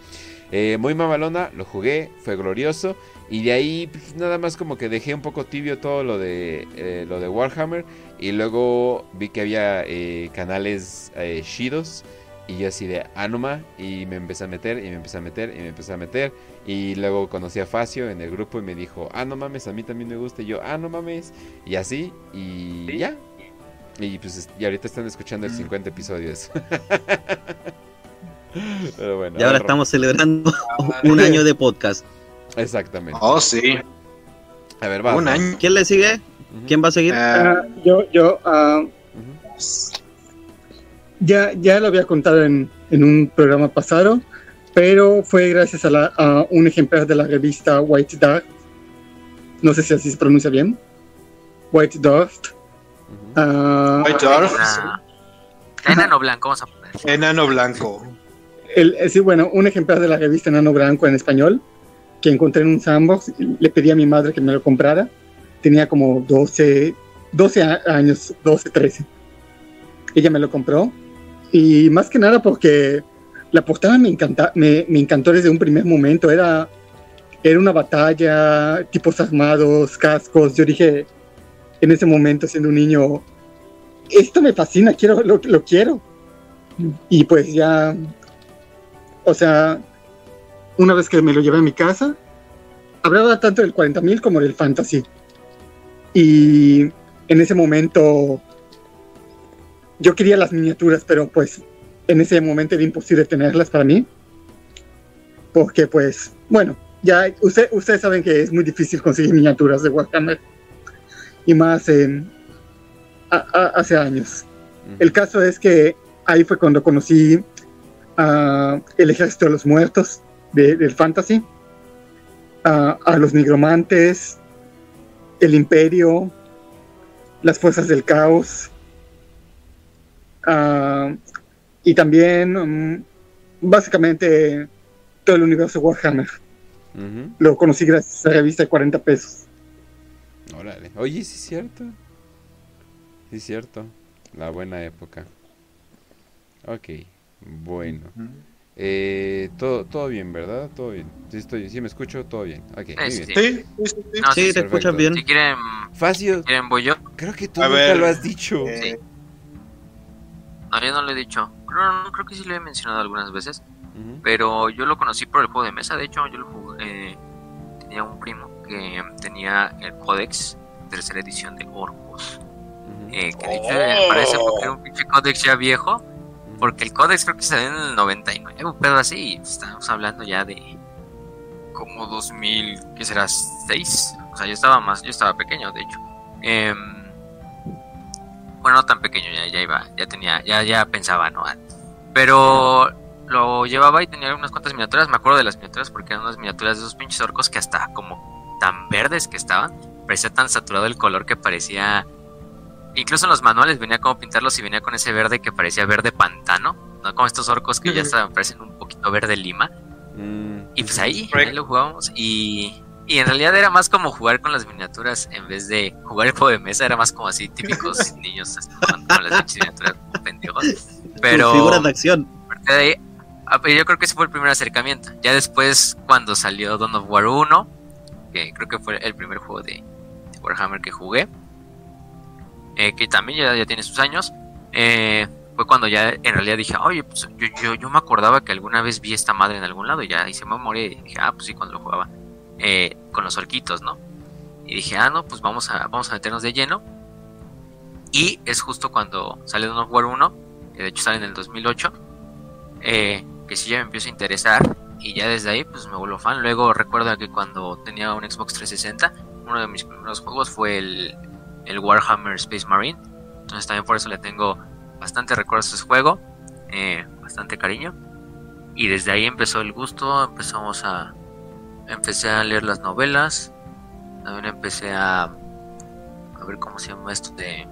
Eh, muy mamalona, lo jugué, fue glorioso. Y de ahí pues, nada más como que dejé un poco tibio todo lo de, eh, lo de Warhammer. Y luego vi que había eh, canales chidos. Y yo así de Anoma. Y me empecé a meter, y me empecé a meter, y me empecé a meter. Y luego conocí a Facio en el grupo y me dijo, ah, no mames, a mí también me gusta. Y yo, ah, no mames. Y así, y ya. Y pues y ahorita están escuchando el 50 episodios. Pero bueno. Y ahora estamos celebrando un año de podcast. Exactamente. Oh, sí. A ver, va. Un año. ¿Quién le sigue? ¿Quién va a seguir? Ah, Ah, yo, yo, ah, ujú. Ya, ya lo había contado en, en un programa pasado, pero fue gracias a, la- a un ejemplar de la revista White Dart. No sé si así se pronuncia bien. White Dart. Ah, White Dwarf, Una- Enano blanco, vamos a poner. enano blanco. el, eh, sí, bueno, un ejemplar de la revista Nano Blanco en español que encontré en un sandbox. Le pedí a mi madre que me lo comprara. Tenía como 12, 12 a- años, 12, 13. Ella me lo compró. Y más que nada porque la portada me, encanta, me, me encantó desde un primer momento. Era, era una batalla, tipos armados, cascos. Yo dije, en ese momento, siendo un niño, esto me fascina, quiero, lo, quiero. Y pues ya o sea, una vez que me lo llevé a mi casa, hablaba tanto del 40.000 como del fantasy. Y en ese momento yo quería las miniaturas, pero pues en ese momento era imposible tenerlas para mí. Porque pues, bueno, ya usted, ustedes saben que es muy difícil conseguir miniaturas de Warhammer. Y más en, a- a- hace años. El caso es que ahí fue cuando conocí a el ejército de los muertos de- del fantasy, a, a los nigromantes, el imperio, las fuerzas del caos, ah, y también mm, básicamente todo el universo Warhammer. Lo conocí gracias a esa revista de 40 pesos. Órale. Oye, sí es cierto. Sí es cierto. La buena época. Ok, bueno. Eh, todo, todo bien, ¿verdad? Todo bien. Sí, estoy, sí me escucho, todo bien. Okay, muy bien. Sí, sí, sí, te escuchas bien. Si quieren, Facio, quieren voy yo. Creo que tú nunca lo has dicho. Sí. No, yo no lo he dicho. Creo, creo que sí lo he mencionado algunas veces. Pero yo lo conocí por el juego de mesa. De hecho, yo lo jugué. tenía un primo que tenía el Codex, tercera edición de Orcos. eh, que de hecho me parece porque era un pinche Codex ya viejo. Porque el Codex creo que salió en el 99, un pedo así. Estamos hablando ya de como 2000, ¿qué será? 6. O sea, yo estaba más, yo estaba pequeño, de hecho. Eh, bueno, no tan pequeño, ya, ya iba, ya tenía, ya, ya pensaba, ¿no? Pero lo llevaba y tenía unas cuantas miniaturas, me acuerdo de las miniaturas porque eran unas miniaturas de esos pinches orcos que hasta como tan verdes que estaban, parecía tan saturado el color que parecía incluso en los manuales venía como pintarlos y venía con ese verde que parecía verde pantano, no como estos orcos que ya estaban, parecen un poquito verde lima. Mm. Y pues ahí, ahí lo jugábamos y, y en realidad era más como jugar con las miniaturas en vez de jugar el juego de mesa, era más como así típicos niños con las miniaturas pendejos. Pero figuras de acción. Ah, pues yo creo que ese fue el primer acercamiento. Ya después cuando salió Dawn of War 1, que creo que fue el primer juego de, Warhammer que jugué, eh, que también ya, tiene sus años, eh, fue cuando ya en realidad dije, oye, pues yo, yo, me acordaba que alguna vez vi esta madre en algún lado y ya hice memoria y dije, ah, pues sí, cuando lo jugaba eh, con los orquitos, ¿no? Y dije, ah, no, pues vamos a, vamos a meternos de lleno. Y es justo cuando sale Dawn of War 1, que de hecho sale en el 2008, que sí ya me empiezo a interesar y ya desde ahí pues me vuelvo fan. Luego recuerdo que cuando tenía un Xbox 360, uno de mis primeros juegos fue el, el Warhammer Space Marine. Entonces también por eso le tengo bastante recuerdos a ese juego, eh, bastante cariño. Y desde ahí empezó el gusto, empezamos a... Empecé a leer las novelas, también empecé a... A ver cómo se llama esto de...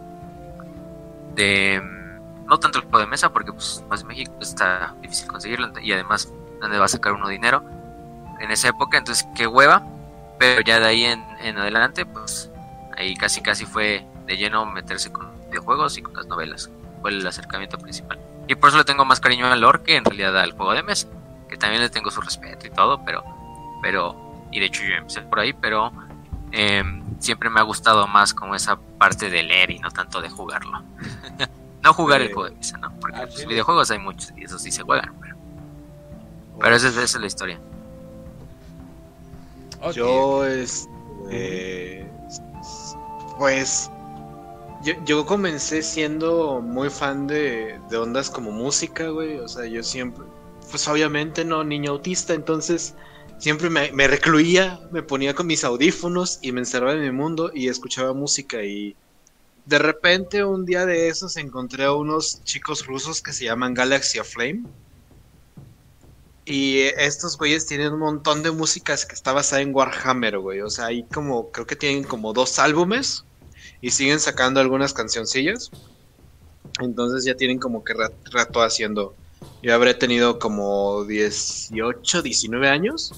De... No tanto el juego de mesa, porque pues más México está difícil conseguirlo y además donde va a sacar uno dinero en esa época, entonces qué hueva, pero ya de ahí en, en adelante pues ahí casi casi fue de lleno meterse con videojuegos y con las novelas. Fue el acercamiento principal. Y por eso le tengo más cariño al lore que en realidad al juego de mesa, que también le tengo su respeto y todo, pero, pero, y de hecho yo empecé por ahí, pero em, siempre me ha gustado más como esa parte de leer y no tanto de jugarlo. no jugar el juego de mesa, ¿no? Porque los ah, videojuegos hay muchos y esos sí se juegan, pero, pero esa, es la historia. Yo, este, pues yo, yo comencé siendo muy fan de, de ondas como música, güey. O sea, yo siempre, pues obviamente no, niño autista, entonces siempre me, recluía, me ponía con mis audífonos y me encerraba en mi mundo y escuchaba música y de repente un día de esos encontré a unos chicos rusos que se llaman Galaxy of Flame. Y estos güeyes tienen un montón de músicas que está basada en Warhammer, güey. O sea, hay como, creo que tienen como dos álbumes y siguen sacando algunas cancioncillas. Entonces ya tienen como que rato haciendo. Yo habré tenido como 18, 19 años.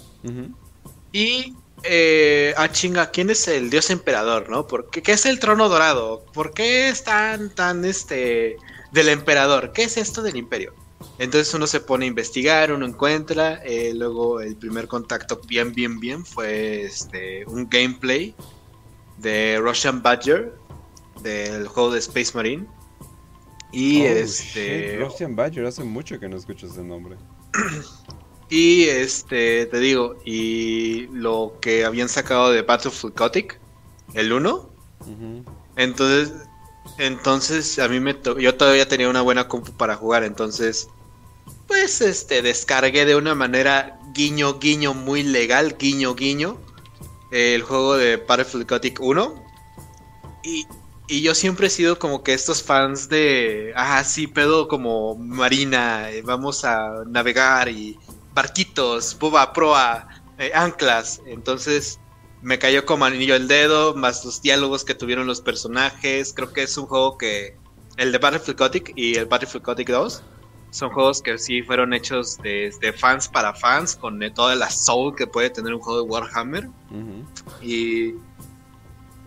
Y, eh, ah, chinga, ¿quién es el dios emperador, no? ¿Por qué, es el trono dorado? ¿Por qué es tan, tan, este, del emperador? ¿Qué es esto del imperio? Entonces uno se pone a investigar, uno encuentra, eh, luego el primer contacto bien, bien, bien fue este, un gameplay de Russian Badger, del juego de Space Marine. Y oh, este. Hace mucho que no escucho ese nombre. y este, te digo, y lo que habían sacado de Battlefield Gothic, el 1. Entonces, entonces a mí me yo todavía tenía una buena compu para jugar, entonces pues este descargué de una manera guiño guiño muy legal, guiño guiño el juego de Battlefield Gothic 1. Y, y, yo siempre he sido como que estos fans de, ah, sí, pedo como marina, eh, vamos a navegar y barquitos, boba, proa, eh, anclas. Entonces me cayó como anillo el dedo, más los diálogos que tuvieron los personajes. Creo que es un juego que, el de Battlefield Gothic y el Battlefield Gothic 2, son juegos que sí fueron hechos de, fans para fans, con toda la soul que puede tener un juego de Warhammer. Y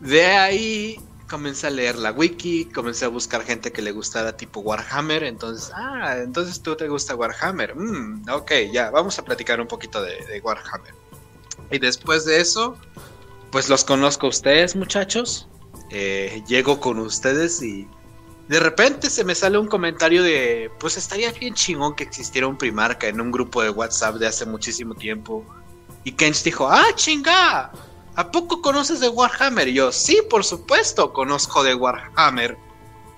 de ahí comencé a leer la wiki, comencé a buscar gente que le gustara tipo Warhammer. Entonces, ah, entonces tú te gusta Warhammer. Mm, ok, ya, vamos a platicar un poquito de, Warhammer. Y después de eso, pues los conozco a ustedes, muchachos. Eh, llego con ustedes y de repente se me sale un comentario de, pues estaría bien chingón que existiera un primarca en un grupo de WhatsApp de hace muchísimo tiempo. Y Kench dijo, ah, chinga, ¿a poco conoces de Warhammer? Y yo, sí, por supuesto, conozco de Warhammer.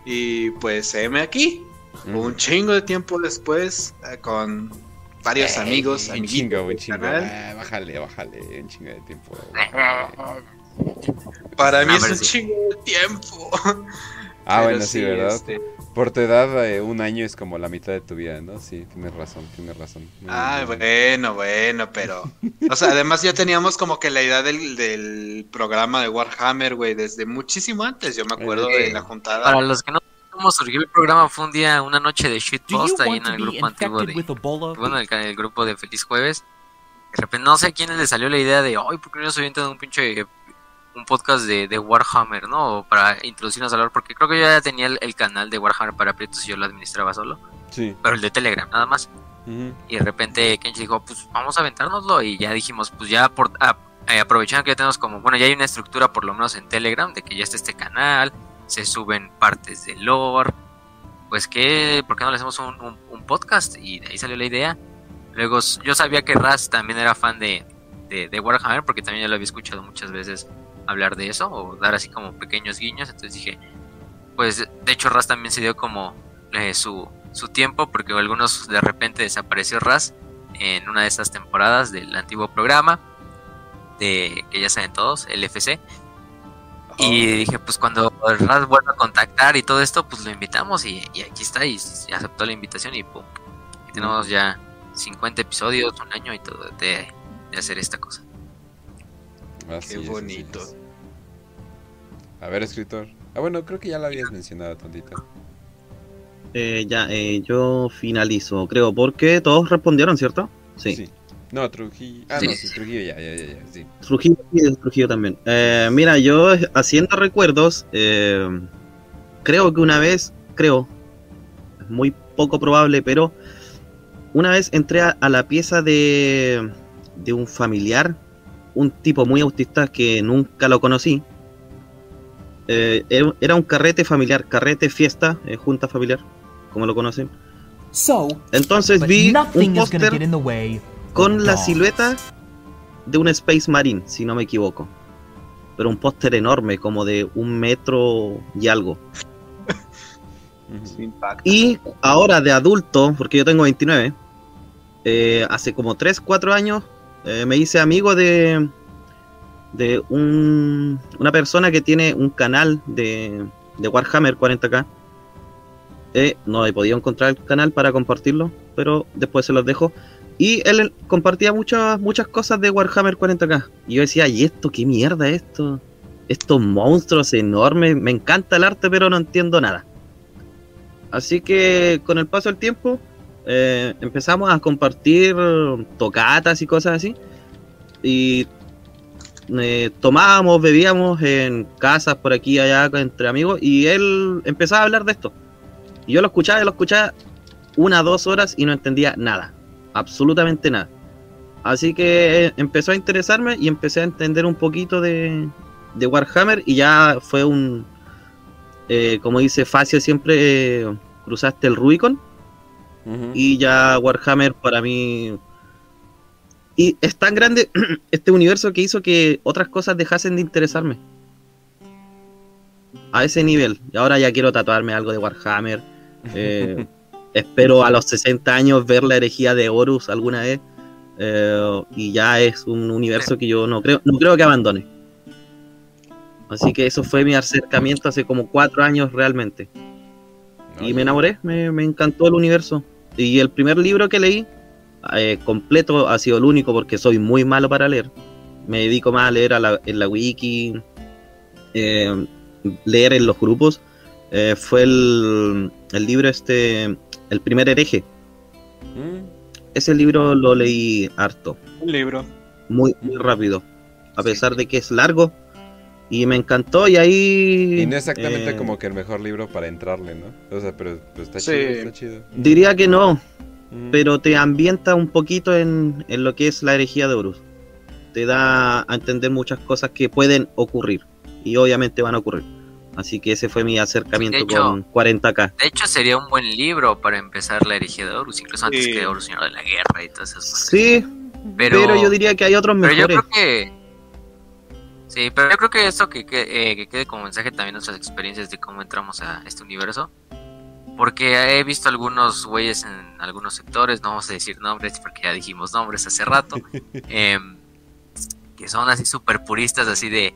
Y pues, heme aquí, un chingo de tiempo después, eh, con varios amigos. Un chingo, un chingo. Ah, bájale, bájale, un chingo de tiempo. Para mí es un chingo de tiempo. Ah, bueno, sí, ¿verdad? Este, Por tu edad, eh, un año es como la mitad de tu vida, ¿no? Sí, tienes razón, tienes razón. ah, bueno, bueno, pero... O sea, además ya teníamos como que la idea del, programa de Warhammer, güey, desde muchísimo antes, yo me acuerdo de la juntada. Para los que no cómo surgió el programa, fue un día, una noche de shitpost ahí en el grupo antiguo de... Bueno, el, el grupo de Feliz Jueves. De repente, no sé a quién le salió la idea de, ay, ¿por qué no soy un pinche un podcast de, Warhammer, ¿no? Para introducirnos a hablar, porque creo que yo ya tenía el, canal de Warhammer para Prietos y yo lo administraba solo. Sí. Pero el de Telegram, nada más. Y de repente Kenji dijo, pues vamos a aventárnoslo. Y ya dijimos, pues ya por, eh, aprovechando que ya tenemos como, bueno, ya hay una estructura por lo menos en Telegram, de que ya está este canal, se suben partes de lore. Pues que, ¿por qué no le hacemos un, podcast? Y de ahí salió la idea. Luego yo sabía que Raz también era fan de, de, de Warhammer, porque también ya lo había escuchado muchas veces hablar de eso o dar así como pequeños guiños. Entonces dije, pues de hecho Raz también se dio como eh, su, su tiempo porque algunos de repente desapareció Raz en una de esas temporadas del antiguo programa de que ya saben todos, el FC. Y dije, pues cuando Raz vuelva a contactar y todo esto, pues lo invitamos y, aquí está y, aceptó la invitación y pum. Y tenemos ya 50 episodios, un año y todo de, de hacer esta cosa. Qué bonito. A ver, escritor. Ah, bueno, creo que ya lo habías mencionado tantito. Eh, ya, eh, yo finalizo, creo, porque todos respondieron, ¿cierto? Sí. No, Trujillo. Ah, no, sí, Trujillo ya, ya, ya, sí. Trujillo, Trujillo también. Eh, mira, yo haciendo recuerdos, eh, creo que una vez, creo, es muy poco probable, pero una vez entré a, a la pieza de, de un familiar un tipo muy autista que nunca lo conocí. Eh, era un carrete familiar, carrete fiesta, eh, junta familiar, como lo conocen. Entonces vi un póster con la silueta de un Space Marine, si no me equivoco. Pero un póster enorme, como de un metro y algo. y ahora de adulto, porque yo tengo 29, eh, hace como 3, 4 años eh, me hice amigo de, de un, una persona que tiene un canal de, de Warhammer 40k. Eh, no he podido encontrar el canal para compartirlo, pero después se los dejo. Y él compartía muchas, muchas cosas de Warhammer 40k. Y yo decía, ¿y esto qué mierda esto? Estos monstruos enormes. Me encanta el arte, pero no entiendo nada. Así que con el paso del tiempo eh, empezamos a compartir tocatas y cosas así. Y eh, tomábamos, bebíamos en casas por aquí y allá entre amigos. Y él empezaba a hablar de esto. Y yo lo escuchaba y lo escuchaba una, dos horas y no entendía nada. Absolutamente nada. Así que empezó a interesarme y empecé a entender un poquito de, de Warhammer y ya fue un, eh, como dice Facio, siempre cruzaste el Rubicon y ya Warhammer para mí... Y es tan grande este universo que hizo que otras cosas dejasen de interesarme. A ese nivel. Y ahora ya quiero tatuarme algo de Warhammer. Eh, espero a los 60 años ver la herejía de Horus alguna vez. Eh, y ya es un universo que yo no creo, no creo que abandone. Así que eso fue mi acercamiento hace como cuatro años realmente. y me enamoré, me, me, encantó el universo. Y el primer libro que leí eh, completo ha sido el único porque soy muy malo para leer. Me dedico más a leer en la wiki, eh, leer en los grupos. Eh, fue el, libro este, el primer hereje Mm. Ese libro lo leí harto. Un libro. Muy, muy rápido. A pesar de que es largo. Y me encantó y ahí... Y no exactamente eh, como que el mejor libro para entrarle, ¿no? O sea, pero, está, chido, está chido. Diría que no. Mm. Pero te ambienta un poquito en, en lo que es la herejía de Horus. Te da a entender muchas cosas que pueden ocurrir. Y obviamente van a ocurrir. Así que ese fue mi acercamiento con 40k. De hecho, sería un buen libro para empezar la herejía de Horus, incluso antes que Horus Señor de la Guerra y todas esas cosas. Sí, pero, yo diría que hay otros mejores. Pero yo creo que. Sí, pero yo creo que esto que, que, eh, que quede como mensaje también nuestras experiencias de cómo entramos a este universo. Porque he visto algunos güeyes en algunos sectores, no vamos a decir nombres porque ya dijimos nombres hace rato, em, que son así súper puristas, así de,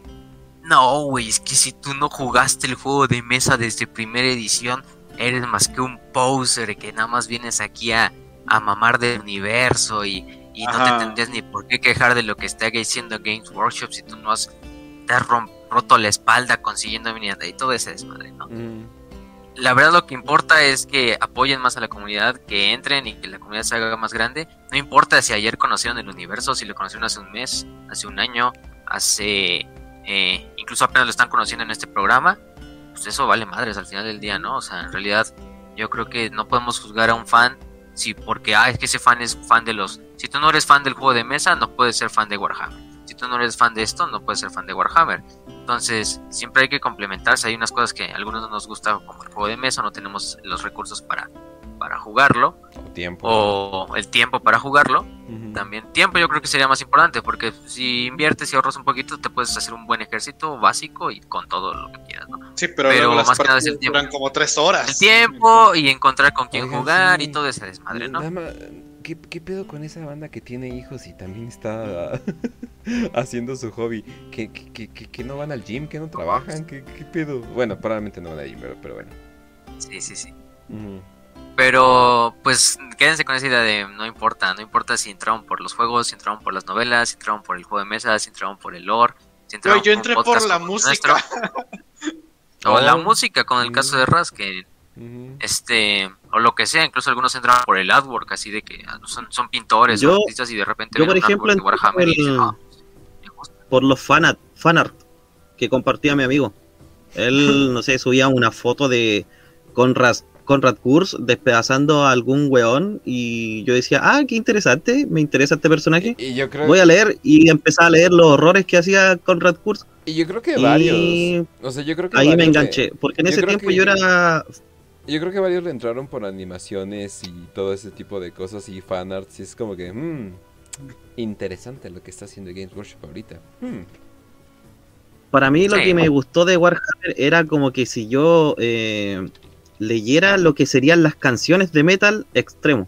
no, güey, es que si tú no jugaste el juego de mesa desde primera edición, eres más que un poser que nada más vienes aquí a, mamar del universo y, no te tendrías ni por qué quejar de lo que está diciendo Games Workshop si tú no has, te has roto la espalda consiguiendo miniatura y todo ese desmadre, ¿no? Mm. La verdad lo que importa es que apoyen más a la comunidad, que entren y que la comunidad se haga más grande. No importa si ayer conocieron el universo, si lo conocieron hace un mes, hace un año, hace eh, incluso apenas lo están conociendo en este programa, pues eso vale madres al final del día, ¿no? O sea, en realidad yo creo que no podemos juzgar a un fan si porque, ah, es que ese fan es fan de los... Si tú no eres fan del juego de mesa, no puedes ser fan de Warhammer. Si tú no eres fan de esto, no puedes ser fan de Warhammer. Entonces, siempre hay que complementarse. Hay unas cosas que a algunos no nos gusta, como el juego de mesa, no tenemos los recursos para para jugarlo. O tiempo. O el tiempo para jugarlo. También tiempo yo creo que sería más importante porque si inviertes y ahorras un poquito te puedes hacer un buen ejército básico y con todo lo que quieras, ¿no? Sí, pero, las más que nada es el tiempo. duran como tres horas. El tiempo y encontrar con quién jugar y todo ese desmadre, ¿no? ¿Qué, ¿Qué, pedo con esa banda que tiene hijos y también está haciendo su hobby? ¿Que, que, que, no van al gym? ¿Que no trabajan? ¿Qué, qué pedo? Bueno, probablemente no van al gym, pero, pero bueno. Sí, sí, sí. Pero pues quédense con esa idea de no importa, no importa si entraron por los juegos, si entraron por las novelas, si entraron por el juego de mesa, si entraron por el lore, si entraron yo entré por, la música. o la oh. música, con el caso de Raz, que este, o lo que sea, incluso algunos entran por el artwork, así de que ah, son, son pintores o artistas y de repente yo por ejemplo por, ah, por los fanart, fanart que compartía mi amigo. Él, no sé, subía una foto de Conrad Conrad Kurz despedazando a algún weón y yo decía, ah, qué interesante, me interesa este personaje. Y, yo creo Voy a leer y empecé a leer los horrores que hacía Conrad Kurz. Y yo creo que varios. O sea, yo creo que ahí me enganché, porque en ese tiempo yo era... Yo creo que varios le entraron por animaciones y todo ese tipo de cosas y fanarts y es como que, mmm, interesante lo que está haciendo Games Workshop ahorita. Hmm. Para mí lo que me gustó de Warhammer era como que si yo... Eh, leyera lo que serían las canciones de metal extremo.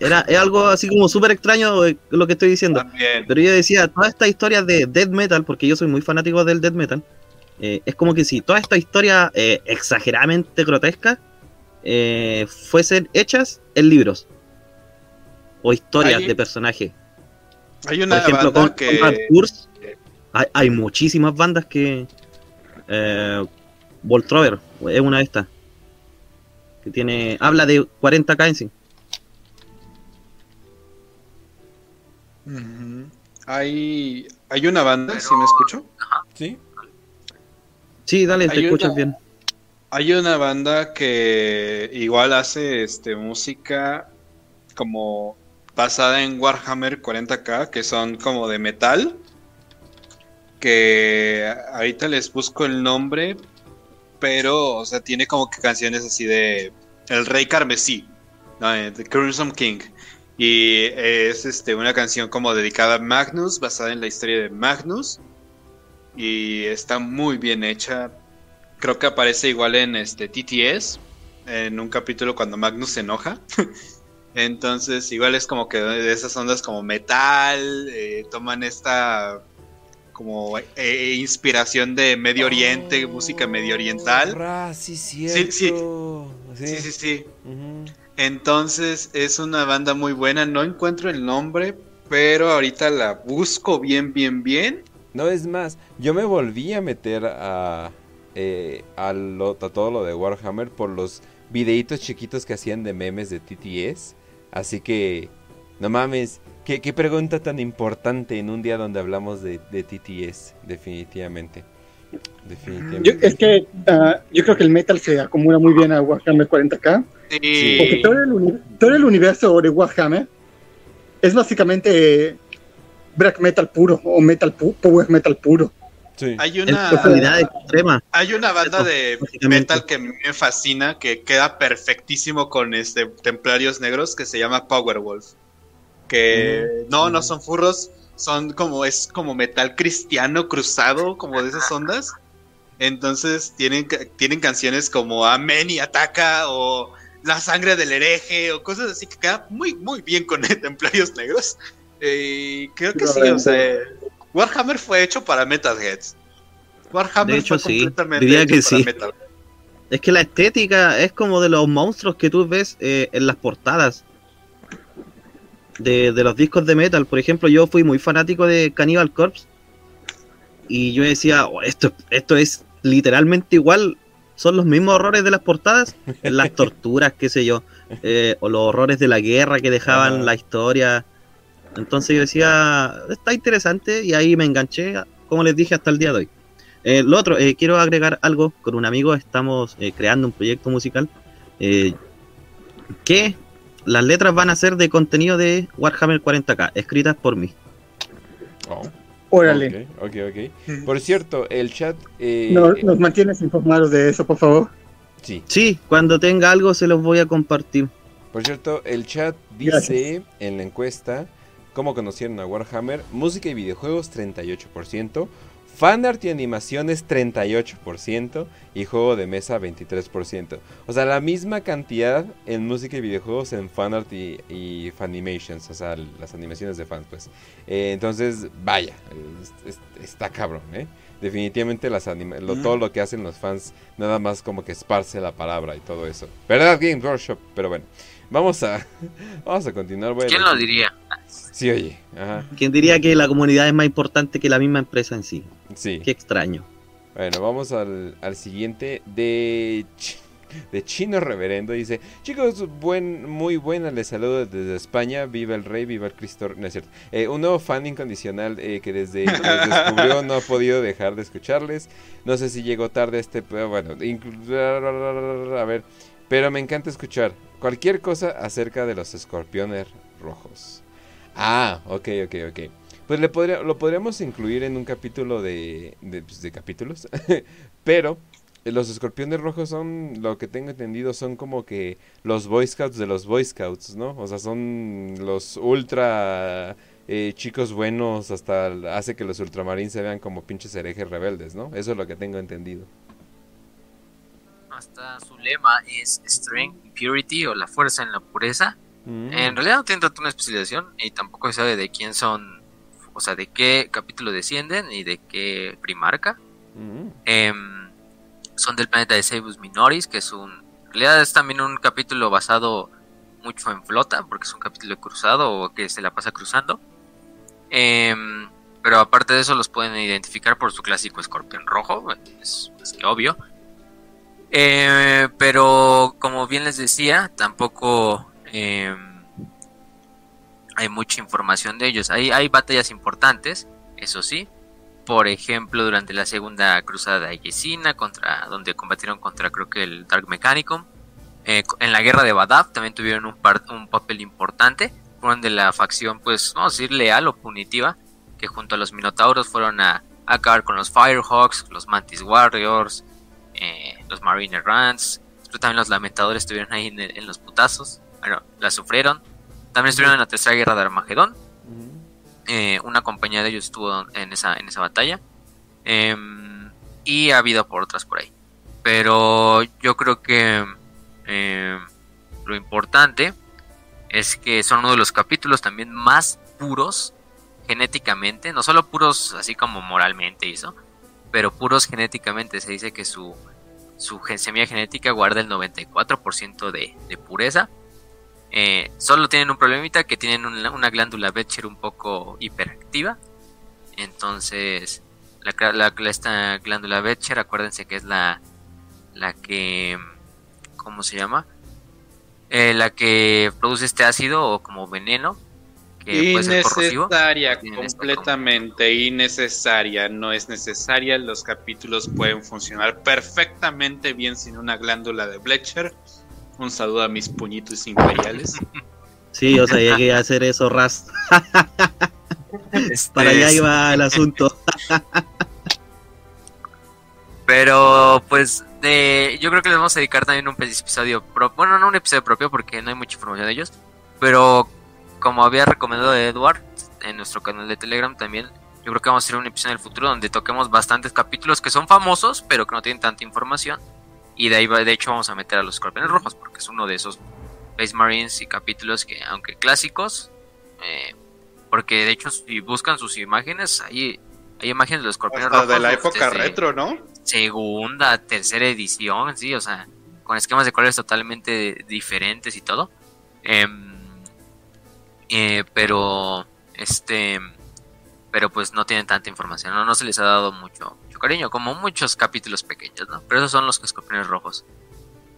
Era, es algo así como súper extraño eh, lo que estoy diciendo. Pero yo decía, toda esta historia de death metal, porque yo soy muy fanático del death metal, eh, es como que si toda esta historia eh, exageradamente grotesca fuesen hechas en libros o historias de personajes. Hay una Por ejemplo, con, que... hay, hay, muchísimas bandas que Voltrover es una de estas. Que tiene. Habla de 40k en sí. Hay. Hay una banda, si me escucho. Sí. Sí, dale, te escuchas bien. Hay una banda que igual hace este música como basada en Warhammer 40k, que son como de metal. Que ahorita les busco el nombre, pero, o sea, tiene como que canciones así de El Rey Carmesí, ¿no? Eh, The Crimson King. Y es este, una canción como dedicada a Magnus, basada en la historia de Magnus. Y está muy bien hecha. Creo que aparece igual en este TTS, en un capítulo cuando Magnus se enoja. Entonces, igual es como que de esas ondas como metal, eh, toman esta como eh, eh, inspiración de Medio Oriente, oh, música medio oriental. sí, sí, sí, sí, sí, Entonces es una banda muy buena, no encuentro el nombre, pero ahorita la busco bien, bien, bien. No es más, yo me volví a meter a, eh, a, todo lo de Warhammer por los videitos chiquitos que hacían de memes de TTS. Así que, no mames, qué, qué pregunta tan importante en un día donde hablamos de, de TTS, definitivamente. Yo, es que uh, yo creo que el metal se acumula muy bien a Warhammer 40k. Sí. Porque todo el, todo el universo de Warhammer es básicamente black metal puro o metal pu power metal puro. Sí. Hay una extrema. Hay una banda de metal que me fascina que queda perfectísimo con este Templarios Negros que se llama Powerwolf. Que mm. no, no son furros, son como, es como metal cristiano cruzado, como de esas ondas. Entonces tienen, tienen canciones como Amén y Ataca o La sangre del hereje o cosas así que queda muy, muy bien con Templarios Negros. Eh, creo que sí, o sea, Warhammer fue hecho para Metalheads. Warhammer de hecho, fue sí. Diría que sí. Es que la estética es como de los monstruos que tú ves eh, en las portadas de, los discos de metal. Por ejemplo, yo fui muy fanático de Cannibal Corpse y yo decía, oh, esto, esto es literalmente igual, son los mismos horrores de las portadas, las torturas, qué sé yo, eh, o los horrores de la guerra que dejaban la historia. Entonces yo decía, está interesante y ahí me enganché, como les dije, hasta el día de hoy. Eh, lo otro, eh, quiero agregar algo, con un amigo estamos creando un proyecto musical que las letras van a ser de contenido de Warhammer 40k, escritas por mí. Oh. Órale. Ok, ok, Por cierto, el chat... Eh, ¿Nos mantienes informados de eso, por favor? Sí. Sí, cuando tenga algo se los voy a compartir. Por cierto, el chat dice en la encuesta cómo conocieron a Warhammer, música y videojuegos 38%, Fanart y animaciones 38% y juego de mesa 23%. O sea, la misma cantidad en música y videojuegos en fanart y, y fanimations, o sea, las animaciones de fans, pues. Eh, entonces, vaya, está cabrón, ¿eh? Definitivamente las todo lo que hacen los fans, nada más como que esparce la palabra y todo eso. ¿Verdad, Game Workshop? Pero bueno, vamos a, vamos a continuar. ¿Quién lo diría? Sí, oye. ¿Quién diría que la comunidad es más importante que la misma empresa en sí? Sí. Qué extraño. Bueno, vamos al, siguiente de, de Chino Reverendo. Dice, chicos, buen, muy buena, les saludo desde España. Viva el rey, viva el Cristo. No es cierto. Eh, un nuevo fan incondicional eh, que desde que descubrió no ha podido dejar de escucharles. No sé si llegó tarde este... Bueno, a ver. Pero me encanta escuchar cualquier cosa acerca de los escorpiones rojos. Ah, ok, ok, ok. Pues le podría, lo podríamos incluir en un capítulo de, de, pues, de capítulos. Pero los escorpiones rojos son, lo que tengo entendido, son como que los Boy Scouts de los Boy Scouts, ¿no? O sea, son los ultra eh, chicos buenos, hasta hace que los ultramarines se vean como pinches herejes rebeldes, ¿no? Eso es lo que tengo entendido. Hasta su lema es Strength Purity o la fuerza en la pureza. Mm. En realidad no tiene tanto una especialización y tampoco se sabe de quién son o sea, de qué capítulo descienden y de qué primarca. Mm. Em, son del planeta de Sebus Minoris, que es un... En realidad es también un capítulo basado mucho en flota, porque es un capítulo cruzado o que se la pasa cruzando. Em, pero aparte de eso los pueden identificar por su clásico escorpión rojo, es, que obvio. Eh, pero como bien les decía, tampoco... Em, hay mucha información de ellos. Hay, batallas importantes, eso sí. Por ejemplo, durante la segunda cruzada de Yesina, contra, donde combatieron contra creo que el Dark Mechanicum. Eh, en la guerra de Badab también tuvieron un, papel importante. Fueron de la facción, pues, vamos a decir, leal o punitiva. Que junto a los Minotauros fueron a, acabar con los Firehawks, los Mantis Warriors, eh, los Marine Rants. También los Lamentadores estuvieron ahí en los putazos. Bueno, la sufrieron. También estuvieron en la tercera guerra de Armagedón. Eh, una compañía de ellos estuvo en esa, en esa batalla. Em, y ha habido por otras por ahí. Pero yo creo que em, lo importante es que son uno de los capítulos también más puros genéticamente. No solo puros así como moralmente y eso. Pero puros genéticamente. Se dice que su, su semilla genética guarda el 94% de, de pureza eh, solo tienen un problemita que tienen una, glándula Betcher un poco hiperactiva. Entonces, la, esta glándula Betcher, acuérdense que es la, la que ¿cómo se llama? Eh, la que produce este ácido o como veneno que puede ser corrosivo. Innecesaria, completamente innecesaria. No es necesaria. Los capítulos pueden funcionar perfectamente bien sin una glándula de Blecher. Un saludo a mis puñitos imperiales. Sí, o sea, llegué a hacer eso, Ras. Este, Para allá iba el asunto. Pero pues de, yo creo que les vamos a dedicar también un episodio propio. Bueno, no un episodio propio porque no hay mucha información de ellos. Pero como había recomendado Edward en nuestro canal de Telegram también, yo creo que vamos a hacer un episodio en el futuro donde toquemos bastantes capítulos que son famosos, pero que no tienen tanta información. Y de ahí, va- de hecho, vamos a meter a los escorpiones rojos, porque es uno de esos Space Marines y capítulos que, aunque clásicos, eh, porque de hecho, si buscan sus imágenes, hay, hay imágenes de los escorpiones Hasta rojos. de la época desde retro, ¿no? Segunda, tercera edición, sí, o sea, con esquemas de colores totalmente diferentes y todo. Em, eh, pero, este, pero pues no tienen tanta información, ¿no? No se les ha dado mucho cariño, como muchos capítulos pequeños, ¿no? Pero esos son los escorpiones rojos.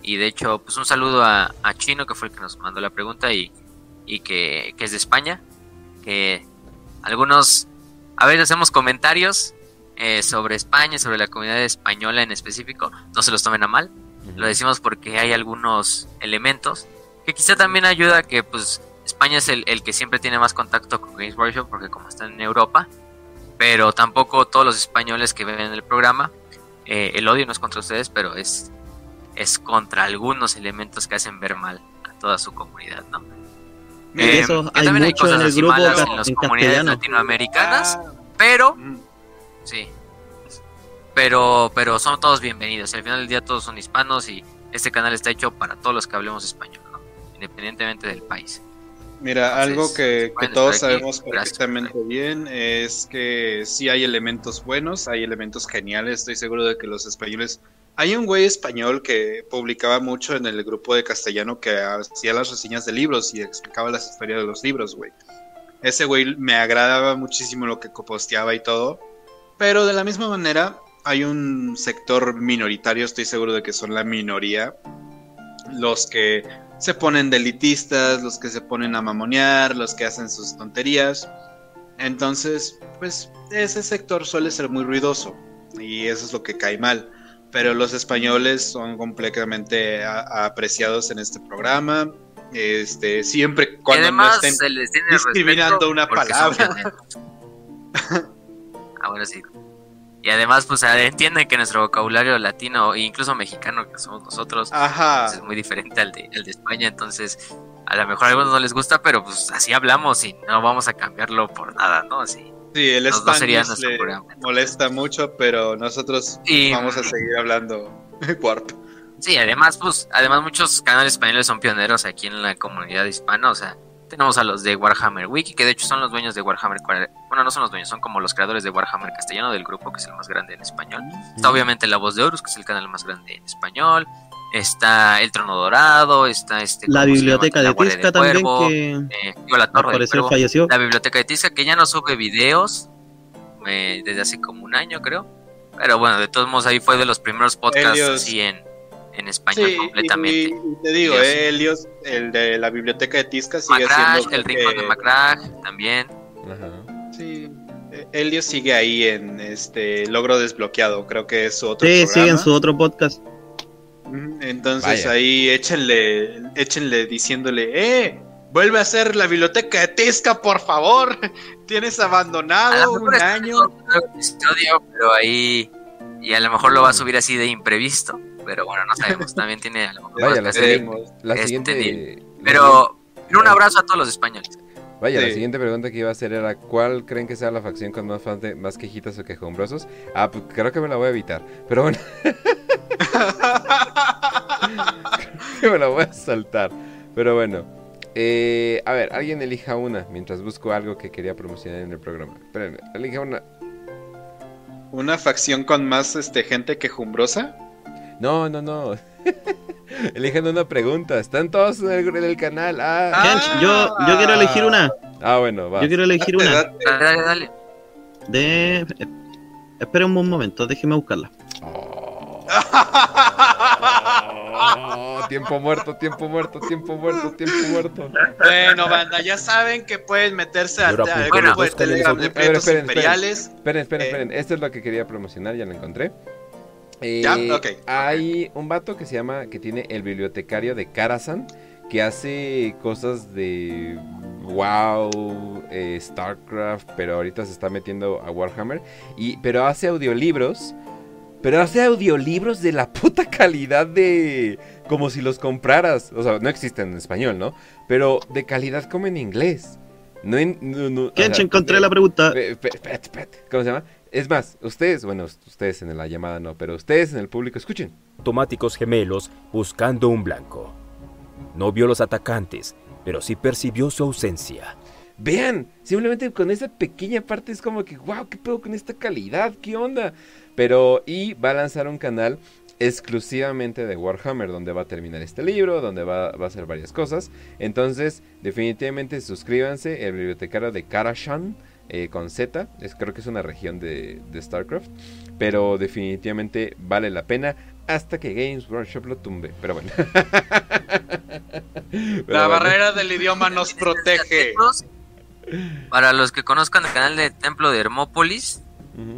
Y de hecho, pues un saludo a, a Chino, que fue el que nos mandó la pregunta y, y que, que es de España. Que algunos, a veces hacemos comentarios eh, sobre España, sobre la comunidad española en específico. No se los tomen a mal. Lo decimos porque hay algunos elementos que quizá también ayuda a que pues España es el, el que siempre tiene más contacto con Games Workshop porque como están en Europa, pero tampoco todos los españoles que ven el programa, eh, el odio no es contra ustedes, pero es, es contra algunos elementos que hacen ver mal a toda su comunidad, ¿no? Y Eh, eso hay también mucho en cosas el así grupo malas en las comunidades castellano. latinoamericanas, Ah, pero mm. Sí. Pero, pero son todos bienvenidos. Al final del día todos son hispanos y este canal está hecho para todos los que hablemos español, ¿no? independientemente del país. Mira, Entonces, algo que, que pueden todos aquí. sabemos Gracias. perfectamente bien es que sí hay elementos buenos, hay elementos geniales. Estoy seguro de que los españoles. Hay un güey español que publicaba mucho en el grupo de castellano que hacía las reseñas de libros y explicaba las historias de los libros, güey. Ese güey me agradaba muchísimo lo que posteaba y todo. Pero de la misma manera, hay un sector minoritario, estoy seguro de que son la minoría, los que se ponen de elitistas, los que se ponen a mamonear, los que hacen sus tonterías. Entonces, pues ese sector suele ser muy ruidoso y eso es lo que cae mal. Pero los españoles son completamente apreciados en este programa. Este, siempre cuando no estén discriminando una palabra. ah, bueno, sí. Y además, pues entienden que nuestro vocabulario latino e incluso mexicano, que somos nosotros, Ajá. pues, es muy diferente al de, al de España. Entonces, a lo mejor a algunos no les gusta, pero pues así hablamos y no vamos a cambiarlo por nada, ¿no? Así. Sí, el le programa. molesta mucho, pero nosotros Y, vamos a seguir hablando Warp. Sí, además, pues, además muchos canales españoles son pioneros aquí en la comunidad hispana, o sea, tenemos a los de Warhammer Wiki, que de hecho son los dueños de Warhammer, bueno, no son los dueños, son como los creadores de Warhammer castellano del grupo, que es el más grande en español. Está obviamente La Voz de Horus, que es el canal más grande en español. Está El Trono Dorado, está este... La ¿cómo se biblioteca de Tisca también, Cuervo, que eh, digo, la Torre del parecer Cuervo. falleció. La biblioteca de Tisca, que ya no sube videos eh, desde hace como un año, creo. Pero bueno, de todos modos, ahí fue de los primeros podcasts Helios. así en, en español Sí, completamente. y, y te digo, Helios. eh, el de la biblioteca de Tisca, sigue Macrash, siendo. el rincón que- de Macrash también. Ajá. Sí, Helios sigue ahí en este logro desbloqueado, creo que es su otro Sí, programa. sigue en su otro podcast. Entonces Vaya. ahí échenle, échenle diciéndole, eh, vuelve a hacer la biblioteca de Tisca, por favor. Tienes abandonado un año. episodio, pero ahí. Y a lo mejor lo va a subir así de imprevisto. Pero bueno, no sabemos. También tiene a lo mejor Vaya, la. La Este, siguiente. Pero, pero un abrazo a todos los españoles. Vaya, la siguiente pregunta que iba a hacer era: ¿Cuál creen que sea la facción con más fans de más quejitas o quejumbrosos? Ah, pues creo que me la voy a evitar. Pero bueno, que me la voy a saltar. Pero bueno. Eh, a ver, alguien elija una mientras busco algo que quería promocionar en el programa. Espérenme, elija una. Una facción con más este gente quejumbrosa. No, no, no. Elijan una pregunta. Están todos en el, en el canal. Ah, Kench, yo, yo quiero elegir una. ah bueno, va. Yo quiero elegir Date, una. date. Dale, dale, dale. De. eh, Espera un momento, déjeme buscarla. Oh. Oh, tiempo muerto, tiempo muerto, tiempo muerto, tiempo muerto. Bueno, banda, ya saben que pueden meterse al, grupo de Telegram a de esperen, Imperiales. Esperen, esperen, Eh. esperen. Esto es lo que quería promocionar, ya lo encontré. Eh, Ya, ok. Hay un vato que se llama, que tiene el bibliotecario de Karasan, que hace cosas de WoW, eh, StarCraft, pero ahorita se está metiendo a Warhammer. Y, pero hace audiolibros. Pero hace audiolibros de la puta calidad de... Como si los compraras. O sea, no existen en español, ¿no? Pero de calidad como en inglés. No en... No, no, o sea, encontré la pregunta. Espérate, espérate. ¿Cómo se llama? Es más, ustedes, bueno, ustedes en la llamada no, pero ustedes en el público, escuchen. automáticos gemelos buscando un blanco. No vio los atacantes, pero sí percibió su ausencia. Vean, simplemente con esa pequeña parte es como que, wow, ¿qué pedo con esta calidad? ¿Qué onda? Pero, y va a lanzar un canal exclusivamente de Warhammer, donde va a terminar este libro, donde va, va a hacer varias cosas. Entonces, definitivamente suscríbanse, el bibliotecario de Karashan, eh, con Z, es, creo que es una región de, de StarCraft, pero definitivamente vale la pena hasta que Games Workshop lo tumbe, pero bueno. Pero La bueno. barrera del idioma nos protege. Para los que conozcan el canal de Templo de Hermópolis,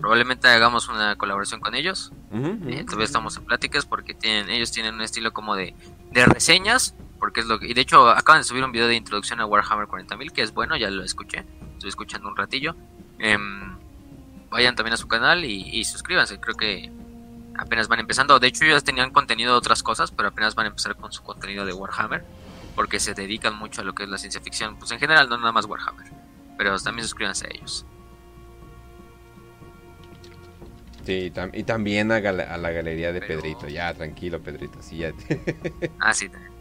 probablemente hagamos una colaboración con ellos. Eh, todavía estamos en pláticas porque tienen, ellos tienen un estilo como de, de reseñas, porque es lo que, y de hecho acaban de subir un video de introducción a Warhammer 40.000 que es bueno, ya lo escuché, estoy escuchando un ratillo. Em, vayan también a su canal y, y suscríbanse, creo que apenas van empezando. De hecho, ellos tenían contenido de otras cosas, pero apenas van a empezar con su contenido de Warhammer, porque se dedican mucho a lo que es la ciencia ficción, pues en general, no nada más Warhammer, pero también suscríbanse a ellos. Sí, y, tam- y también a, la galería de Pero- Pedrito. Ya, tranquilo, Pedrito. Sí, ya. Ah, sí, Bueno,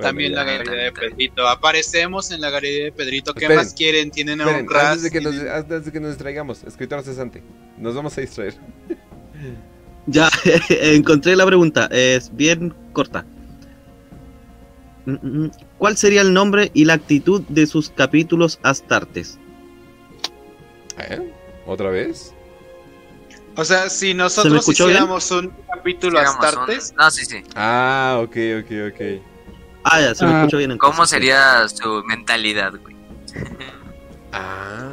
También la galería de Pedrito. Aparecemos en la galería de Pedrito. ¿Qué Esperen, más quieren? Tienen a Esperen, un ras. antes de, que nos, tienen- antes de que nos distraigamos, escritor cesante. Nos vamos a distraer. Ya, encontré la pregunta. Es bien corta. Mm, mm, ¿Cuál sería el nombre y la actitud de sus capítulos astartes? ¿Eh? ¿Otra vez? O sea, si ¿Se me nosotros bien? hiciéramos un capítulo un- Astartes, No, sí, sí. Ah, ok, ok, ok. Ah, ya, se me Ah, escuchó bien. entonces. ¿Cómo sería su mentalidad, güey? Ah.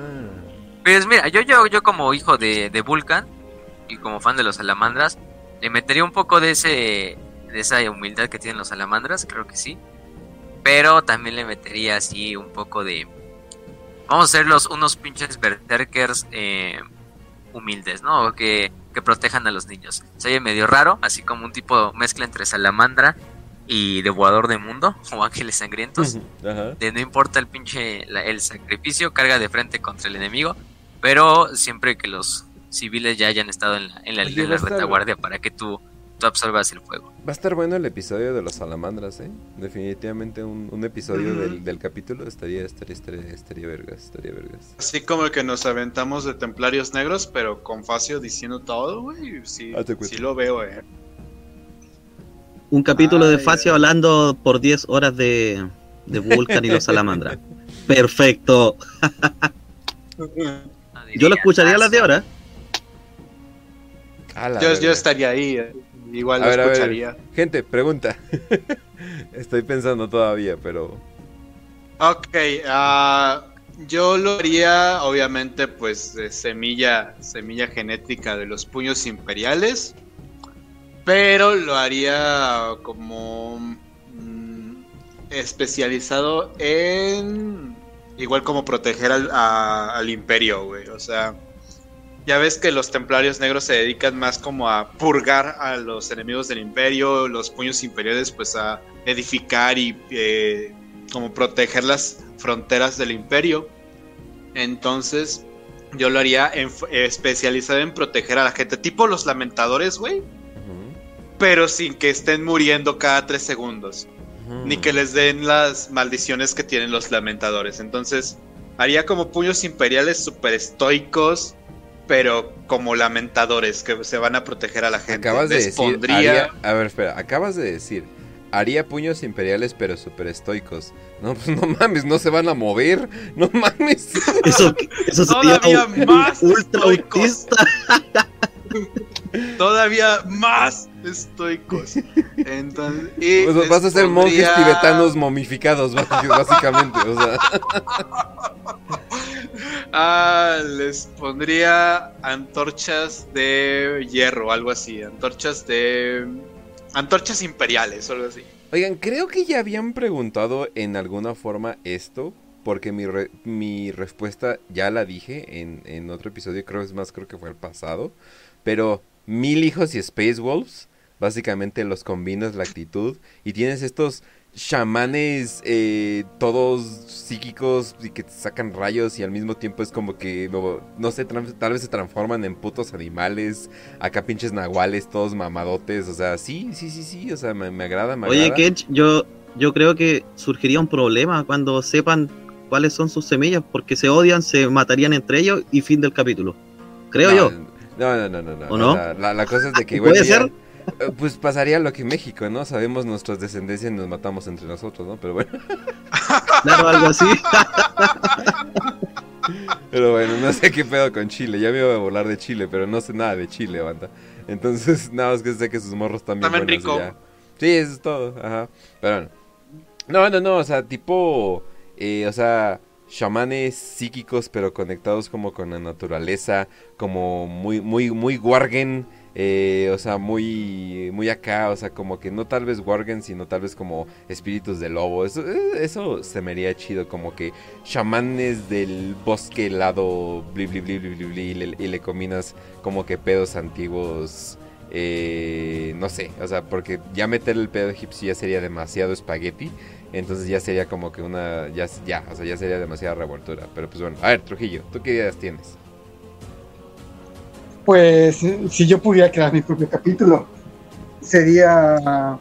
Pues mira, yo, yo, yo como hijo de, de Vulcan y como fan de los salamandras, le metería un poco de ese de esa humildad que tienen los salamandras, creo que sí. Pero también le metería así un poco de... Vamos a ser los, unos pinches berserkers eh, humildes, ¿no? Que, que protejan a los niños. Se oye medio raro, así como un tipo mezcla entre salamandra y devorador de mundo, o ángeles sangrientos Ajá. de no importa el pinche la- el sacrificio, carga de frente contra el enemigo, pero siempre que los civiles ya hayan estado en la, en la, Oye, en la estar- retaguardia para que tú, tú absorbas el fuego. Va a estar bueno el episodio de los salamandras, ¿eh? Definitivamente un, un episodio del, del capítulo estaría, estaría, estaría, estaría vergas, estaría vergas. así como el que nos aventamos de Templarios Negros, pero con Facio diciendo todo, güey. Sí, sí lo veo, eh. Un capítulo de Ay, Facio hablando por 10 horas de, de Vulcan y los salamandras. Perfecto. Yo lo escucharía a las de nada. ahora. A la Yo, estaría ahí, eh. igual A lo ver, a ver. escucharía. Gente, pregunta. Estoy pensando todavía, pero. Ok, ah, yo lo haría, obviamente, pues de semilla, semilla genética de los puños imperiales, pero lo haría como mm, especializado en, igual como proteger al, a- al imperio, güey. O sea, ya ves que los templarios negros se dedican más como a purgar a los enemigos del imperio, los puños imperiales, pues a edificar y eh, como proteger las fronteras del imperio. Entonces, yo lo haría en- especializado en proteger a la gente, tipo los lamentadores, güey, pero sin que estén muriendo cada tres segundos, ni que les den las maldiciones que tienen los lamentadores. Entonces, haría como puños imperiales super estoicos, pero como lamentadores que se van a proteger a la gente. Acabas de decir. pondría- haría- a ver, espera. Acabas de decir. Haría puños imperiales, pero super estoicos. No, pues no mames, no se van a mover. No mames. Eso, eso sería Todavía un- más ultra autista. todavía más estoicos. Entonces, y vas a ser monjes tibetanos momificados, básicamente. O sea, Ah, les pondría antorchas de hierro, algo así. Antorchas de. Antorchas imperiales, algo así. oigan, creo que ya habían preguntado en alguna forma esto. Porque mi, re- mi respuesta ya la dije en, en otro episodio, creo es más, creo que fue el pasado. Pero Mil Hijos y Space Wolves, básicamente los combinas la actitud y tienes estos chamanes eh, todos psíquicos y que te sacan rayos y al mismo tiempo es como que, no, no sé, tal vez se transforman en putos animales, acá pinches nahuales todos mamadotes, o sea, sí, sí, sí, sí, o sea, me, me agrada, me Oye, agrada. Ketch, yo, yo creo que surgiría un problema cuando sepan cuáles son sus semillas, porque se odian, se matarían entre ellos y fin del capítulo. Creo no, yo. No, no, no, no. no. ¿O no? la, la cosa es de que ¿Puede ser? eh, Pues pasaría lo que en México, ¿no? Sabemos nuestras descendencias y nos matamos entre nosotros, ¿no? Pero bueno, Claro, algo así. pero bueno, no sé qué pedo con Chile. Ya me iba a volar de Chile, pero no sé nada de Chile, banda. Entonces, nada más que sé que sus morros también También rico. ya. Sí, eso es todo, ajá. Pero bueno. No, no, no, o sea, tipo, eh, o sea, chamanes psíquicos, pero conectados como con la naturaleza, como muy, muy, muy Wargen, eh, o sea, muy, muy acá, o sea, como que no tal vez Wargen, sino tal vez como espíritus de lobo. Eso, eh, eso se me haría chido, como que chamanes del bosque helado, bli, bli, bli, bli, y, le, y le combinas como que pedos antiguos. Eh, no sé, o sea, porque ya meter el pedo egipcio ya sería demasiado espagueti. Entonces ya sería como que una. Ya, ya, o sea, ya sería demasiada revoltura. Pero pues bueno, a ver, Trujillo, ¿tú qué ideas tienes? Pues si yo pudiera crear mi propio capítulo, sería.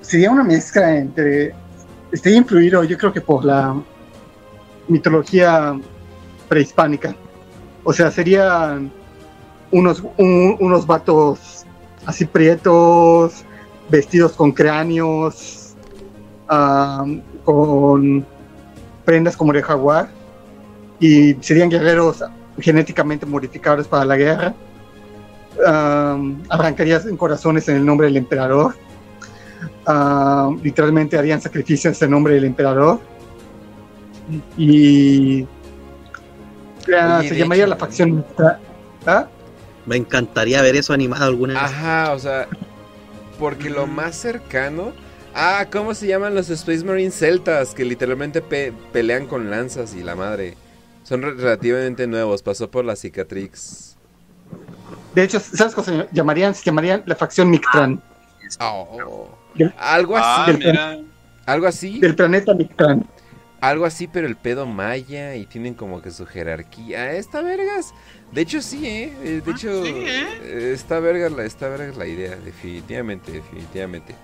Sería una mezcla entre. Estoy influido, yo creo que por la mitología prehispánica. O sea, serían unos, un- unos vatos así prietos, vestidos con cráneos, con prendas como de jaguar, y serían guerreros genéticamente modificados para la guerra. Um, arrancarían corazones en el nombre del emperador. Literalmente harían sacrificios en nombre del emperador. Y ah, Oye, se llamaría hecho, la facción. ¿Ah? Me encantaría ver eso animado alguna vez. Ajá, o sea, porque lo más cercano. Ah, ¿cómo se llaman los Space Marine celtas? Que literalmente pe- pelean con lanzas y la madre. Son re- relativamente nuevos, pasó por la cicatrix. De hecho, ¿sabes cómo se llamarían? Se llamarían la facción Mictran, Oh, Del- algo Ah, así, mira. algo así, del planeta Mictran. Algo así, pero el pedo maya y tienen como que su jerarquía. Esta vergas. De hecho sí, eh. eh, De Ah, hecho sí, ¿eh? eh, esta verga la esta la idea, definitivamente, definitivamente.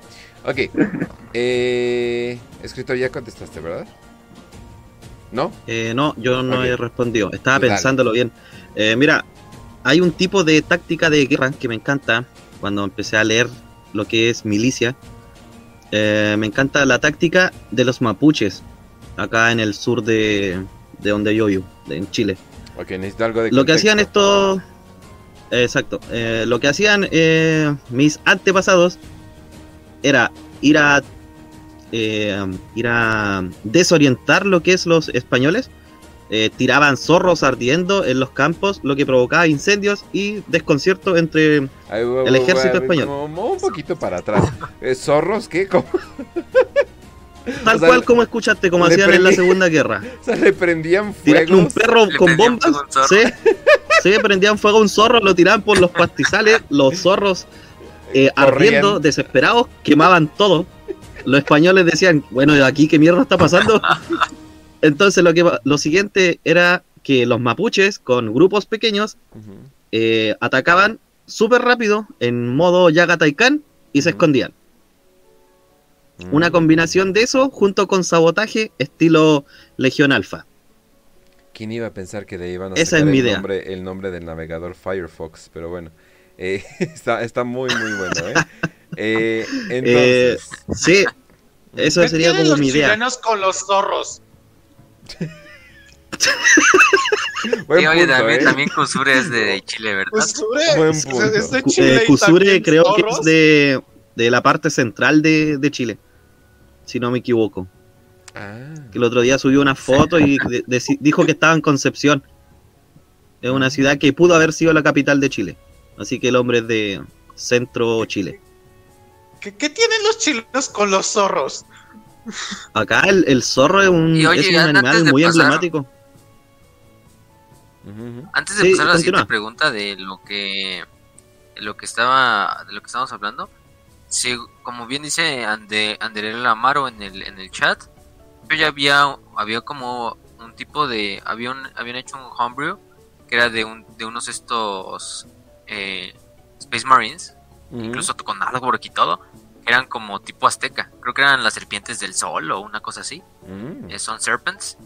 Ok. Eh, escritor ya contestaste, ¿verdad? ¿No? Eh, no, yo no Ok. he respondido. Estaba Dale. pensándolo bien. Eh, mira, hay un tipo de táctica de guerra que me encanta cuando empecé a leer lo que es milicia. Eh, me encanta la táctica de los mapuches, acá en el sur de, de donde yo vivo, de- en Chile. Ok, necesito algo de Lo que hacían estos... Exacto. eh, lo que hacían eh, mis antepasados era ir a eh, ir a desorientar lo que es los españoles. Eh, tiraban zorros ardiendo en los campos, lo que provocaba incendios y desconcierto entre Ay, el ejército español. un poquito para atrás. ¿Zorros qué? ¿Cómo? tal O sea, cual como escuchaste, como hacían en la Segunda Guerra. O sea, le prendían Tiraron un perro con bombas, fuego a un zorro. sí, sí, prendían fuego a un zorro, lo tiraban por los pastizales, los zorros eh, ardiendo, desesperados, quemaban todo. Los españoles decían, bueno, aquí qué mierda está pasando. Entonces lo que lo siguiente era que los mapuches con grupos pequeños eh, atacaban súper rápido en modo Yaga Taikan y se Ujú. Una Mm. combinación de eso junto con sabotaje estilo Legión Alfa. ¿Quién iba a pensar que le iban a Esa sacar es mi el, idea. Nombre, el nombre del navegador Firefox? Pero bueno, eh, está, está muy, muy bueno, ¿eh? Eh, Eh, entonces, sí, eso ¿Qué sería como los mi idea. chilenos con los zorros? Buen Sí, oye, punto, también, ¿eh? también Kusure es de Chile, ¿verdad? Kusure Buen es, punto. es de Cu- Chile. eh, y Kusure también creo que es de, de la parte central de, de Chile, si no me equivoco. Ah, Que el otro día subió una foto y de- dijo que estaba en Concepción. Es una ciudad que pudo haber sido la capital de Chile. Así que el hombre es de centro Chile. ¿Qué, qué tienen los chilenos con los zorros? Acá el, el zorro es un, Y oye, es un antes animal muy pasar- emblemático. Antes de Sí, pasar a la siguiente pregunta de lo que lo que estaba de lo que estábamos hablando, sí, como bien dice Ande, Anderel Amaro en el en el chat, yo ya había había como un tipo de había un- habían hecho un homebrew que era de un de unos estos eh, Space Marines, incluso con árbol y todo, eran como tipo azteca, creo que eran las serpientes del sol o una cosa así, Mm, eh, son serpents.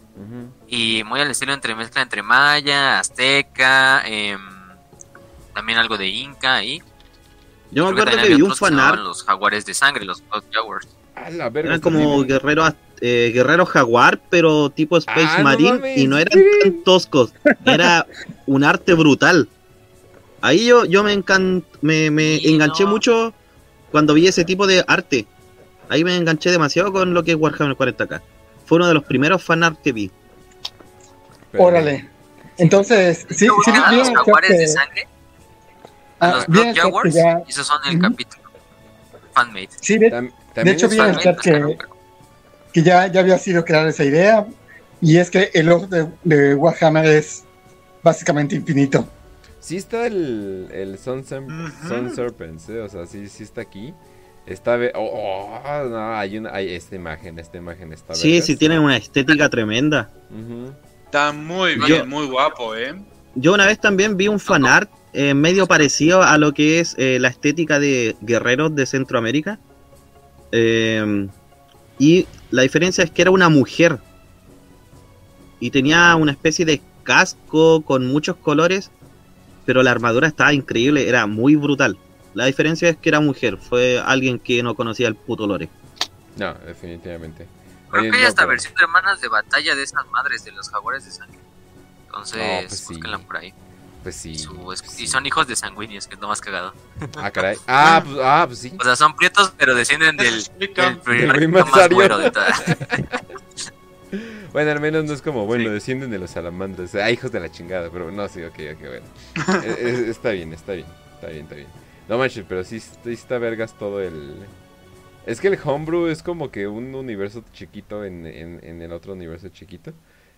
Y muy al estilo entre mezcla entre maya, azteca, em, también algo de inca y Yo me acuerdo que vi un fanart. los jaguares de sangre, los Blood Jaguars. A la verga, Eran como guerreros eh, guerreros jaguar, pero tipo Space Ah, no Marine. y no eran tan toscos. Era un arte brutal. Ahí yo, yo me, encan- me, me Sí, enganché no. mucho cuando vi ese tipo de arte. Ahí me enganché demasiado con lo que es Warhammer 40k. Fue uno de los primeros fanart que vi. Órale. Entonces, sí, los jaguares de sangre, ah, los que Jaguars, ya- y esos son el capítulo fanmade. Sí, de, Tam- de también hecho es vi en el chat que, que ya, ya había sido creada esa idea. Y es que el lore de, de Warhammer es básicamente infinito. Sí está el, el Sun, Sem-. Sun Serpents, ¿eh? o sea, sí, sí está aquí. Está... ve- Oh, oh, no, hay una... Hay esta imagen, esta imagen está... Sí, sí, tienen una estética tremenda. Está muy bien, Yo- muy guapo, ¿eh? Yo una vez también vi un fanart eh, medio parecido a lo que es eh, la estética de guerreros de Centroamérica. Eh, y la diferencia es que era una mujer. Y tenía una especie de casco con muchos colores. Pero la armadura estaba increíble, era muy brutal. La diferencia es que era mujer, fue alguien que no conocía el puto lore. No, definitivamente. Creo que hay hasta versión de hermanas de batalla de esas madres de los jaguares de sangre. Entonces, No, pues sí. búsquenla por ahí. Pues sí. Su- es- sí. Y son hijos de sanguíneos, que es lo más cagado. Ah, caray. Ah, pues, ah, pues sí. O sea, son prietos, pero descienden del, del primer más güero de todas. Bueno, al menos no es como, bueno, Sí. descienden de los salamandras. Ah, hijos de la chingada, pero no, sí, ok, ok, bueno. Eh, eh, está bien, está bien, está bien, está bien. No manches, pero sí, sí está vergas todo el... Es que el homebrew es como que un universo chiquito en, en, en el otro universo chiquito.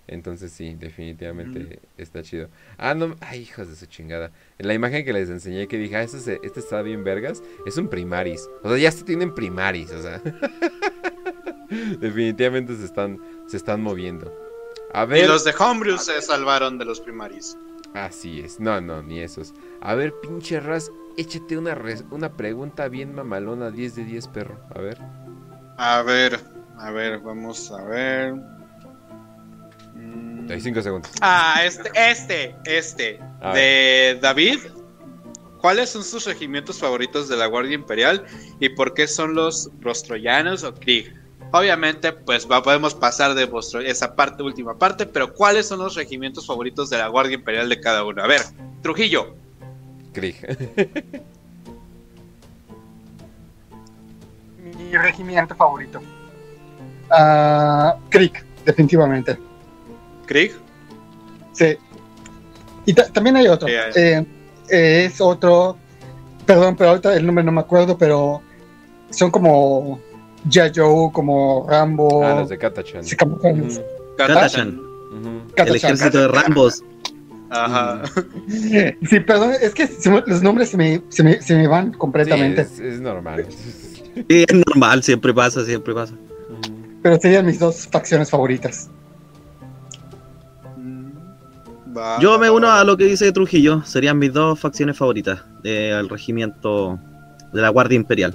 Entonces sí, definitivamente está chido. Ah, no, ay, hijos de su chingada. En la imagen que les enseñé que dije, ah, este, se- este está bien vergas, es un primaris. O sea, ya se tienen primaris, o sea. definitivamente se están, se están moviendo. A Y ver. los de Homebrew se salvaron de los primaris. Así es, no, no, ni esos. A ver, pinche Raz, échate una, res- una pregunta bien mamalona, 10 de 10, perro. A ver. A ver, a ver, vamos a ver. Mm. Hay 5 segundos. Ah, este, este, este. A de David. ¿Cuáles son sus regimientos favoritos de la Guardia Imperial y por qué son los rostroyanos o Krieg? Obviamente, pues va- podemos pasar de vuestro- esa parte, última parte, pero ¿cuáles son los regimientos favoritos de la Guardia Imperial de cada uno? A ver, Trujillo. Krieg. Mi regimiento favorito. Ah, Krieg, definitivamente. Krieg. Sí. Y ta- también hay otro. Sí, Eh, eh, es otro. Perdón, pero ahorita el nombre no me acuerdo, pero son como. Joe, como Rambo. ah, los de Katachan. camuflan. Ujú, Katachan. ujú. El ejército de Rambos. Ajá. Sí, perdón, es que los nombres se me, se me, se me van completamente. Sí, es, es normal. Sí, es normal, siempre pasa, siempre pasa. Pero serían mis dos facciones favoritas. Va, Yo va, me va, uno va. a lo que dice Trujillo, serían mis dos facciones favoritas del regimiento de la Guardia Imperial.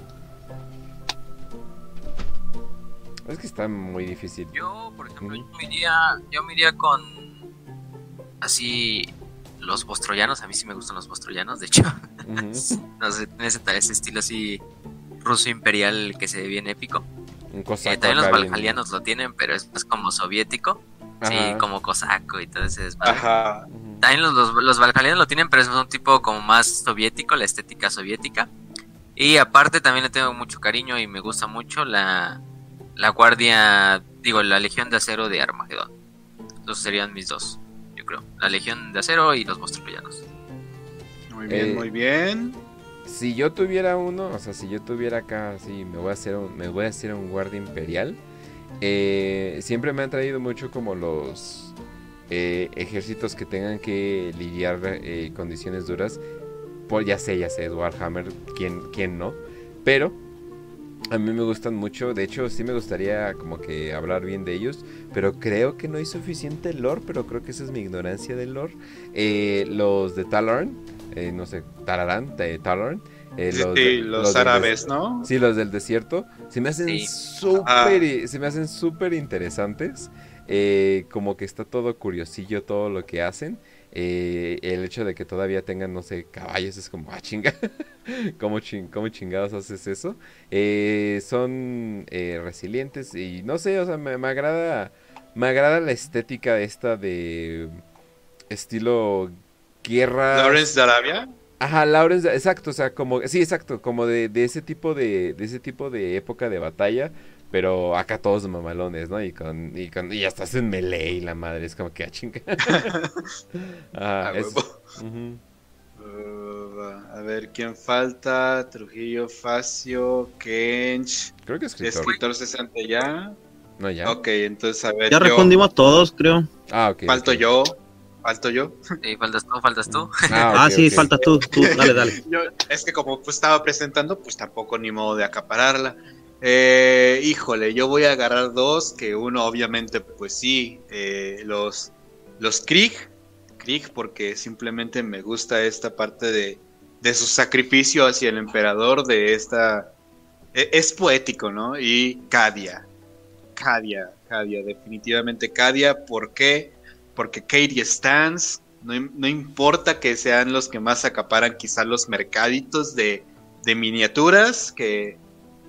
Es que está muy difícil. Yo, por ejemplo, yo me iría, yo me iría con así los bostroyanos. A mí sí me gustan los bostroyanos, de hecho. No sé, tiene ese, ese estilo así ruso imperial que se ve bien épico. Un Eh, también los valjalianos lo tienen, pero es más como soviético. Sí, como cosaco y todo ese Ajá. También los, los, los lo tienen, pero es un tipo como más soviético, la estética soviética. Y aparte también le tengo mucho cariño y me gusta mucho la, la guardia, digo, la Legión de Acero de Armagedón. Esos serían mis dos, yo creo. La Legión de Acero y los monstruos Muy bien, Eh, muy bien. Si yo tuviera uno, o sea, si yo tuviera acá, sí, me voy a hacer un, me voy a hacer un guardia imperial. Eh, siempre me han traído mucho como los eh, ejércitos que tengan que lidiar eh, condiciones duras. Por, ya sé, ya sé, Warhammer, ¿quién, quién no? Pero a mí me gustan mucho, de hecho sí me gustaría como que hablar bien de ellos, pero creo que no hay suficiente lore, pero creo que esa es mi ignorancia del lore. Eh, los de Talorn, eh, no sé, Tararán, de Talorn. eh, Sí, los, de- los, árabes, ¿no? Sí, los del desierto. Se me hacen Sí. súper, se me hacen súper interesantes. Eh, como que está todo curiosillo todo lo que hacen. Eh, el hecho de que todavía tengan, no sé, caballos es como, ah, chinga. ¿Cómo, chin- cómo chingados haces eso? Eh, son eh, resilientes y no sé, o sea, me, me agrada, me agrada la estética esta de estilo guerra. Lawrence de Arabia. Ajá, Lawrence, exacto, o sea, como, sí, exacto, como de, de ese tipo de, de ese tipo de época de batalla, pero acá todos mamalones, ¿no? Y con, y con, y hasta hacen melee y la madre, es como que a chinga. A es-. Uh, ver, ¿quién falta? Trujillo, Facio, Kench. Creo que escritor. Escritor 60 ya. No, ya. Ok, entonces a ver. Ya yo- respondimos todos, creo. Ah, ok. Falto yo. Falto yo. Y faltas tú, faltas tú. Ah, ok, sí, ok. faltas tú, tú, dale, dale. Yo- es que como pues, estaba presentando, pues tampoco ni modo de acapararla. Eh, híjole, yo voy a agarrar dos, que uno obviamente, pues sí, eh, los, los Krieg, Krieg, porque simplemente me gusta esta parte de, de su sacrificio hacia el emperador, de esta... e- Es poético, ¿no? Y Cadia, Cadia, Cadia, definitivamente Cadia, ¿por qué? Porque Katie Stans, no, no importa que sean los que más acaparan quizá los mercaditos de, de miniaturas, que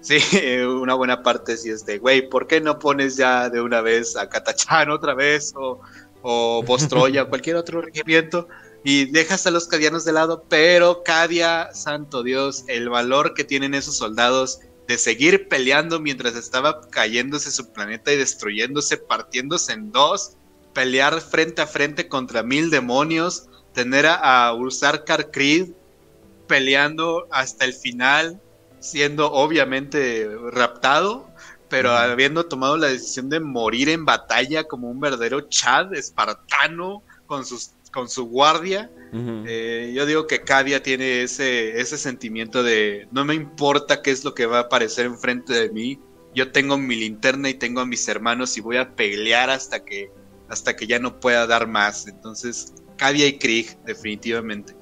sí, una buena parte sí es de, güey, ¿por qué no pones ya de una vez a Katachan otra vez o, o Bostroya o cualquier otro regimiento? Y dejas a los cadianos de lado, pero Cadia, santo Dios, el valor que tienen esos soldados de seguir peleando mientras estaba cayéndose su planeta y destruyéndose, partiéndose en dos, pelear frente a frente contra mil demonios, tener a, a Creed peleando hasta el final, siendo obviamente raptado, pero habiendo tomado la decisión de morir en batalla como un verdadero Chad espartano con sus con su guardia. Eh, yo digo que Cadia tiene ese, ese sentimiento de no me importa qué es lo que va a aparecer enfrente de mí. Yo tengo mi linterna y tengo a mis hermanos y voy a pelear hasta que hasta que ya no pueda dar más. Entonces, Cadia y Krieg, definitivamente.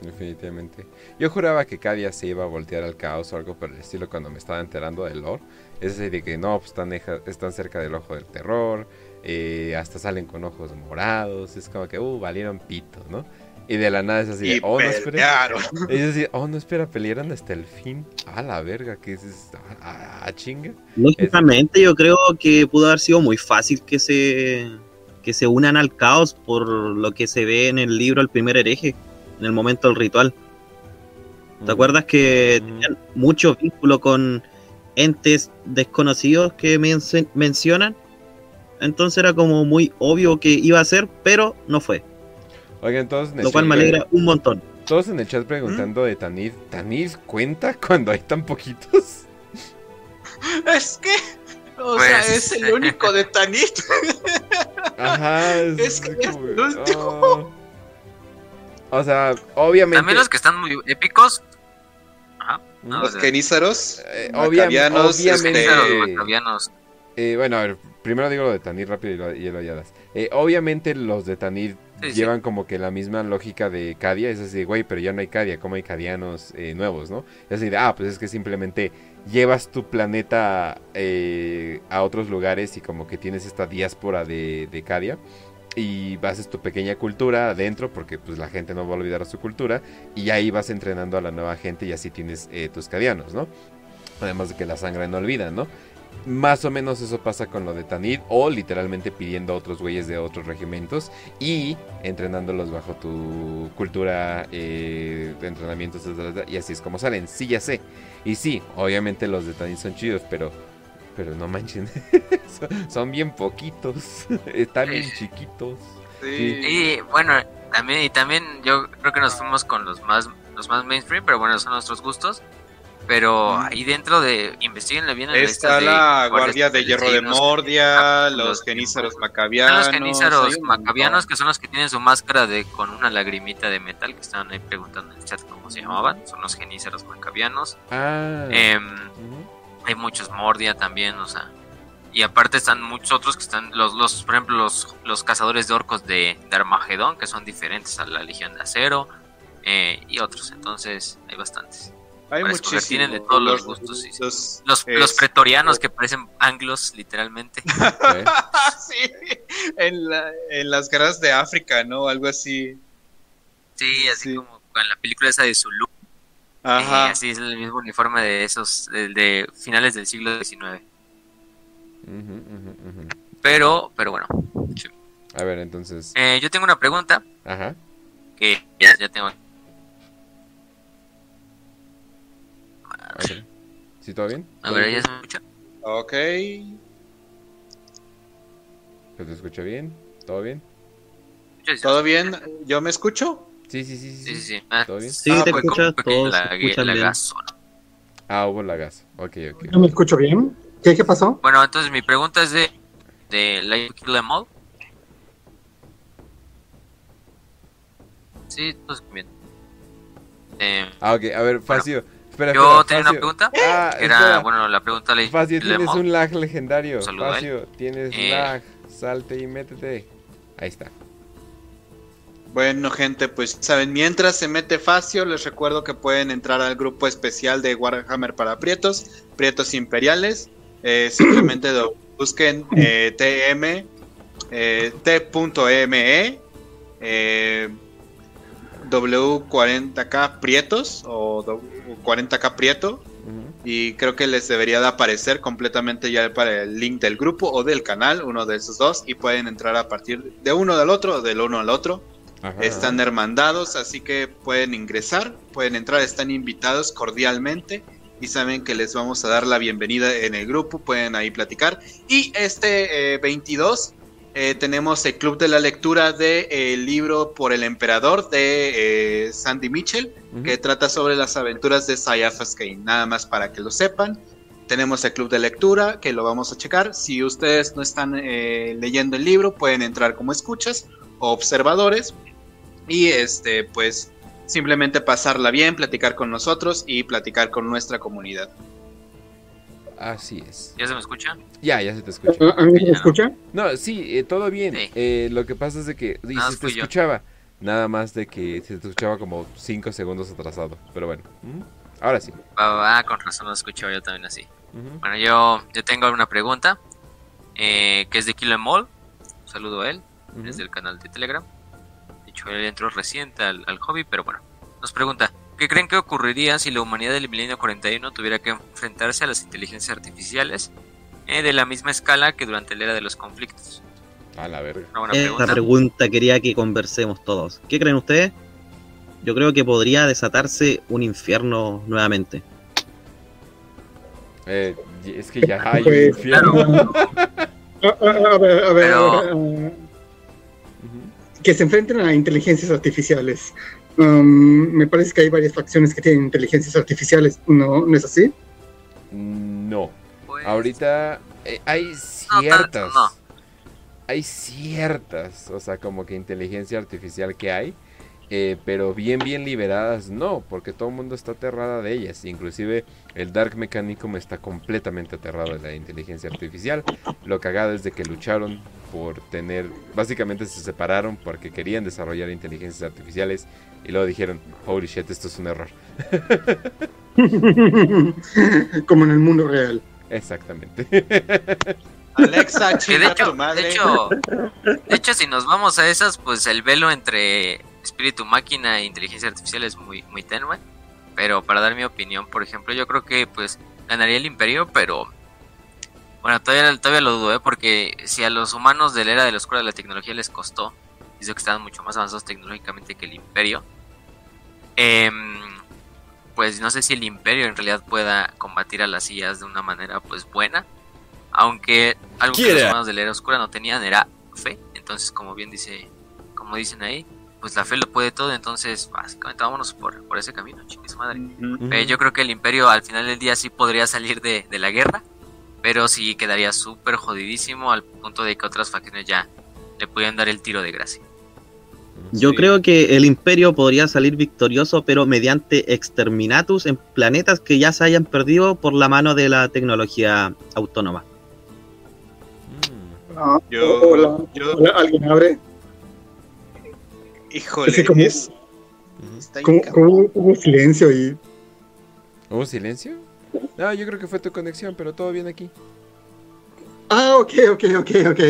Definitivamente. Yo juraba que cada día se iba a voltear al caos o algo por el estilo cuando me estaba enterando del lore. Es decir, de que no, pues están, están cerca del ojo del terror, eh, hasta salen con ojos morados. Es como que, uh, valieron pito, ¿no? Y de la nada es así, de, oh, no, espera. Es decir, oh, no, espera, pelearon hasta el fin. A la verga, que es a, a chinga. Lógicamente, yo creo que pudo haber sido muy fácil que se que se unan al caos por lo que se ve en el libro El primer hereje, en el momento del ritual. ¿Te acuerdas que Mm. tenían mucho vínculo con entes desconocidos que menc- mencionan? Entonces era como muy obvio que iba a ser, pero no fue. Oigan, todos en el Lo cual me alegra un montón. Todos en el chat preguntando de Tanid. ¿Tanid cuenta cuando hay tan poquitos? Es que, o Pues, sea, es el único de Tanit. Ajá. Es que es el último. ah. O sea, obviamente. También los que están muy épicos. Ajá. No, Los o sea, kenízaros, eh, macabianos, obviamente. este, macabianos. eh, bueno, a ver, primero digo lo de Tanid rápido y lo, y. Eh, obviamente los de Tanid Llevan como que la misma lógica de Cadia. Es así, güey, pero ya no hay Cadia, como hay cadianos eh, nuevos, ¿no? Es así, de, ah, pues es que simplemente llevas tu planeta eh, a otros lugares y como que tienes esta diáspora de, de Cadia. Y haces tu pequeña cultura adentro porque pues la gente no va a olvidar su cultura. Y ahí vas entrenando a la nueva gente y así tienes eh, tus cadianos, ¿no? Además de que la sangre no olvida, ¿no? Más o menos eso pasa con lo de Tanit o literalmente pidiendo a otros güeyes de otros regimientos y entrenándolos bajo tu cultura eh, de entrenamientos y así es como salen. Sí, ya sé. Y sí, obviamente los de Tanit son chidos, pero pero no manchen. son, bien poquitos. Están bien chiquitos. Sí. Y bueno, también y también yo creo que nos fuimos con los más los más mainstream, pero bueno, son nuestros gustos. Pero ahí dentro de, investiguenle bien. Está la Guardia de Hierro de Mordia, los genízaros macabianos. Los genízaros macabianos, que son los que tienen su máscara de con una lagrimita de metal, que estaban ahí preguntando en el chat cómo se llamaban. Son los genízaros macabianos. Ah. Em, hay muchos Mordia también, o sea. Y aparte están muchos otros que están, los, los por ejemplo, los, los cazadores de orcos de, de Armagedón, que son diferentes a la Legión de Acero, eh, y otros. Entonces, hay bastantes. Hay muchísimos. Tienen de todos los, gustos. Los, los, pretorianos que parecen anglos, literalmente. sí, en, la, en, las guerras de África, ¿no? Algo así. Sí, así como en la película esa de Zulu. Ajá. así es el mismo uniforme de esos, de, finales del siglo XIX. Pero, pero bueno. A ver, entonces. Eh, yo tengo una pregunta. Ajá. Que ya, ya tengo ¿Sí, todo bien? A ver, ¿ya se escucha? Ok. ¿Se te escucha bien? ¿Todo bien? ¿Todo bien? ¿Yo me escucho? Sí, sí, sí. Sí, sí, ah, ¿Todo bien? Sí, te escuchas, todos la, la gas. Ah, hubo la gas. Ok, ok. ¿No me escucho bien? ¿Qué, qué pasó? Bueno, entonces mi pregunta es de, de Life Kill Em All. Sí, todo bien. Eh, ah, ok. A ver, Facio. Espera, Yo tenía una pregunta. Ah, era, bueno, la pregunta le Facio, tienes un lag legendario. Facio, tienes eh. lag. Salte y métete. Ahí está. Bueno, gente, pues saben, mientras se mete Facio, les recuerdo que pueden entrar al grupo especial de Warhammer para Prietos, Prietos Imperiales. Eh, simplemente busquen eh, TM, eh, T.me, eh, W40K Prietos o 40K Prieto. Y creo que les debería de aparecer completamente ya para el link del grupo o del canal, uno de esos dos. Y pueden entrar a partir de uno del otro del uno al otro. Están hermandados, así que pueden ingresar, pueden entrar, están invitados cordialmente y saben que les vamos a dar la bienvenida en el grupo, pueden ahí platicar. Y este 22 eh, tenemos el Club de la Lectura del de, libro Por el Emperador de eh, Sandy Mitchell, que trata sobre las aventuras de Sayafas Kane. Nada más para que lo sepan. Tenemos el Club de Lectura, que lo vamos a checar. Si ustedes no están eh, leyendo el libro, pueden entrar como escuchas o observadores. Y este, pues, simplemente pasarla bien, platicar con nosotros y platicar con nuestra comunidad. Así es. ¿Ya se me escucha? Ya, ya se te escucha. ¿A mí se me escucha? No, sí, eh, todo bien. Eh, lo que pasa es de que y se te escuchaba. Nada más de que se te escuchaba como 5 segundos atrasado. Pero bueno, ahora sí. Va, va, con razón lo escucho yo también así. Bueno, yo, yo tengo una pregunta. Eh, que es de Kilo Mall. Un saludo a él. Desde el canal de Telegram. De hecho, él entró reciente al, al hobby, pero bueno. Nos pregunta. ¿Qué creen que ocurriría si la humanidad del milenio 41 tuviera que enfrentarse a las inteligencias artificiales eh, de la misma escala que durante la era de los conflictos? A la verga. Esta pregunta quería que conversemos todos. ¿Qué creen ustedes? Yo creo que podría desatarse un infierno nuevamente. Eh, es que ya hay un infierno. a, ver, a ver, que se enfrenten a inteligencias artificiales. Um, me parece que hay varias facciones que tienen inteligencias artificiales, ¿no, ¿no es así? No. Pues, Ahorita eh, hay ciertas. Hay ciertas, o sea, como que inteligencia artificial que hay. Eh, pero bien, bien liberadas, no, porque todo el mundo está aterrada de ellas. Inclusive el Dark Mechanicum está completamente aterrado de la inteligencia artificial. Lo cagado es de que lucharon por tener, básicamente se separaron porque querían desarrollar inteligencias artificiales y luego dijeron, holy shit, esto es un error. Como en el mundo real. Exactamente. Alexa, chica de hecho, tu madre. De hecho, de hecho, si nos vamos a esas, pues el velo entre espíritu máquina e inteligencia artificial es muy, muy tenue. Pero para dar mi opinión, por ejemplo, yo creo que pues ganaría el imperio, pero Bueno, todavía, todavía lo dudo, ¿eh? porque si a los humanos de la era de la oscura de la tecnología les costó, dice que estaban mucho más avanzados tecnológicamente que el imperio, em, pues no sé si el imperio en realidad pueda combatir a las sillas de una manera pues buena, aunque algo que los humanos de la era oscura no tenían era fe, entonces como bien dice, como dicen ahí, pues la fe lo puede todo, entonces básicamente vámonos por, por ese camino, chicos madre. Eh, yo creo que el imperio al final del día sí podría salir de, de la guerra, pero sí quedaría súper jodidísimo al punto de que otras facciones ya le pudieran dar el tiro de gracia. Yo creo que el imperio podría salir victorioso, pero mediante exterminatus en planetas que ya se hayan perdido por la mano de la tecnología autónoma. Mm. Ah, yo, ¿alguien abre? Híjole, como, hubo silencio y... ¿Hubo silencio? No, yo creo que fue tu conexión, pero todo bien aquí. Ah, ok, ok, ok, ok.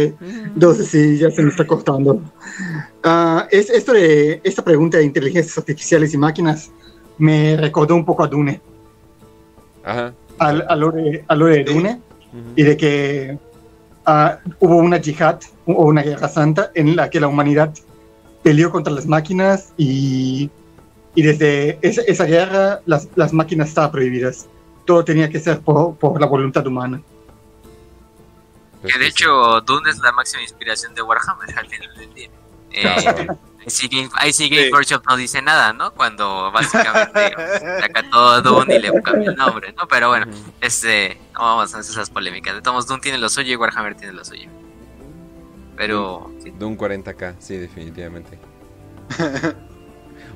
Entonces sí, ya se me está cortando. Uh, es, esto de, esta pregunta de inteligencias artificiales y máquinas me recordó un poco a Dune. Ajá. Al, a, lo de, a lo de Dune. Y de que uh, hubo una yihad o una guerra santa en la que la humanidad peleó contra las máquinas y, y desde esa, esa guerra las, las máquinas estaban prohibidas todo tenía que ser por, por la voluntad humana. Que de hecho, Dune es la máxima inspiración de Warhammer al final del día. Eh, ahí sí Game Workshop no dice nada, ¿no? Cuando básicamente saca todo Dune y le cambia el nombre, ¿no? Pero bueno, este, no vamos a hacer esas polémicas. De todos Dune tiene lo suyo y Warhammer tiene lo suyo. Pero... Dune 40k, sí, definitivamente.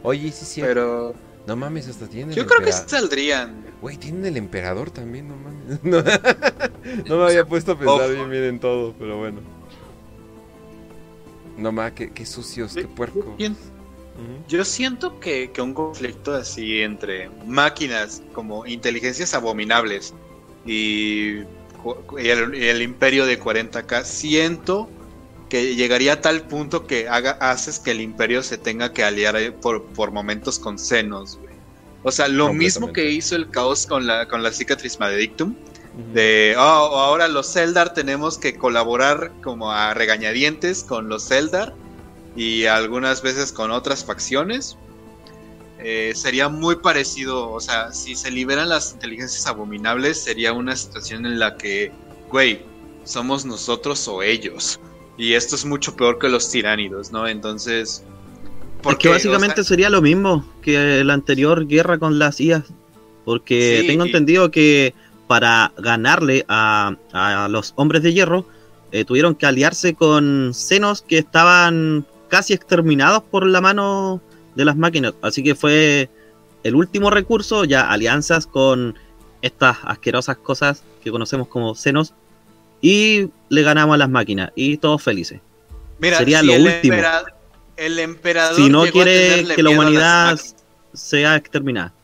Oye, sí, sí. Pero... No mames, hasta tienen. Yo creo que saldrían. Güey, tienen el emperador también, no mames. No, me había puesto a pensar bien, bien en todo, pero bueno. No mames, qué, sucios, qué puercos. Yo siento que, un conflicto así entre máquinas como inteligencias abominables y, el, imperio de 40k, siento que llegaría a tal punto que haga, haces que el imperio se tenga que aliar por, por momentos con senos, O sea, lo mismo que hizo el caos con la, con la cicatriz maledictum. De, oh, ahora los Zeldar tenemos que colaborar como a regañadientes con los Zeldar y algunas veces con otras facciones. Eh, sería muy parecido, o sea, si se liberan las inteligencias abominables, sería una situación en la que, güey, somos nosotros o ellos. Y esto es mucho peor que los tiránidos, ¿no? Entonces... Porque básicamente sería lo mismo que la anterior guerra con las IAS. Porque tengo entendido que para ganarle a, los hombres de hierro, eh, tuvieron que aliarse con senos que estaban casi exterminados por la mano de las máquinas. Así que fue el último recurso, ya alianzas con estas asquerosas cosas que conocemos como senos y le ganamos a las máquinas y todos felices. Mira, Sería lo el último. El emperador si no quiere que la humanidad sea exterminada.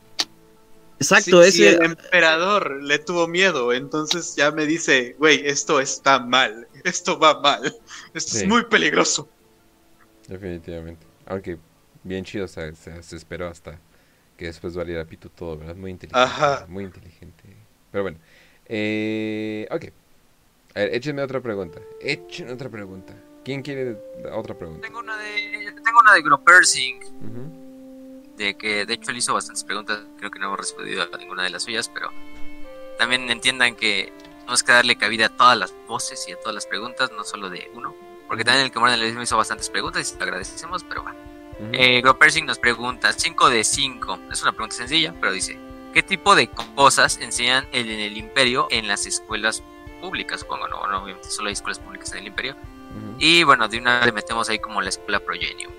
Exacto, ese... el emperador le tuvo miedo, entonces ya me dice, güey, esto está mal, esto va mal, esto es muy peligroso. Definitivamente. Aunque bien chido, se, esperó hasta que después valiera pito todo, ¿verdad? Muy inteligente. Ajá. Muy inteligente. Pero bueno. Eh, ok. A ver, échenme otra pregunta. Échenme otra pregunta. ¿Quién quiere otra pregunta? Tengo una de, tengo una de Gropersing. De que de hecho él hizo bastantes preguntas. Creo que no hemos respondido a ninguna de las suyas, pero también entiendan que tenemos que darle cabida a todas las voces y a todas las preguntas, no solo de uno. Porque también el que en el hizo bastantes preguntas y te agradecemos, pero va. Eh, Gropersing nos pregunta: 5 de 5. Es una pregunta sencilla, pero dice: ¿Qué tipo de cosas enseñan en el imperio en las escuelas públicas, supongo, no, no obviamente solo hay escuelas públicas en el imperio. Y bueno, de una vez le metemos ahí como la escuela Progenium.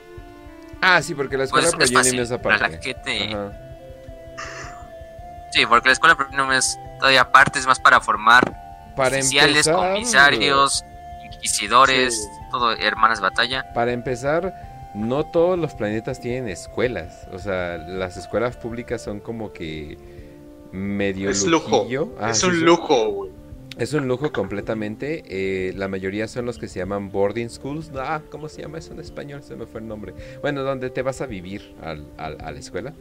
Ah, sí, porque la escuela pues, Progenium es, aparte. Sí, porque la escuela Progenium es todavía aparte, es más para formar para oficiales, comisarios, inquisidores, todo, hermanas batalla. Para empezar, no todos los planetas tienen escuelas. O sea, las escuelas públicas son como que medio es lujo. Ah, es un lujo, güey. Es un lujo completamente. Eh, la mayoría son los que se llaman boarding schools. Ah, ¿cómo se llama eso en español? Se me fue el nombre. Bueno, donde te vas a vivir al, a la escuela.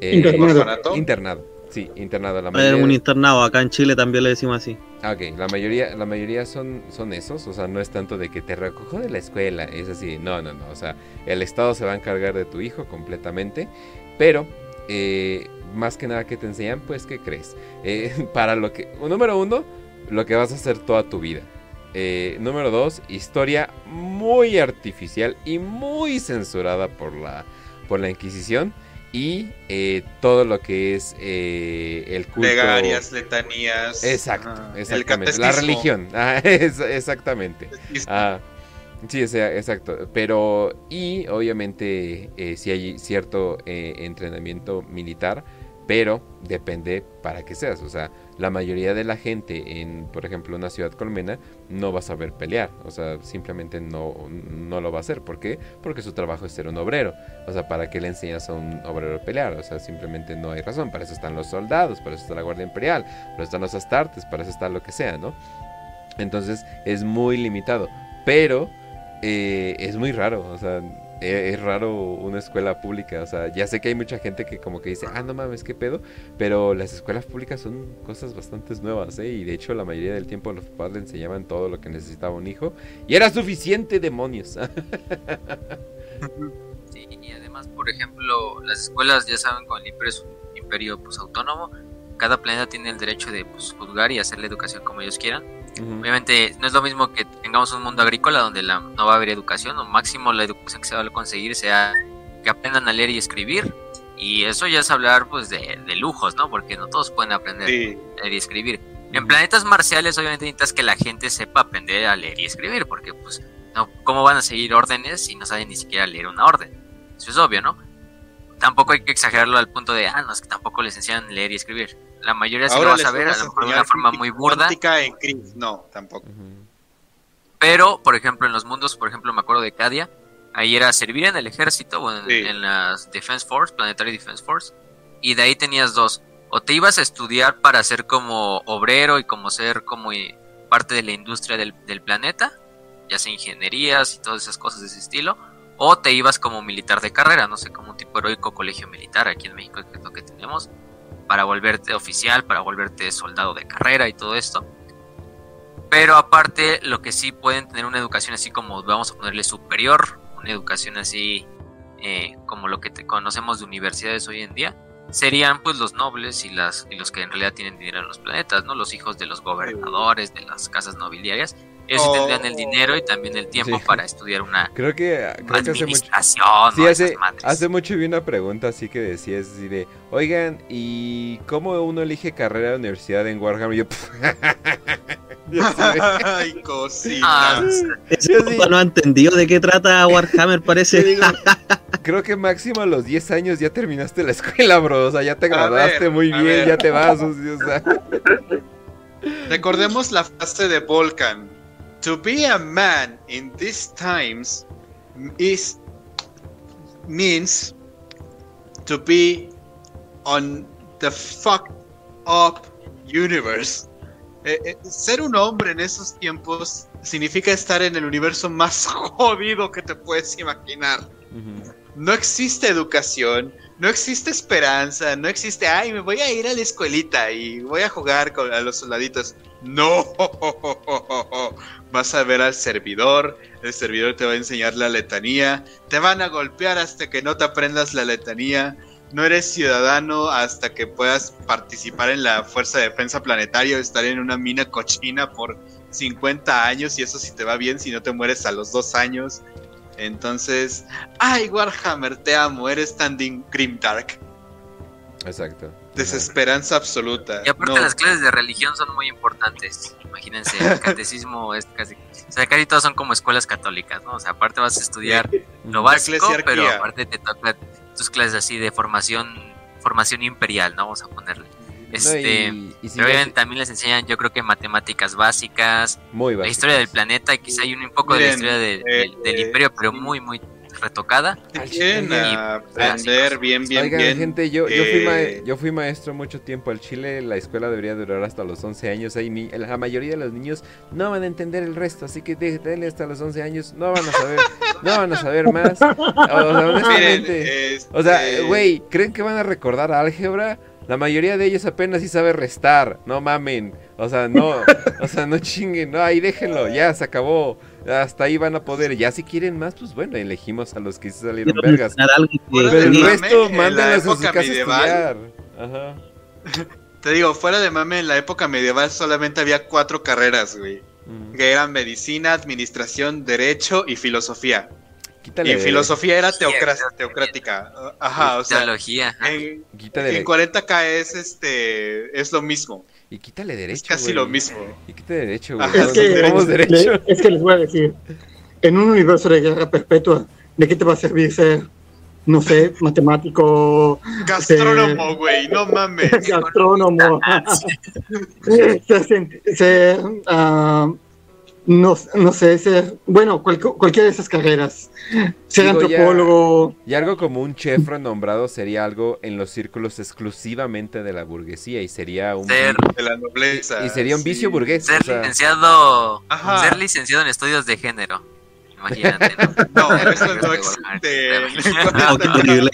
Eh, internado. Internado. Sí, internado. La Es mayoría, un internado, acá en Chile también le decimos así. Ah, ok, la mayoría, la mayoría son, son esos, o sea, no es tanto de que te recojo de la escuela, es así, no, no, no, o sea, el Estado se va a encargar de tu hijo completamente, pero eh, más que nada que te enseñan, pues, ¿qué crees? Eh, para lo que, número uno, lo que vas a hacer toda tu vida. Eh, número dos, historia muy artificial y muy censurada por la, por la Inquisición. Y eh, todo lo que es eh, el culto. Plegarias, letanías. Exacto, ajá, el exactamente. La religión. Ah, es- exactamente. Ah, sí, sea, exacto. Pero, y obviamente, eh, sí hay cierto entrenamiento militar, pero depende para qué seas. O sea, la mayoría de la gente en, por ejemplo, una ciudad colmena no va a saber pelear. O sea, simplemente no, no lo va a hacer. ¿Por qué? Porque su trabajo es ser un obrero. O sea, ¿para qué le enseñas a un obrero a pelear? O sea, simplemente no hay razón. Para eso están los soldados, para eso está la Guardia Imperial, para eso están los astartes, para eso está lo que sea, ¿no? Entonces es muy limitado. Pero eh, es muy raro, o sea, e- es raro una escuela pública. O sea, ya sé que hay mucha gente que como que dice, ah, no mames, qué pedo. Pero las escuelas públicas son cosas bastante nuevas, ¿eh? Y de hecho la mayoría del tiempo los papás le enseñaban todo lo que necesitaba un hijo. Y era suficiente, demonios. Sí, y además, por ejemplo, las escuelas, ya saben, con el imperio es un imperio pues, autónomo, cada planeta tiene el derecho de pues, juzgar y hacer la educación como ellos quieran. Obviamente, no es lo mismo que tengamos un mundo agrícola donde la, no va a haber educación, o máximo la educación que se va a conseguir sea que aprendan a leer y escribir. Y eso ya es hablar pues de, de lujos, ¿no? Porque no todos pueden aprender Sí. a leer y escribir. En planetas marciales, obviamente necesitas que la gente sepa aprender a leer y escribir, porque pues, no, ¿cómo van a seguir órdenes si no saben ni siquiera leer una orden? Eso es obvio, ¿no? Tampoco hay que exagerarlo al punto de, ah, no, es que tampoco les enseñan leer y escribir. La mayoría sí lo Ahora vas a ver, a lo mejor de una forma muy burda, en Chris. No, tampoco. Pero, por ejemplo, en los mundos, por ejemplo, me acuerdo de Cadia, ahí era servir en el ejército o en, Sí. en las Defense Force, Planetary Defense Force, y de ahí tenías dos. O te ibas a estudiar para ser como obrero y como ser como parte de la industria del, del planeta, ya sea ingenierías y todas esas cosas de ese estilo, o te ibas como militar de carrera, no sé, como un tipo heroico colegio militar aquí en México, que es lo que tenemos, para volverte oficial, para volverte soldado de carrera y todo esto. Pero aparte, lo que sí pueden tener una educación así como, vamos a ponerle superior, una educación así eh, como lo que te- conocemos de universidades hoy en día, serían pues los nobles y, las, y los que en realidad tienen dinero en los planetas, ¿no? Los hijos de los gobernadores, de las casas nobiliarias. Ellos sí Oh. tendrían el dinero y también el tiempo Sí. para estudiar una Creo que, creo que hace mucho... administración. Sí, hace, hace mucho vi una pregunta así que decía así de, oigan, ¿y cómo uno elige carrera de universidad en Warhammer? Y yo, Ay, cosita. Ah, Ese sí. no ha entendido de qué trata Warhammer, parece. digo, creo que máximo a los 10 años ya terminaste la escuela, bro. O sea, ya te graduaste ver, muy bien, ver. ya te vas. o sea, Recordemos la frase de Volcan. To be a man in these times is means to be on the fucked up universe. Eh, eh, ser un hombre en esos tiempos significa estar en el universo más jodido que te puedes imaginar. No existe educación, no existe esperanza, no existe, ay, me voy a ir a la escuelita y voy a jugar con a los soldaditos. No, vas a ver al servidor, el servidor te va a enseñar la letanía, te van a golpear hasta que no te aprendas la letanía, no eres ciudadano hasta que puedas participar en la Fuerza de Defensa Planetaria o estar en una mina cochina por 50 años y eso si te va bien, si no te mueres a los dos años. Entonces, ay, Warhammer, te amo, eres tan grimdark. Exacto. Desesperanza absoluta. Y aparte No, las clases de religión son muy importantes. Imagínense, el catecismo es casi... O sea, casi todas son como escuelas católicas, ¿no? O sea, aparte vas a estudiar lo básico, pero aparte te toca tus clases así de formación formación imperial, ¿no? Vamos a ponerle. No, Este, y- y si obviamente también les enseñan, yo creo que matemáticas básicas, muy la básicos. historia del planeta, y quizá hay un poco de la historia de- eh, del- del eh, imperio, pero muy, muy retocada. Quieren chile. aprender bien, bien, Oigan, bien. gente, yo, yo, fui ma- eh, yo fui maestro mucho tiempo al Chile. La escuela debería durar hasta los 11 años. Hay ni- la mayoría de los niños no van a entender el resto. Así que denle hasta los 11 años. No van a saber, no van a saber más. O sea, miren, honestamente. este, O sea, güey, ¿creen que van a recordar álgebra? La mayoría de ellos apenas sí sabe restar, no mamen. O sea, no, o sea, no chinguen, no, ahí déjenlo, ya se acabó. Hasta ahí van a poder. Ya si quieren más, pues bueno, elegimos a los que se salieron Quiero vergas. algo que Pero el mame, resto, mándenlos a su casa a estudiar. Ajá. Te digo, fuera de mame, en la época medieval solamente había cuatro carreras, güey. Mm. Que eran medicina, administración, derecho y filosofía. Quítale. Y filosofía era Sí, teocra- sí. teocrática. Ajá, o sea, Teología. en, Quítale. en 40k es este es lo mismo. Y quítale derecho. Es casi lo mismo. Y quítale derecho, güey. Es que, ocupamos derecho. le- es que les voy a decir, en un universo de guerra perpetua, ¿de qué te va a servir ser, no sé, matemático, Gastrónomo, güey, no mames. gastrónomo, ser, ah, no, no sé, ser, bueno, cual- cualquiera de esas carreras, ser Digo, ya- antropólogo, Y algo como un chef renombrado sería algo en los círculos exclusivamente de la burguesía y sería un Ser, De la nobleza. y sería un sí. vicio burgués. ser o sea, licenciado. Ajá. Ser licenciado en estudios de género. Imagínate, ¿no? No, eso no existe.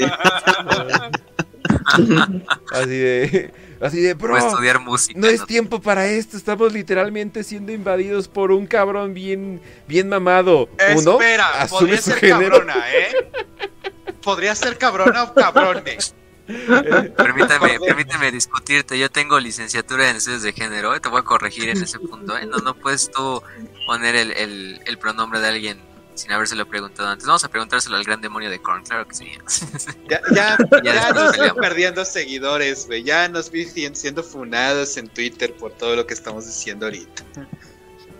Así de así de O bro. estudiar música. No es tiempo para esto, estamos literalmente siendo invadidos por un cabrón bien bien mamado. Uno Espera, asume podría su ser género. cabrona, ¿eh? Podría ser cabrona o cabrone. Permíteme, permíteme discutirte. Yo tengo licenciatura en estudios de género. ¿eh? Te voy a corregir en ese punto. ¿eh? No, no puedes tú poner el, el, el pronombre de alguien sin habérselo preguntado antes. Vamos a preguntárselo al gran demonio de Korn. Claro que sí. Ya, ya, Ya ya nos perdiendo seguidores, güey. Ya nos vi siendo funados en Twitter por todo lo que estamos diciendo ahorita.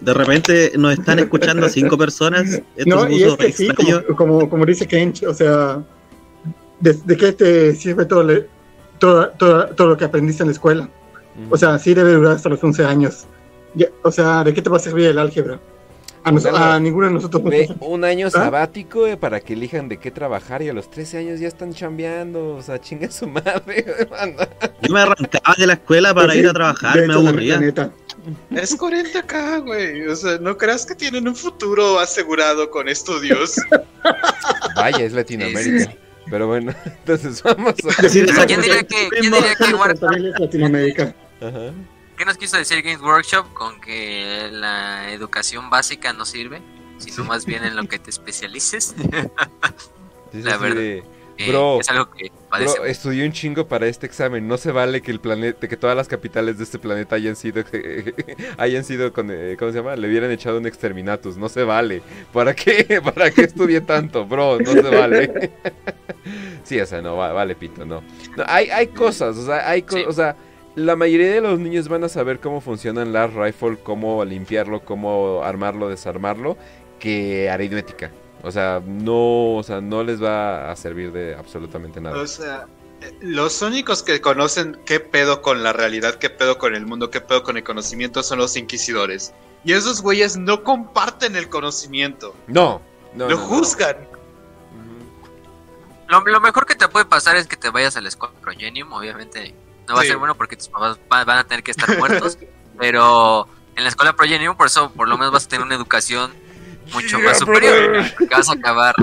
De repente nos están escuchando cinco personas. Esto no, y es que sí, como, como, como dice Kench, o sea, ¿de, de qué te sirve todo, le- todo, todo, todo lo que aprendiste en la escuela? O sea, sí debe durar hasta los 11 años. Ya, o sea, ¿de qué te va a servir el álgebra? A, nos- Dale. a ninguno de nosotros pasa. un año ¿Ah? sabático eh, para que elijan de qué trabajar y a los 13 años ya están chambeando, o sea, chinga su madre. banda. Yo me arrancaba de la escuela para sí, ir a trabajar, de me aburría. Es 40k, güey. O sea, no creas que tienen un futuro asegurado con estudios. Vaya, es Latinoamérica. Pero bueno, entonces vamos a... ¿Quién diría que, quién diría que Latinoamérica. Ajá. ¿Qué nos quiso decir Games Workshop con que la educación básica no sirve? Sino más bien en lo que te especialices. Sí, sí, La sí, verdad. de, Eh, Bro, es algo que. Bro, estudié un chingo para este examen. No se vale que el planeta, que todas las capitales de este planeta hayan sido, hayan sido con, eh, ¿cómo se llama? Le hubieran echado un exterminatus. No se vale. ¿Para qué? ¿Para qué estudié tanto, bro? No se vale. sí, o sea, no va- vale pito, no. No, hay, hay cosas, o sea, hay, Sí. o sea, la mayoría de los niños van a saber cómo funcionan las rifle, cómo limpiarlo, cómo armarlo, desarmarlo, que aritmética. O sea, no, o sea, no les va a servir de absolutamente nada. O sea, eh, los únicos que conocen qué pedo con la realidad, qué pedo con el mundo, qué pedo con el conocimiento son los inquisidores. Y esos güeyes no comparten el conocimiento, No, no. lo no, no. juzgan. Lo, lo mejor que te puede pasar es que te vayas a la escuela Progenium. Obviamente no va Sí. a ser bueno porque tus papás va- van a tener que estar muertos. pero en la escuela Progenium, por eso por lo menos vas a tener una educación mucho más superior. Porque vas a acabar.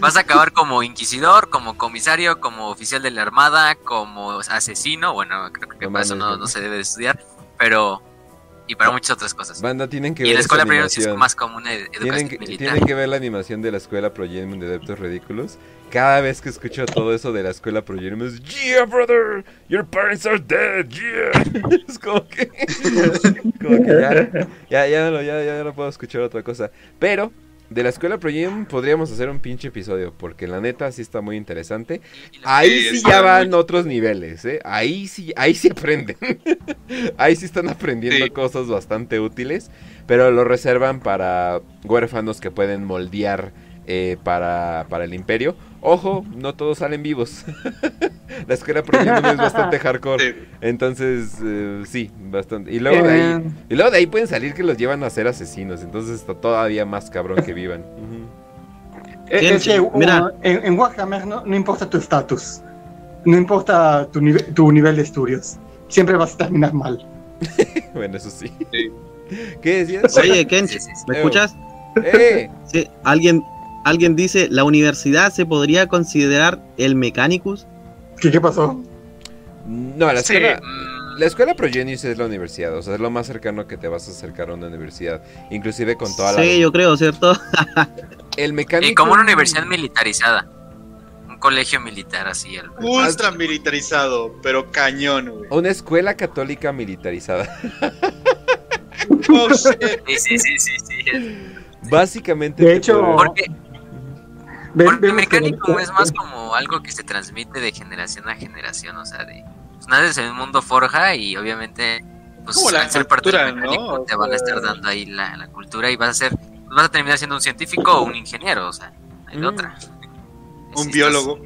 Vas a acabar como inquisidor, como comisario, como oficial de la armada, como asesino. Bueno, creo que No para eso no, no se debe de estudiar. Pero. Y para muchas otras cosas. Banda, tienen que Y ver la escuela sí es más como una ed- Tienen que, militar. tienen que ver la animación de la escuela Progenium de Adeptos Ridículos. Cada vez que escucho todo eso de la escuela Progenium es Yeah, brother, your parents are dead, yeah. es como que, como que ya, ya, ya, no, ya, ya no puedo escuchar otra cosa. Pero de la escuela Progenium podríamos hacer un pinche episodio porque la neta sí está muy interesante. Ahí Sí, ya van otros niveles, ¿eh? Ahí sí, ahí sí aprenden. ahí sí están aprendiendo Sí. cosas bastante útiles, pero lo reservan para huérfanos que pueden moldear eh, para, para el imperio. Ojo, no todos salen vivos. La escuela es bastante hardcore. Sí. Entonces, eh, sí, bastante. Y luego de ahí, Eh, y luego de ahí pueden salir que los llevan a ser asesinos. Entonces está todavía más cabrón que vivan. Eh, es que, Mira. en, en Warhammer no, no importa tu estatus, no importa tu, nive- tu nivel de estudios, siempre vas a terminar mal. Bueno, eso sí. Sí. ¿Qué decías? Oye, Ken, Sí, sí, sí. ¿me escuchas? ¡Eh! Sí, alguien, alguien dice, ¿la universidad se podría considerar el Mechanicus? ¿Qué, qué pasó? No, la Sí. escuela, la escuela Progenius es la universidad, o sea, es lo más cercano que te vas a acercar a una universidad, inclusive con toda la... Sí, yo creo, ¿cierto? El mecánico... y como una universidad militarizada. Un colegio militar así. el- Ultra militarizado, pero cañón, güey. Una escuela católica militarizada. Oh, shit. Sí, sí, sí, sí, sí. Básicamente... De hecho, Porque, porque mecánico es más como algo que se transmite de generación a generación. O sea, de. Pues naces en un mundo forja y obviamente. Pues Como la al ser parte del mecánico ¿no? te van a estar dando ahí la, la cultura y vas a ser. pues vas a terminar siendo un científico o un ingeniero. O sea, hay de Mm. otra. Un biólogo.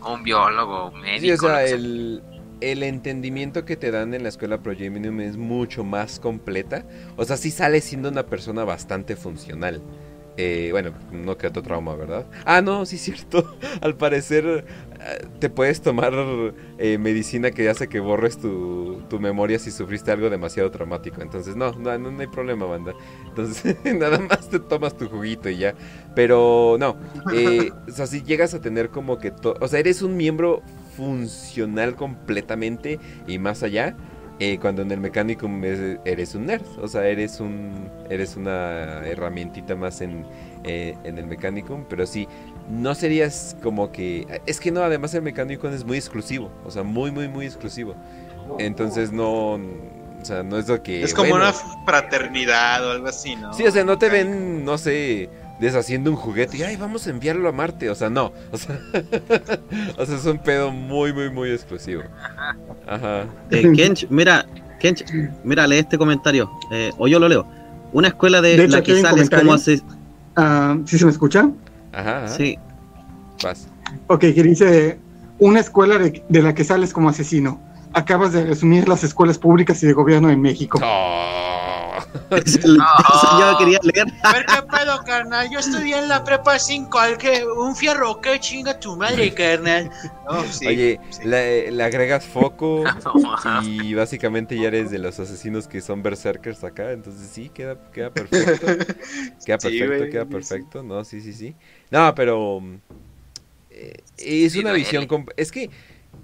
O un biólogo, un médico. Sí, o sea, el, el entendimiento que te dan en la escuela Progenium es mucho más completa. O sea, sí sales siendo una persona bastante funcional. Eh, bueno, no que otro trauma, ¿verdad? Ah, no, sí es cierto. Al parecer eh, te puedes tomar eh, medicina que hace que borres tu, tu memoria si sufriste algo demasiado traumático. Entonces, no, no, no hay problema, banda. Entonces, nada más te tomas tu juguito y ya. Pero no, eh, o sea, si llegas a tener como que... o sea, eres un miembro funcional completamente y más allá. Eh, cuando en el Mechanicum es- eres un nerd, o sea, eres un eres una herramientita más en, eh, en el Mechanicum, pero sí, no serías como que... Es que no, además el Mechanicum es muy exclusivo, o sea, muy, muy, muy exclusivo. Entonces no... O sea, no es lo que... Es como bueno, una fraternidad o algo así, ¿no? Sí, o sea, no te ven, no sé, deshaciendo un juguete y, ay, vamos a enviarlo a Marte. O sea, no. O sea, o sea es un pedo muy, muy, muy exclusivo. Ajá. Eh, Kench, mira, Kench, mira, lee este comentario. Eh, o yo lo leo. Una escuela de, De hecho, la que sales como hace. Ah, ¿Sí se me escucha? Ajá. ajá. Sí, Vas. Ok, que dice, una escuela de, de la que sales como asesino. Acabas de resumir las escuelas públicas y de gobierno en México. Oh. eso yo quería leer. A ver qué pedo, carnal. Yo estudié en la prepa 5, al que un fierro, que chinga tu madre, carnal. No, sí. Oye, sí. le, le agregas foco No, y básicamente ya eres de los asesinos que son berserkers acá. Entonces sí, queda, queda perfecto. Queda Sí, perfecto, güey, queda perfecto. No, sí, sí, sí. No, pero... eh, es Sí, una duele. visión... Es que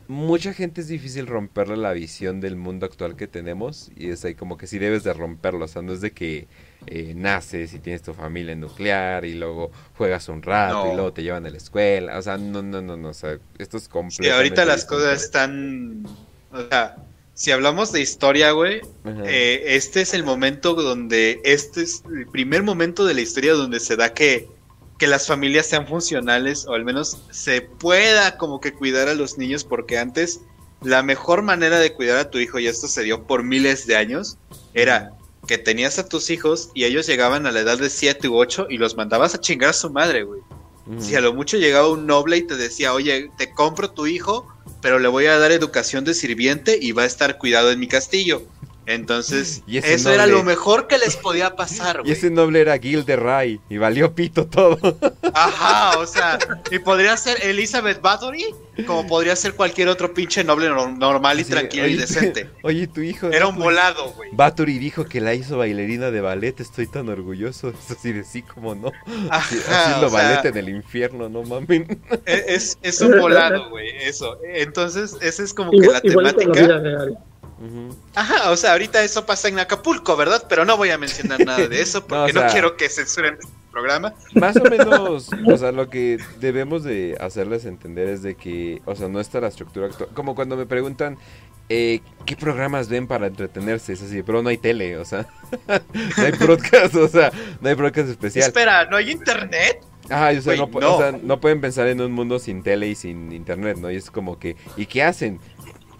mucha gente es difícil romperle la visión del mundo actual que tenemos. Y es ahí como que sí debes de romperlo. O sea, no es de que eh, naces y tienes tu familia nuclear y luego juegas un rato No. y luego te llevan a la escuela. O sea, no, no, no, no. O sea, esto es Sí, completamente... ahorita las cosas están. O sea, si hablamos de historia, güey, eh, este es el momento donde. Este es el primer momento de la historia donde se da que, que las familias sean funcionales o al menos se pueda como que cuidar a los niños, porque antes la mejor manera de cuidar a tu hijo, y esto se dio por miles de años, era que tenías a tus hijos y ellos llegaban a la edad de 7 u 8 y los mandabas a chingar a su madre, güey. Si a lo mucho llegaba un noble y te decía, oye, te compro tu hijo, pero le voy a dar educación de sirviente y va a estar cuidado en mi castillo. Entonces, Y eso era lo mejor que les podía pasar, Y güey. ese noble era Gil de Ray y valió pito todo. Ajá, o sea, y podría ser Elizabeth Bathory, como podría ser cualquier otro pinche noble nor- normal y tranquilo y decente. Oye, tu hijo. Era un volado, güey. Bathory dijo que la hizo bailarina de ballet, estoy tan orgulloso. Es así de sí, como no. Ajá, haciendo o sea, ballet en el infierno, no mamen. e- es, es un volado, güey, eso. Entonces, esa es como que Igual- la temática. Ajá, o sea, ahorita eso pasa en Acapulco, ¿verdad? Pero no voy a mencionar nada de eso porque No, no, o sea- quiero que censuren el programa. Más o menos, o sea, lo que debemos de hacerles entender es de que, o sea, no está la estructura actual. Como cuando me preguntan, eh, ¿qué programas ven para entretenerse? Es así, pero no hay tele, o sea, no hay broadcast, o sea, no hay broadcast especial. Espera, ¿no hay internet? Ajá, o sea, no, no. o sea, no pueden pensar en un mundo sin tele y sin internet, ¿no? Y es como que, ¿y qué hacen?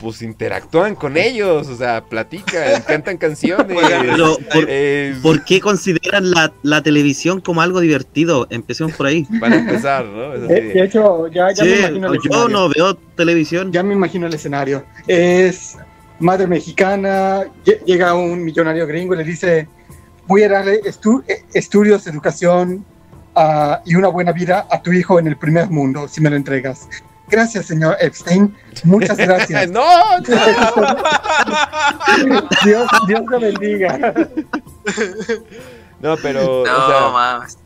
Pues interactúan con ellos, o sea, platican, cantan canciones. Pero, ¿por, eh, por qué consideran la, la televisión como algo divertido? Empecemos por ahí. Para empezar, ¿no? Es así De, hecho, ya, ya Sí, me imagino el yo escenario. no veo televisión. Ya me imagino el escenario. Es madre mexicana, lle- llega un millonario gringo y le dice, voy a darle estu- eh, estudios, educación ah, y una buena vida a tu hijo en el primer mundo, si me lo entregas. Gracias, señor Epstein. Muchas gracias. ¡No! Dios, Dios lo bendiga. No, pero, No, o sea, mames.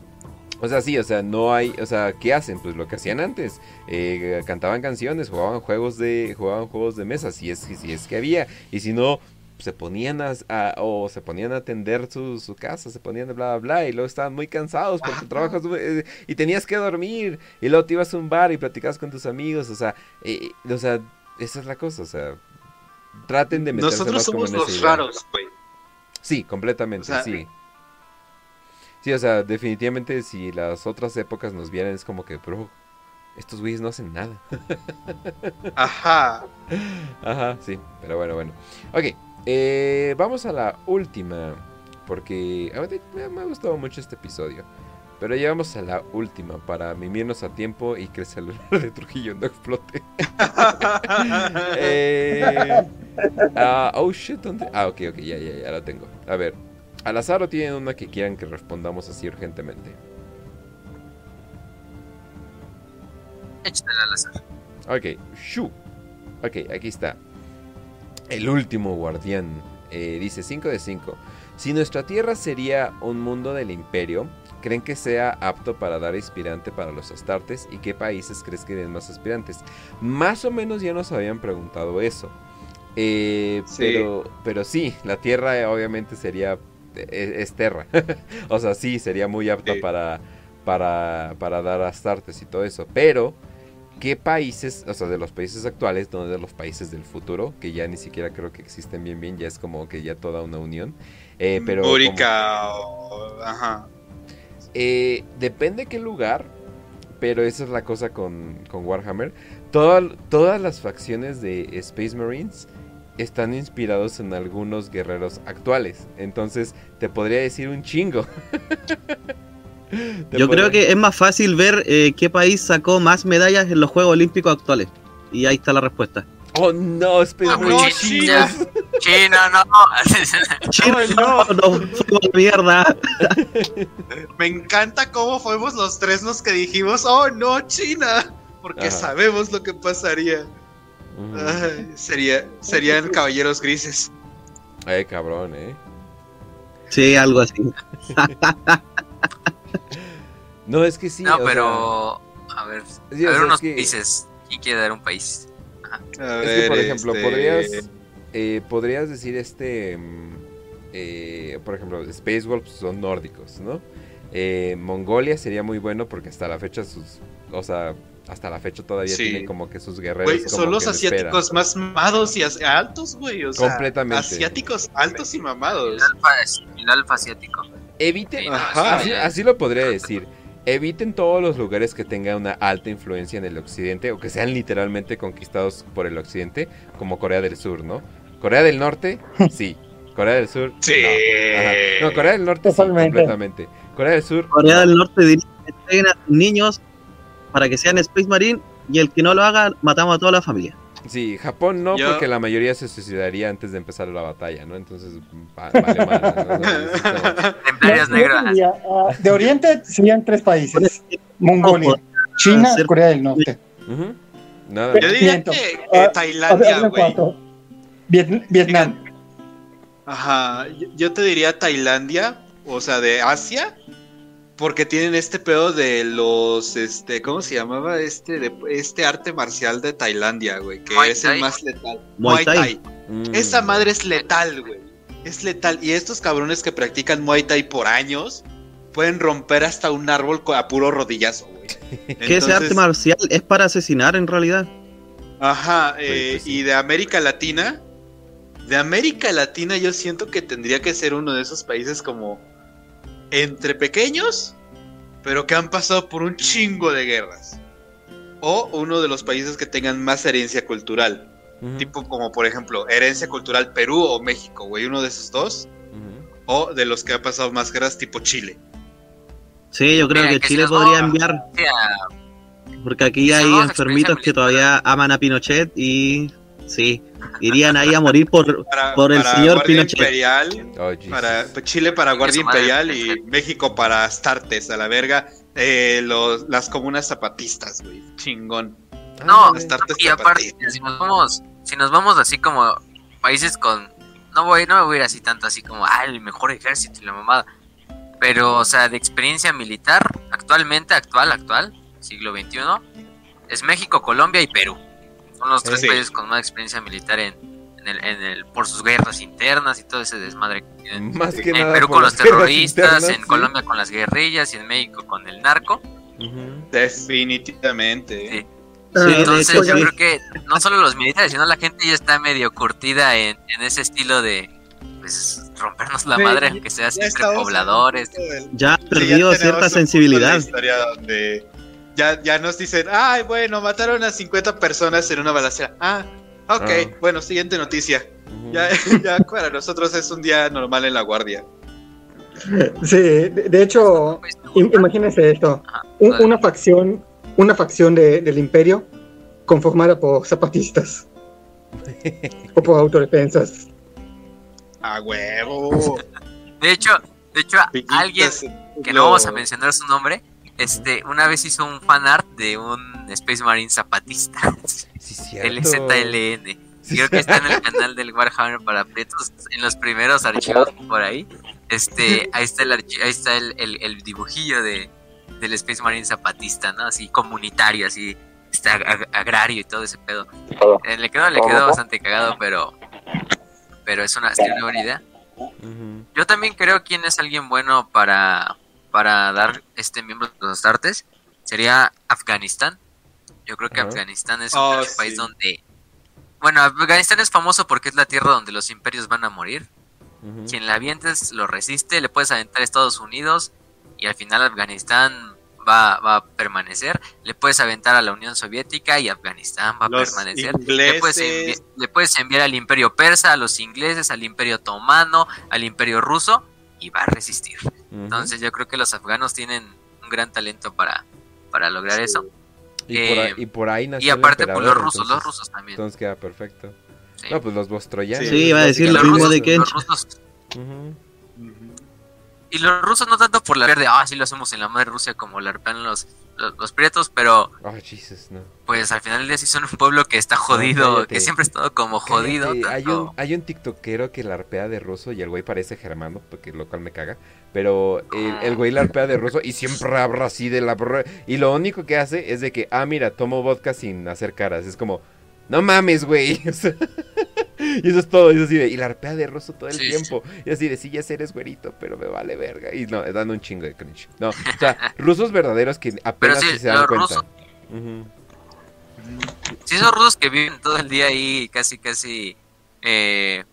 O sea, sí, o sea, no hay, o sea, ¿qué hacen? Pues lo que hacían antes, eh, cantaban canciones, jugaban juegos de, jugaban juegos de mesa, si es, si es que había, y si no, se ponían a, o se ponían a atender su, su, casa, se ponían a bla, bla, bla, y luego estaban muy cansados porque trabajas eh, y tenías que dormir, y luego te ibas a un bar y platicabas con tus amigos, o sea, eh, o sea, esa es la cosa, o sea, traten de meterse Nosotros más somos como en los raros, güey. Sí, completamente, O sea, sí. Sí, o sea, definitivamente si las otras épocas nos vieran es como que, bro, estos güeyes no hacen nada. Ajá. Ajá, sí, pero bueno, bueno. Ok, eh, vamos a la última, porque me, ha gustado mucho este episodio. Pero ya vamos a la última para mimirnos a tiempo y que el celular de Trujillo no explote. Eh, ah, oh shit, ¿dónde? Ah, ok, ok, ya, ya, ya lo tengo. A ver, al azar o tienen una que quieran que respondamos así urgentemente. Échatela al azar. Ok, shu. Ok, aquí está. El último guardián. Eh, dice 5 de 5. Si nuestra tierra sería un mundo del imperio, ¿creen que sea apto para dar aspirante para los astartes? ¿Y qué países crees que den más aspirantes? Más o menos ya nos habían preguntado eso. Eh, Sí. Pero, pero sí, la tierra eh, obviamente sería. Es, es terra. o sea, sí, sería muy apta Sí. para, para, para dar astartes y todo eso. Pero qué países, o sea, de los países actuales, no de los países del futuro, que ya ni siquiera creo que existen bien bien, ya es como que ya toda una unión. Eh, pero como- Búrica o... Ajá. eh, depende qué lugar, pero esa es la cosa con, con Warhammer. Toda- todas las facciones de Space Marines están inspirados en algunos guerreros actuales. Entonces, te podría decir un chingo. Yo creo que es más fácil ver eh, qué país sacó más medallas en los Juegos Olímpicos actuales. Y ahí está la respuesta. Oh no, Space Ah, Marines no, chinos. China, no. China, no. no, mierda. Me encanta cómo fuimos los tres los que dijimos, oh no, China. Porque Ajá. sabemos lo que pasaría. Ay, sería, serían caballeros grises. Ay, cabrón, eh. Sí, algo así. No, es que sí. No, pero. A ver, Sí, a ver unos es que- países. ¿Quién quiere dar un país? A Es que, por ejemplo, este, podrías, eh, podrías decir este, mm, eh, por ejemplo, Space Wolves son nórdicos, ¿no? Eh, Mongolia sería muy bueno porque hasta la fecha sus, o sea, hasta la fecha todavía Sí. tiene como que sus guerreros. Güey, como son los que asiáticos más mamados y altos, güey. O sea, Completamente. asiáticos altos y El mamados. alfa, el alfa asiático. Eviten, Ajá. así, sí, así lo podría decir. Eviten todos los lugares que tengan una alta influencia en el occidente o que sean literalmente conquistados por el occidente, como Corea del Sur, ¿no? Corea del Norte, sí. Corea del Sur, Sí. no. Ajá. No, Corea del Norte sí, completamente. Corea del Sur, Corea no. del Norte diría que entreguen a sus niños para que sean Space Marine y el que no lo haga, matamos a toda la familia. Sí, Japón no, Yo- porque la mayoría se suicidaría antes de empezar la batalla, ¿no? Entonces, va- vale madre, ¿no? Negras. diría, ah, de Oriente serían tres países: Mongolia, China, ser- Corea del Norte. Nada. Yo diría Miento. que, que Ah, Tailandia, güey. Viet- Vietnam. Ajá, yo te diría Tailandia, o sea, de Asia, porque tienen este pedo de los, este, ¿cómo se llamaba este, de, este arte marcial de Tailandia, güey? Que Muay es el Thai. más letal. Muay Thai. Mm. Esa madre es letal, güey. Es letal. Y estos cabrones que practican Muay Thai por años pueden romper hasta un árbol a puro rodillazo, güey. Que ese Entonces- arte marcial es para asesinar en realidad. Ajá, Pues, eh, pues, sí. y de América Latina, de América Latina yo siento que tendría que ser uno de esos países como entre pequeños, pero que han pasado por un chingo de guerras. O uno de los países que tengan más herencia cultural, tipo como por ejemplo herencia cultural Perú o México, güey, uno de esos dos. O de los que ha pasado más guerras tipo Chile. Sí, yo creo Mira, que que Chile podría enviar, porque aquí Si hay enfermitos que todavía aman a Pinochet y sí, irían ahí a morir por... Para, Por el para señor Guardia Pinochet. Imperial, Oh, para Chile para Guardia Imperial y. México para Astartes, a la verga. Eh, los, las comunas zapatistas, güey. Chingón. No. Astartes y aparte, si nos vamos, si nos vamos así como países con, no voy, no me voy a ir así tanto así como, ah, el mejor ejército y la mamada. Pero, o sea, de experiencia militar, actualmente, actual, actual, siglo XXI, es México, Colombia y Perú. Son los tres Sí. países con más experiencia militar en, en el, en el, por sus guerras internas y todo ese desmadre que tienen. Más que En nada Perú con los terroristas, internas, en sí. Colombia con las guerrillas y en México con el narco. Definitivamente. Sí. Ah, Sí, de Entonces hecho, yo sí. creo que no solo los militares, sino la gente ya está medio curtida en, en ese estilo de pues, rompernos la Sí, madre, aunque sea siempre pobladores. Ya ha Sí, ya perdido tenemos cierta la sensibilidad. historia donde ya, ya nos dicen, ay, bueno, mataron a 50 personas en una balacera. Ah, ok, Ah. bueno, siguiente noticia. Ya, ya para nosotros es un día normal en la guardia. Sí, de, hecho, im- imagínense esto. Una facción, una facción de- del imperio conformada por zapatistas o por autodefensas. A huevo. De hecho, de hecho, alguien que no vamos a mencionar su nombre, este, una vez hizo un fanart de un Space Marine zapatista, Sí. LZLN. Creo que está en el canal del Warhammer para Prietos, en los primeros archivos por ahí. Este, ahí está el archi- ahí está el, el- el dibujillo de del Space Marine zapatista, ¿no? Así comunitario, así está ag- agrario y todo ese pedo. Eh, le quedó, le quedó bastante cagado, pero pero es una, es una buena idea. Yo también creo quién es alguien bueno para, para dar este miembro de los artes. Sería Afganistán. Yo creo que. Afganistán es un Oh, país sí. donde... Bueno, Afganistán es famoso porque es la tierra donde los imperios van a morir. Quien la avientes lo resiste, le puedes aventar a Estados Unidos y al final Afganistán va, va a permanecer. Le puedes aventar a la Unión Soviética y Afganistán va a permanecer. Le puedes, le puedes enviar al imperio persa, a los ingleses, al imperio otomano, al imperio ruso y va a resistir. Entonces yo creo que los afganos tienen un gran talento para, para lograr eso. y, por ahí, eh, y por ahí nació Y aparte pues los rusos, los rusos también. Entonces queda perfecto. sí. No, pues los bostroyanos. Sí, iba a decir Y lo los mismo rusos, de Kench. los rusos Ujú. Ujú. Y los rusos no tanto por la de, ah, sí lo hacemos en la madre Rusia como la arpean los, los, los prietos, pero Oh, Jesus, no. pues al final del día sí son un pueblo que está jodido, que siempre ha estado como jodido. Hay un, hay un tiktokero que la arpea de ruso y el güey parece germano, porque lo cual me caga. Pero el, el güey la arpea de ruso y siempre habla así de la... Y lo único que hace es de que, ah, mira, tomo vodka sin hacer caras. Es como, no mames, güey. Y eso es todo. Y, es así de, y la arpea de ruso todo el Sí, tiempo. Y así de, sí, ya sé, eres güerito, pero me vale verga. Y no, dan un chingo de cringe. No, o sea, rusos verdaderos que apenas sí, se dan cuenta. rusos- Ujú. Sí, esos rusos que viven todo el día ahí casi, casi, eh,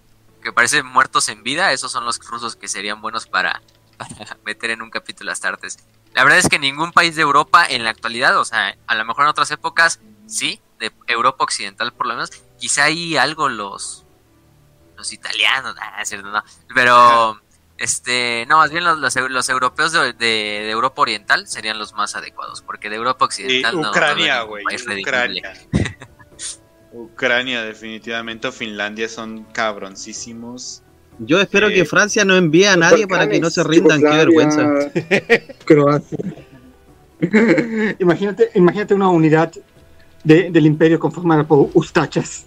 que parecen muertos en vida, esos son los rusos que serían buenos para, para meter en un capítulo las artes. La verdad es que ningún país de Europa en la actualidad, o sea, a lo mejor en otras épocas, sí, de Europa occidental por lo menos, quizá hay algo los, los italianos, ah, es cierto, no, pero... Este, no, más bien los, los, eu- los europeos de, de- de Europa Oriental serían los más adecuados, porque de Europa Y Occidental no- no Ucrania, güey. redituable. Ucrania. Ucrania, definitivamente. O Finlandia son cabroncísimos. Yo espero que Francia no envíe a nadie para que no se rindan. Qué vergüenza. Croacia. imagínate, imagínate una unidad de- del imperio conformada por ustachas.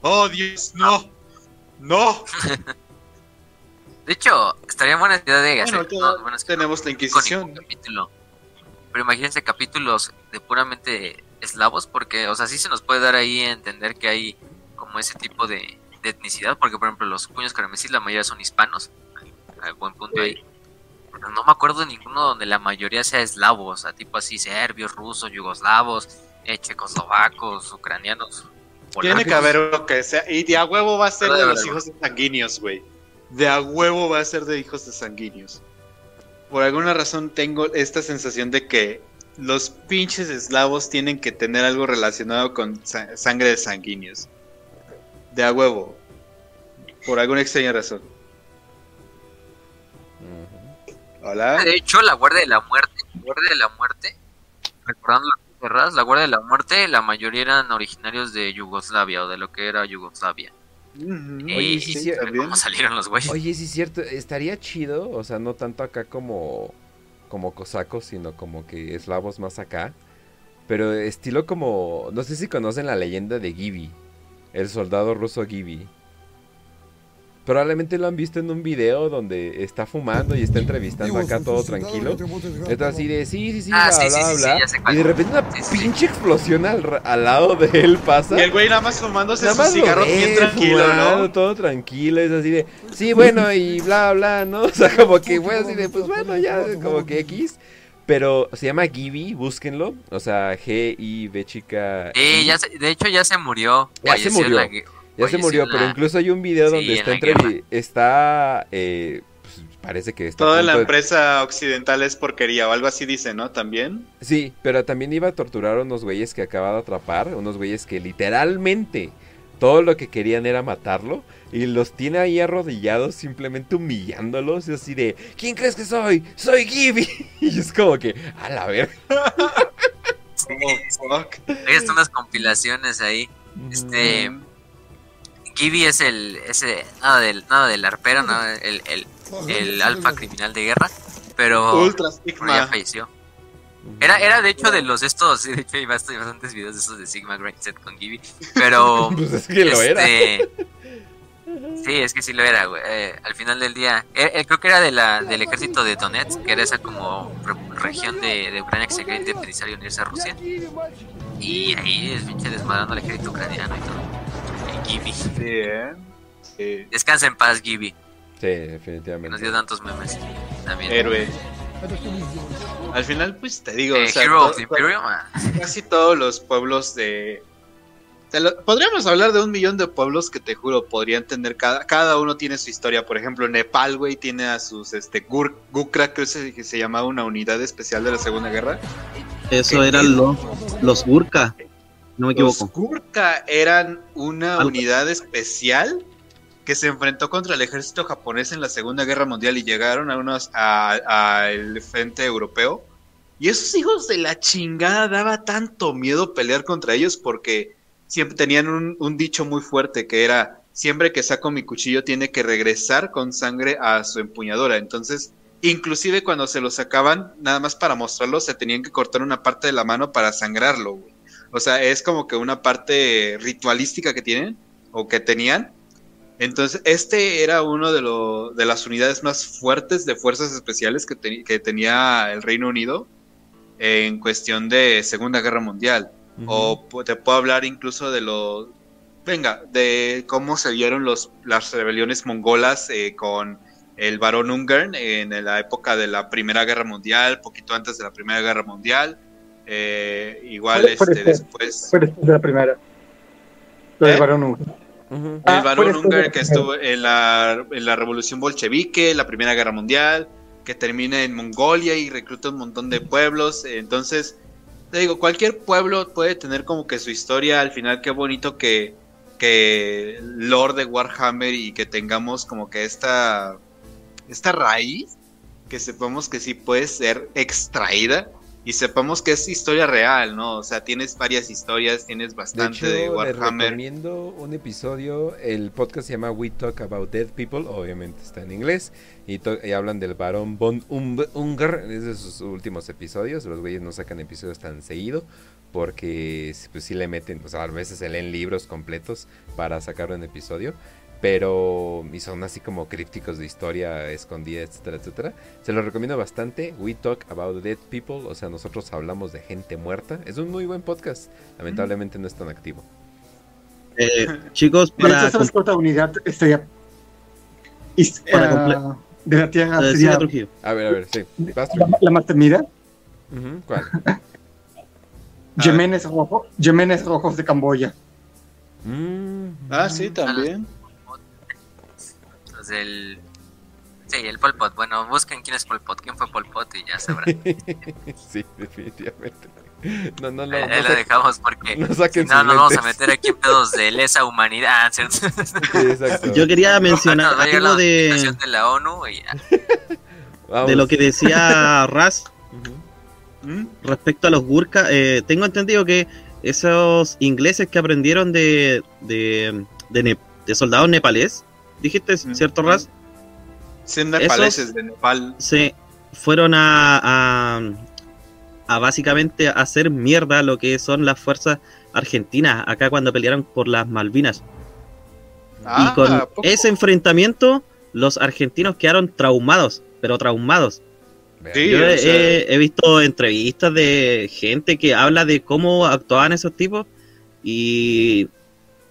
¡Oh, Dios! ¡No! ¡No! De hecho, estaría buena idea de hacer. Bueno, no, ya bueno, es que tenemos la Inquisición. capítulo. Pero imagínense capítulos de puramente eslavos, porque, o sea, sí se nos puede dar ahí a entender que hay como ese tipo de, de etnicidad, porque, por ejemplo, los puños carmesí, la mayoría son hispanos. Hay buen punto ahí. Pero no me acuerdo de ninguno donde la mayoría sea eslavo, o sea, tipo así, serbios, rusos, yugoslavos, eh, checoslovacos, ucranianos. Tiene que haber uno que sea. Y de a huevo va a ser de los hijos de sanguíneos, güey. De a huevo va a ser de hijos de sanguíneos. Por alguna razón tengo esta sensación de que los pinches eslavos tienen que tener algo relacionado con sa- sangre de sanguíneos. De a huevo. Por alguna extraña razón. Hola. De hecho, la Guardia de la Muerte, la Guardia de la Muerte, recordando la Guardia de la Muerte, la mayoría eran originarios de Yugoslavia o de lo que era Yugoslavia. Ujú. Y- Oye, sí. ¿Cómo salieron los güeyes? Oye, sí es cierto, estaría chido, o sea, no tanto acá como como cosacos, sino como que eslavos más acá, pero estilo como, no sé si conocen la leyenda de Gibi, el soldado ruso Gibi. Probablemente lo han visto en un video donde está fumando y está entrevistando acá todo tranquilo. Está así de sí, sí, sí, Ah, bla, sí, sí, bla, sí, bla. y de repente una Sí, sí. pinche explosión al, ra- al lado de él pasa. Y el güey nada más fumándose Nada más cigarro ves bien tranquilo, fumando, ¿no? Todo tranquilo, es así de, sí, bueno, y bla, bla, ¿no? O sea, como que fue así de, pues bueno, ya, como que X. Pero se llama Gibby, búsquenlo. O sea, G-I-B chica. Sí, I. ya se- de hecho ya se murió. Ya se falleció murió. la Ya se murió, en pero incluso hay un video Sí, donde en está la entrevi- está eh, pues, parece que está Toda la de- empresa occidental es porquería o algo así dice, ¿no? También. Sí, pero también iba a torturar a unos güeyes que acaba de atrapar, unos güeyes que literalmente todo lo que querían era matarlo y los tiene ahí arrodillados simplemente humillándolos y así de ¿Quién crees que soy? Soy Gibby. Y es como que a la ver. Oh, fuck. Hay hasta unas compilaciones ahí. Este. Gibby es el. Ese, nada del, nada del arpero, ¿no? El, el, el alfa criminal de guerra. Pero. Ultra pero ya Sigma. falleció. Era, era de hecho de los estos. De hecho, hay bast- bastantes videos de esos de Sigma Grindset con Gibby. Pero. Pues es que lo era. este, Sí, es que sí lo era, güey. Eh, al final del día, eh, eh, creo que era de la, del ejército de Donetsk, que era esa como re- región de, de Ucrania que se quería independizar y unirse a Rusia. Y ahí es pinche desmadrando al ejército ucraniano y todo. Gibby. Sí, ¿eh? Sí. Descansa en paz, Gibby, Sí, que nos dio definitivamente. tantos memes. También. Héroe. Al final, pues te digo, Eh, o sea, Hero of to- the Imperium. ah, casi todos los pueblos de... lo- podríamos hablar de un millón de pueblos que te juro podrían tener cada, cada uno tiene su historia. Por ejemplo, Nepal, güey, tiene a sus este Gur, Gukra, que se, que se llamaba una unidad especial de la Segunda Guerra. Eso eran los, los Gurkha, no me Los. Gurkha eran una unidad especial que se enfrentó contra el ejército japonés en la Segunda Guerra Mundial y llegaron a unos al frente europeo. Y esos hijos de la chingada daba tanto miedo pelear contra ellos porque siempre tenían un, un dicho muy fuerte que era siempre que saco mi cuchillo tiene que regresar con sangre a su empuñadora. Entonces, inclusive cuando se lo sacaban, nada más para mostrarlo, se tenían que cortar una parte de la mano para sangrarlo, güey. O sea, es como que una parte ritualística que tienen o que tenían. Entonces, este era uno de, lo- de las unidades más fuertes de fuerzas especiales que, te- que tenía el Reino Unido en cuestión de Segunda Guerra Mundial. O te puedo hablar incluso de los... Venga, de cómo se vieron los, las rebeliones mongolas eh, con el barón Ungern en la época de la Primera Guerra Mundial, poquito antes de la Primera Guerra Mundial. Eh, igual este, después. después... Fue después de la primera. Lo ¿Eh? del varón. Ujú. Ah, el Unger la que estuvo en la, en la revolución bolchevique, la Primera Guerra Mundial, que termina en Mongolia y recluta un montón de pueblos. Entonces, te digo, cualquier pueblo puede tener como que su historia. Al final, qué bonito que, que Lord de Warhammer y que tengamos como que esta, esta raíz, que sepamos que sí puede ser extraída. Y sepamos que es historia real, ¿no? O sea, tienes varias historias, tienes De bastante hecho, de les Warhammer. recomiendo un episodio. El podcast se llama We Talk About Dead People. Obviamente está en inglés. Y, y hablan del varón Von Unger. Es de sus últimos episodios. Los güeyes no sacan episodios tan seguido. Porque pues, sí le meten. O sea, a veces se leen libros completos para sacar un episodio. Pero. Y son así como crípticos de historia escondida, etcétera, etcétera. Se los recomiendo bastante. We Talk About Dead People. O sea, nosotros hablamos de gente muerta. Es un muy buen podcast. Lamentablemente no es tan activo. Eh, chicos, De hecho, para ¿sabes qué otra unidad estaría Para eh, de la Tierra sería. A ver, a ver, sí. La, la más temida? Ujú, ¿Cuál? Yemenes, rojo, Yemenes rojos de Camboya. Mm, Ah, sí, también. Los del. Sí, el Pol Pot. Bueno, busquen quién es Pol Pot, quién fue Pol Pot y ya sabrán. sí, definitivamente. No, no, no. Ahí no ahí lo dejamos porque. no saquen No, nos vamos a meter aquí en pedos de lesa humanidad. Sí. Yo quería mencionar la algo de, de la ONU y ya. Vamos. de lo que decía Raz. ¿Mm? respecto a los Gurkha. Eh, tengo entendido que esos ingleses que aprendieron de, de, de, ne- de soldados nepalés, dijiste, Mm. ¿cierto, Raz? Sí, nepaleses de Nepal. se fueron a, a, a básicamente hacer mierda lo que son las fuerzas argentinas acá cuando pelearon por las Malvinas. Ah, y con ese enfrentamiento, los argentinos quedaron traumados, pero traumados. Sí, Yo o he, sea- he- he visto entrevistas de gente que habla de cómo actuaban esos tipos y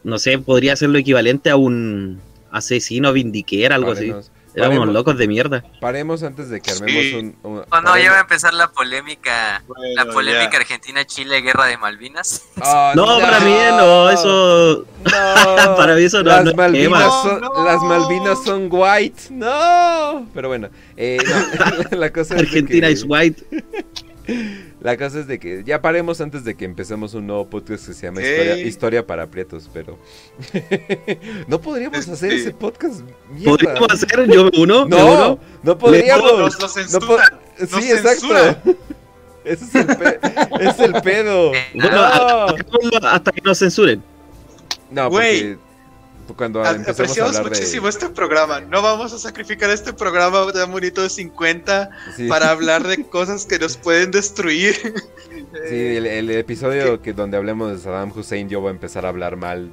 no sé, podría ser lo equivalente a un asesino vindiquera, algo así. Paremos- locos de mierda. Paremos antes de que armemos Sí. un... un- Oh, no, ya va a empezar la polémica. Bueno, La polémica. Argentina-Chile, guerra de Malvinas. Oh, No, para mí no, eso No. para mí eso no, las no es Malvinas tema. son, las Malvinas son white. No. Pero bueno, eh, no, la cosa es Argentina que- is white. La cosa es de que ya paremos antes de que empecemos un nuevo podcast que se llama. Historia, Historia para Prietos, pero no podríamos Este- hacer ese podcast. mierda. ¿Podríamos hacer yo uno? No, uno? no podríamos. No, nos- nos No po- censuran, sí, nos exacto. Ese es el, pe- es el pedo. Bueno, No, hagámoslo hasta que nos censuren. no Güey. porque cuando A- Apreciamos hablar muchísimo de... este programa. No vamos a sacrificar este programa tan bonito de 50 Sí. para hablar de cosas que nos pueden destruir. Sí, el, el episodio que donde hablemos de Saddam Hussein yo voy a empezar a hablar mal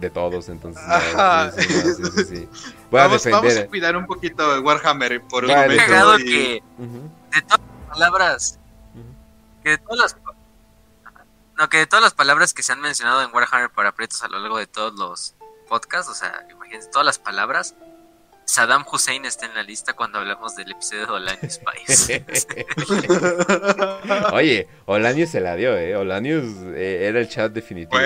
de todos, entonces Ajá. no, sí, sí, a vamos, a cuidar un poquito de Warhammer por un Vale, momento. Y- que de todas las palabras, que de todas las no, que de todas las palabras que se han mencionado en Warhammer para Prietos a lo largo de todos los podcasts, o sea, imagínense todas las palabras, Saddam Hussein está en la lista cuando hablamos del episodio de Online Spice. Oye, Olanius se la dio, eh. Olanius eh, era el chat definitivo.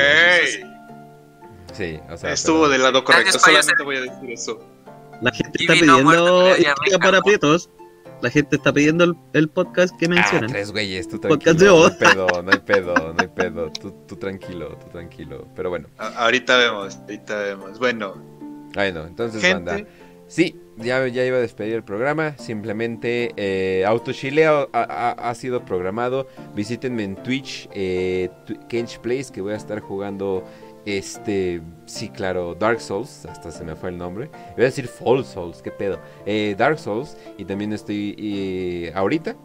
Sí, o sea. estuvo pero- del lado correcto. Solamente voy a decir eso. La gente está pidiendo historia me para prietos. La gente está pidiendo el, el podcast que Ah, mencionan. tres güeyes, tú Podcast de No hay pedo, no hay pedo, no hay pedo. Tú, tú tranquilo, tú tranquilo. Pero bueno, A- ahorita vemos, ahorita vemos. Bueno, bueno, entonces, gente. banda. Sí, ya, ya iba a despedir el programa. Simplemente eh, Autochileo ha, ha- ha sido programado. Visítenme en Twitch, eh, Kench Plays, que voy a estar jugando. Este, sí, claro, Dark Souls, hasta se me fue el nombre. Voy a decir Fall Souls, qué pedo. Eh, Dark Souls, y también estoy eh, ahorita.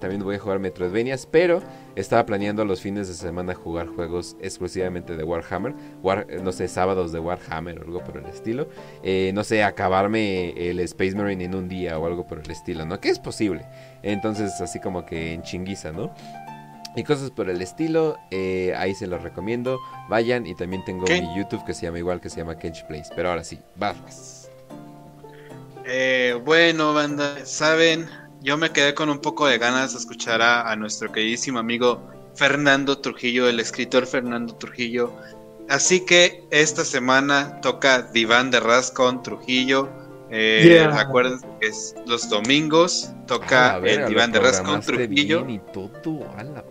También voy a jugar Metroidvanias, pero estaba planeando los fines de semana jugar juegos exclusivamente de Warhammer. War- no sé, sábados de Warhammer o algo por el estilo eh, no sé, acabarme el Space Marine en un día o algo por el estilo, ¿no? Que es posible. Entonces, así como que en chinguiza, ¿no? Y cosas por el estilo, eh, ahí se los recomiendo. Vayan y también tengo ¿Qué? mi YouTube que se llama igual, que se llama Kench Plays. Pero ahora sí, barras. Eh, bueno, banda, saben, yo me quedé con un poco de ganas de escuchar a, a nuestro queridísimo amigo Fernando Trujillo, el escritor Fernando Trujillo. Así que esta semana toca Diván de Ras con Trujillo. Eh, Yeah. Acuérdense que es los domingos toca ver, el Diván de Ras con Trujillo. y todo, a la.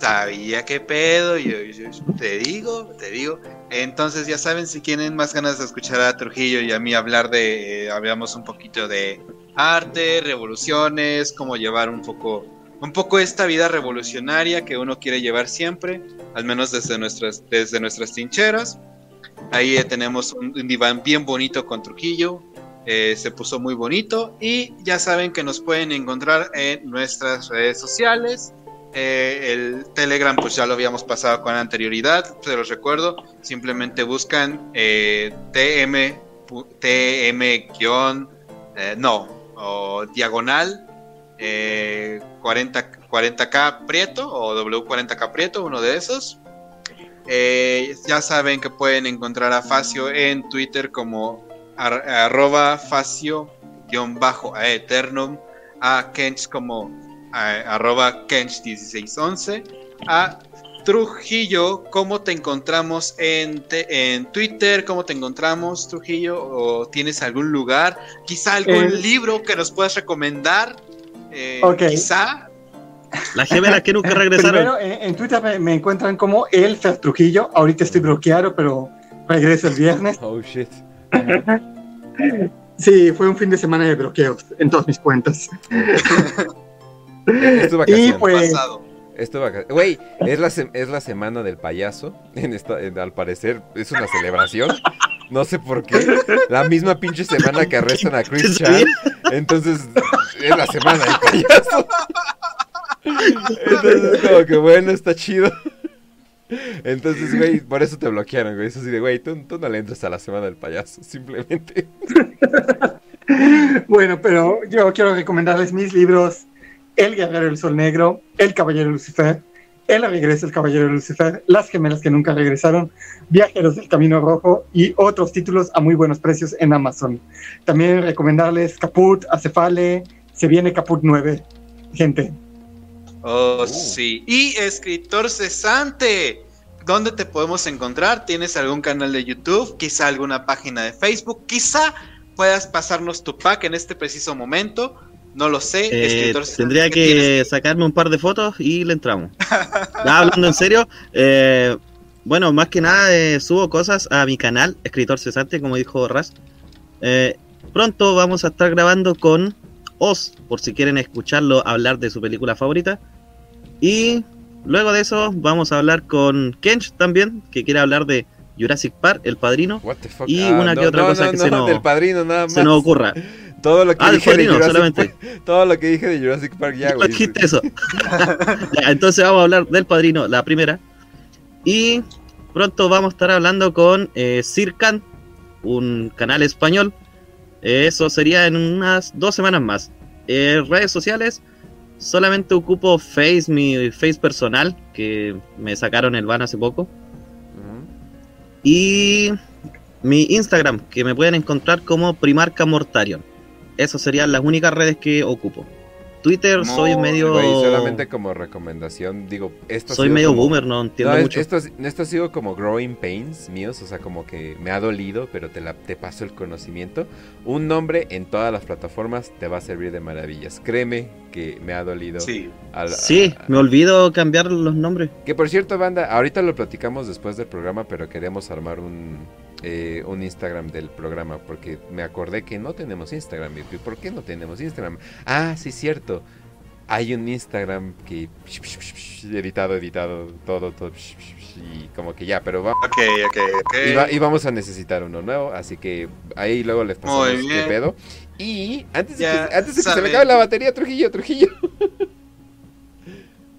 Sabía qué pedo, yo, yo- yo te digo, te digo. Entonces ya saben, si tienen más ganas de escuchar a Trujillo y a mí hablar de, eh, hablamos un poquito de arte, revoluciones, cómo llevar un poco, un poco esta vida revolucionaria que uno quiere llevar siempre, al menos desde nuestras, desde nuestras trincheras. Ahí eh, tenemos un, un diván bien bonito con Trujillo. Eh, se puso muy bonito y ya saben que nos pueden encontrar en nuestras redes sociales. Eh, el Telegram, pues ya lo habíamos pasado con anterioridad, se los recuerdo. Simplemente buscan eh, TM, TM guion, no, o diagonal eh, 40, 40K Prieto o W40K Prieto, uno de esos. Ya saben que pueden encontrar a Facio en Twitter como ar- arroba Facio guion bajo a Eternum, a Kench como a- arroba Kench1611, a Trujillo, ¿cómo te encontramos en, te- en Twitter? ¿Cómo te encontramos, Trujillo? ¿O tienes algún lugar? Quizá algún Eh, libro que nos puedas recomendar. Eh, Ok. Quizá. Las gemelas que nunca regresaron. Primero, en, en Twitter me, me encuentran como el Fer Trujillo. Ahorita estoy bloqueado, pero regreso el viernes. Oh shit. Sí, fue un fin de semana de bloqueos en todas mis cuentas. Es tu Y vacación. pues, Pasado. Es tu vaca- Güey, es la, se- es la semana del payaso. En esta, en- al parecer, es una celebración. No sé por qué. La misma pinche semana que arrestan a Chris Chan. Entonces, es la semana del payaso. Entonces, como que bueno, está chido. Entonces, güey, por eso te bloquearon, güey. Es así de, güey, tú, no le entras a la semana del payaso, simplemente. bueno, pero yo quiero recomendarles mis libros El Guerrero del Sol Negro, El Caballero Lucifer, El Regreso del Caballero Lucifer, Las Gemelas que Nunca Regresaron, Viajeros del Camino Rojo y otros títulos a muy buenos precios en Amazon. También recomendarles Caput, Acefale, Se Viene Caput 9. Gente. Oh, uh. sí. Y escritor cesante. ¿Dónde te podemos encontrar? ¿Tienes algún canal de YouTube? Quizá alguna página de Facebook. Quizá puedas pasarnos tu pack en este preciso momento. No lo sé. Eh, tendría que sacarme un par de fotos y le entramos. hablando en serio, eh, bueno, más que nada eh, subo cosas a mi canal, Escritor Cesante, como dijo Raz. pronto vamos a estar grabando con Oz, por si quieren escucharlo hablar de su película favorita. Y luego de eso vamos a hablar con Kench también, que quiere hablar de Jurassic Park, El Padrino. Y ah, una que otra cosa que se, nos, se nos ocurra. Todo lo que ah, dije de Jurassic Park, todo lo que dije de Jurassic Park ya, güey. eso. entonces vamos a hablar del Padrino, la primera. Y pronto vamos a estar hablando con eh, Circan, un canal español. eso sería en unas dos semanas más. Eh, redes sociales, solamente ocupo Face, mi Face personal, que me sacaron el ban hace poco. Y mi Instagram, que me pueden encontrar como Primarca Mortarion. Esas serían las únicas redes que ocupo. Twitter soy medio. solamente como recomendación, digo, esto Soy medio boomer, no entiendo mucho. Esto, esto, ha sido como growing pains míos, o sea, como que me ha dolido, pero te, la, te paso el conocimiento. Un nombre en todas las plataformas te va a servir de maravillas. Créeme que me ha dolido. Sí, sí me olvido cambiar los nombres. Que por cierto, banda, ahorita lo platicamos después del programa, pero queremos armar un eh, un Instagram del programa porque me acordé que no tenemos Instagram. ¿Y por qué no tenemos Instagram? Ah, sí, cierto. Hay un Instagram que editado, editado, todo, todo. Y como que ya, pero vamos. Ok, ok, ok. Y, vamos a necesitar uno nuevo, así que ahí luego les pasamos qué pedo. Y antes de que, antes de que se me acabe la batería, Trujillo, Trujillo.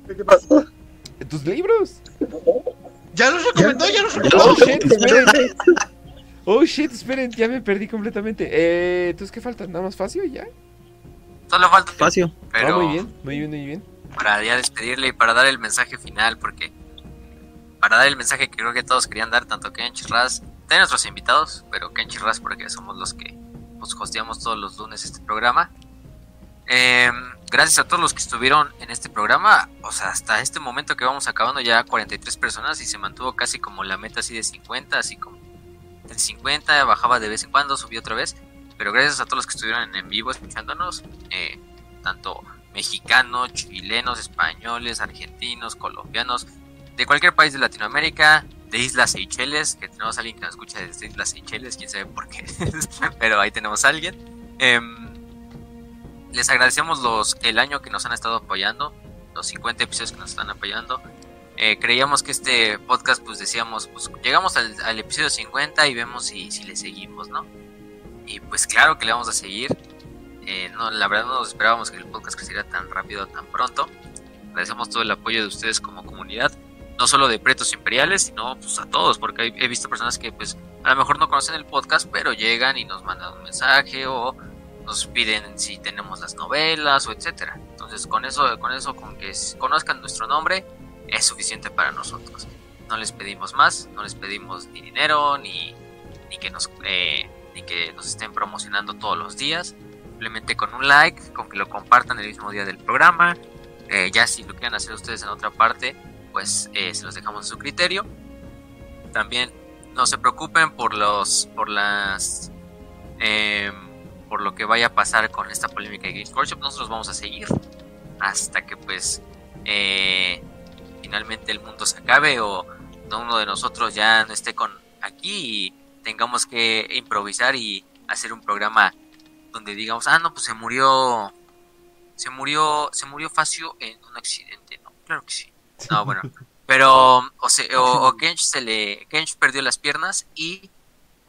¿Qué pasó? Tus libros. Ya los recomendó, ya los recomendó. Oh shit, esperen, ya me perdí completamente. Eh, entonces, ¿qué falta? ¿Nada más fácil ya? Solo falta Facio. Pero ah, muy bien, muy bien, muy bien. Para ya despedirle y para dar el mensaje final, porque para dar el mensaje que creo que todos querían dar, tanto Kench Raz, de nuestros invitados, pero Kench Raz porque somos los que pues, hosteamos todos los lunes este programa. Eh, gracias a todos los que estuvieron en este programa, o sea, hasta este momento que vamos acabando ya 43 personas y se mantuvo casi como la meta así de 50, así como del 50, bajaba de vez en cuando, subió otra vez. Pero gracias a todos los que estuvieron en vivo escuchándonos, eh, tanto mexicanos, chilenos, españoles, argentinos, colombianos, de cualquier país de Latinoamérica, de Islas Seychelles, que tenemos a alguien que nos escucha desde Islas Seychelles, quién sabe por qué, pero ahí tenemos a alguien. Em, les agradecemos los, el año que nos han estado apoyando, los 50 episodios que nos están apoyando. Eh, creíamos que este podcast, pues decíamos, pues llegamos al, episodio 50 y vemos si, si, le seguimos, ¿no? Y pues claro que le vamos a seguir. Eh, no, la verdad no nos esperábamos que el podcast creciera tan rápido, tan pronto. Agradecemos todo el apoyo de ustedes como comunidad, no solo de Pretos Imperiales, sino pues a todos, porque he visto personas que pues a lo mejor no conocen el podcast, pero llegan y nos mandan un mensaje o nos piden si tenemos las novelas o etcétera. Entonces con eso, con eso, con que conozcan nuestro nombre, es suficiente para nosotros. No les pedimos más, no les pedimos ni dinero, ni, ni, que, nos, eh, ni que nos estén promocionando todos los días. Simplemente con un like, con que lo compartan el mismo día del programa. Eh, ya si lo quieren hacer ustedes en otra parte, pues eh, se los dejamos a su criterio. También no se preocupen por los, por las, por lo que vaya a pasar con esta polémica de Games Workshop. Nosotros vamos a seguir hasta que pues finalmente el mundo se acabe o uno de nosotros ya no esté con aquí y tengamos que improvisar y hacer un programa donde digamos, ah, no, pues se murió, se murió, se murió Facio en un accidente, no, claro que sí. No, bueno, pero, o, se, o, Kench se le, Kench perdió las piernas y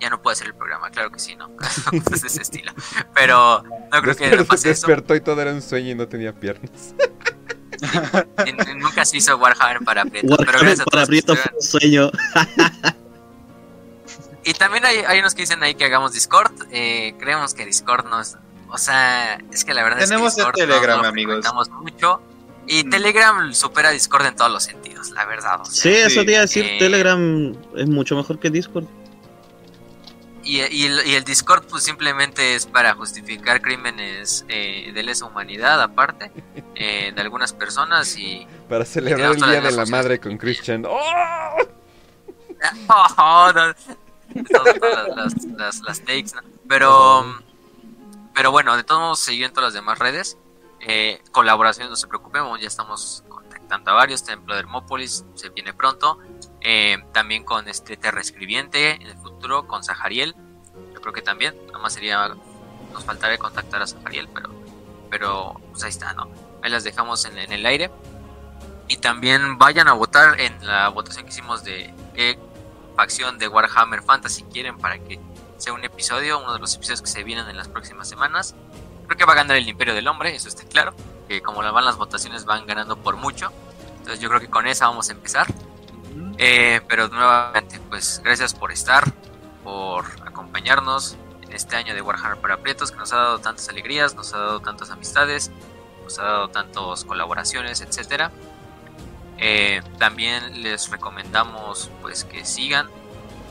ya no puede hacer el programa, claro que sí, no, cosas de ese estilo. Pero no creo que pase despertó y todo era un sueño y no tenía piernas. Nunca se hizo Warhammer para Prieto. Warhammer pero gracias a para Prieto fue un sueño. Y también hay, hay unos que dicen ahí que hagamos Discord. Eh, creemos que Discord no es. O sea, es que la verdad Tenemos es que Discord Telegram, no amigos. mucho. Y Mm. Telegram supera a Discord en todos los sentidos, la verdad. o sea. Sí, eso te iba a decir. Eh, Telegram es mucho mejor que Discord. Y, y el, y el Discord pues simplemente es para justificar crímenes eh, de lesa humanidad aparte eh, de algunas personas y... Para celebrar el Día de la Madre con. Christian. ¡Oh! Oh, no. Las, las- las takes, ¿no? Pero, pero bueno, de todos modos, seguir en todas las demás redes. Eh, colaboraciones, no se preocupen, ya estamos contactando a varios. Templo de Hermópolis se viene pronto. Eh, también con este Terra Escribiente en el futuro, con Sahariel. Yo creo que también, nada más sería, nos faltaría contactar a Sahariel, pero, pero pues ahí está, ¿no? Ahí las dejamos en, en el aire. Y también vayan a votar en la votación que hicimos de qué facción de Warhammer Fantasy quieren para que sea un episodio, uno de los episodios que se vienen en las próximas semanas. Creo que va a ganar el Imperio del Hombre, eso está claro. Que como van las votaciones van ganando por mucho. Entonces yo creo que con esa vamos a empezar. Eh, pero nuevamente, pues gracias por estar, por acompañarnos en este año de Warhammer para Prietos, que nos ha dado tantas alegrías, nos ha dado tantas amistades, nos ha dado tantas colaboraciones, etcétera. Eh, también les recomendamos pues que sigan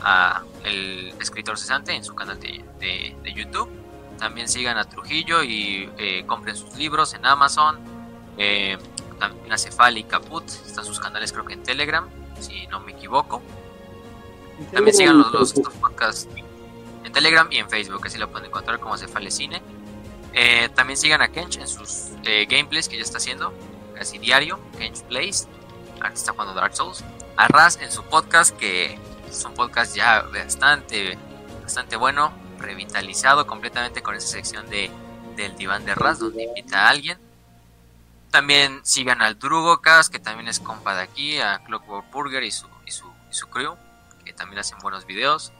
a el escritor cesante en su canal de, de- YouTube. También sigan a Trujillo y eh, compren sus libros en Amazon. Eh, también a Cefal y Caput, están sus canales creo que en Telegram, si no me equivoco. También sigan los, los estos podcasts en Telegram y en Facebook, así lo pueden encontrar como Cefale Cine. Eh, también sigan a Kench en sus eh, gameplays que ya está haciendo casi diario, Kench Plays, ahora está jugando Dark Souls. A Raz en su podcast, que es un podcast ya bastante, bastante bueno, revitalizado completamente con esa sección de, del diván de Raz, donde invita a alguien. También sigan al Drugocast, que también es compa de aquí, a Clockwork Burger y su, y su, y su crew, que también hacen buenos videos,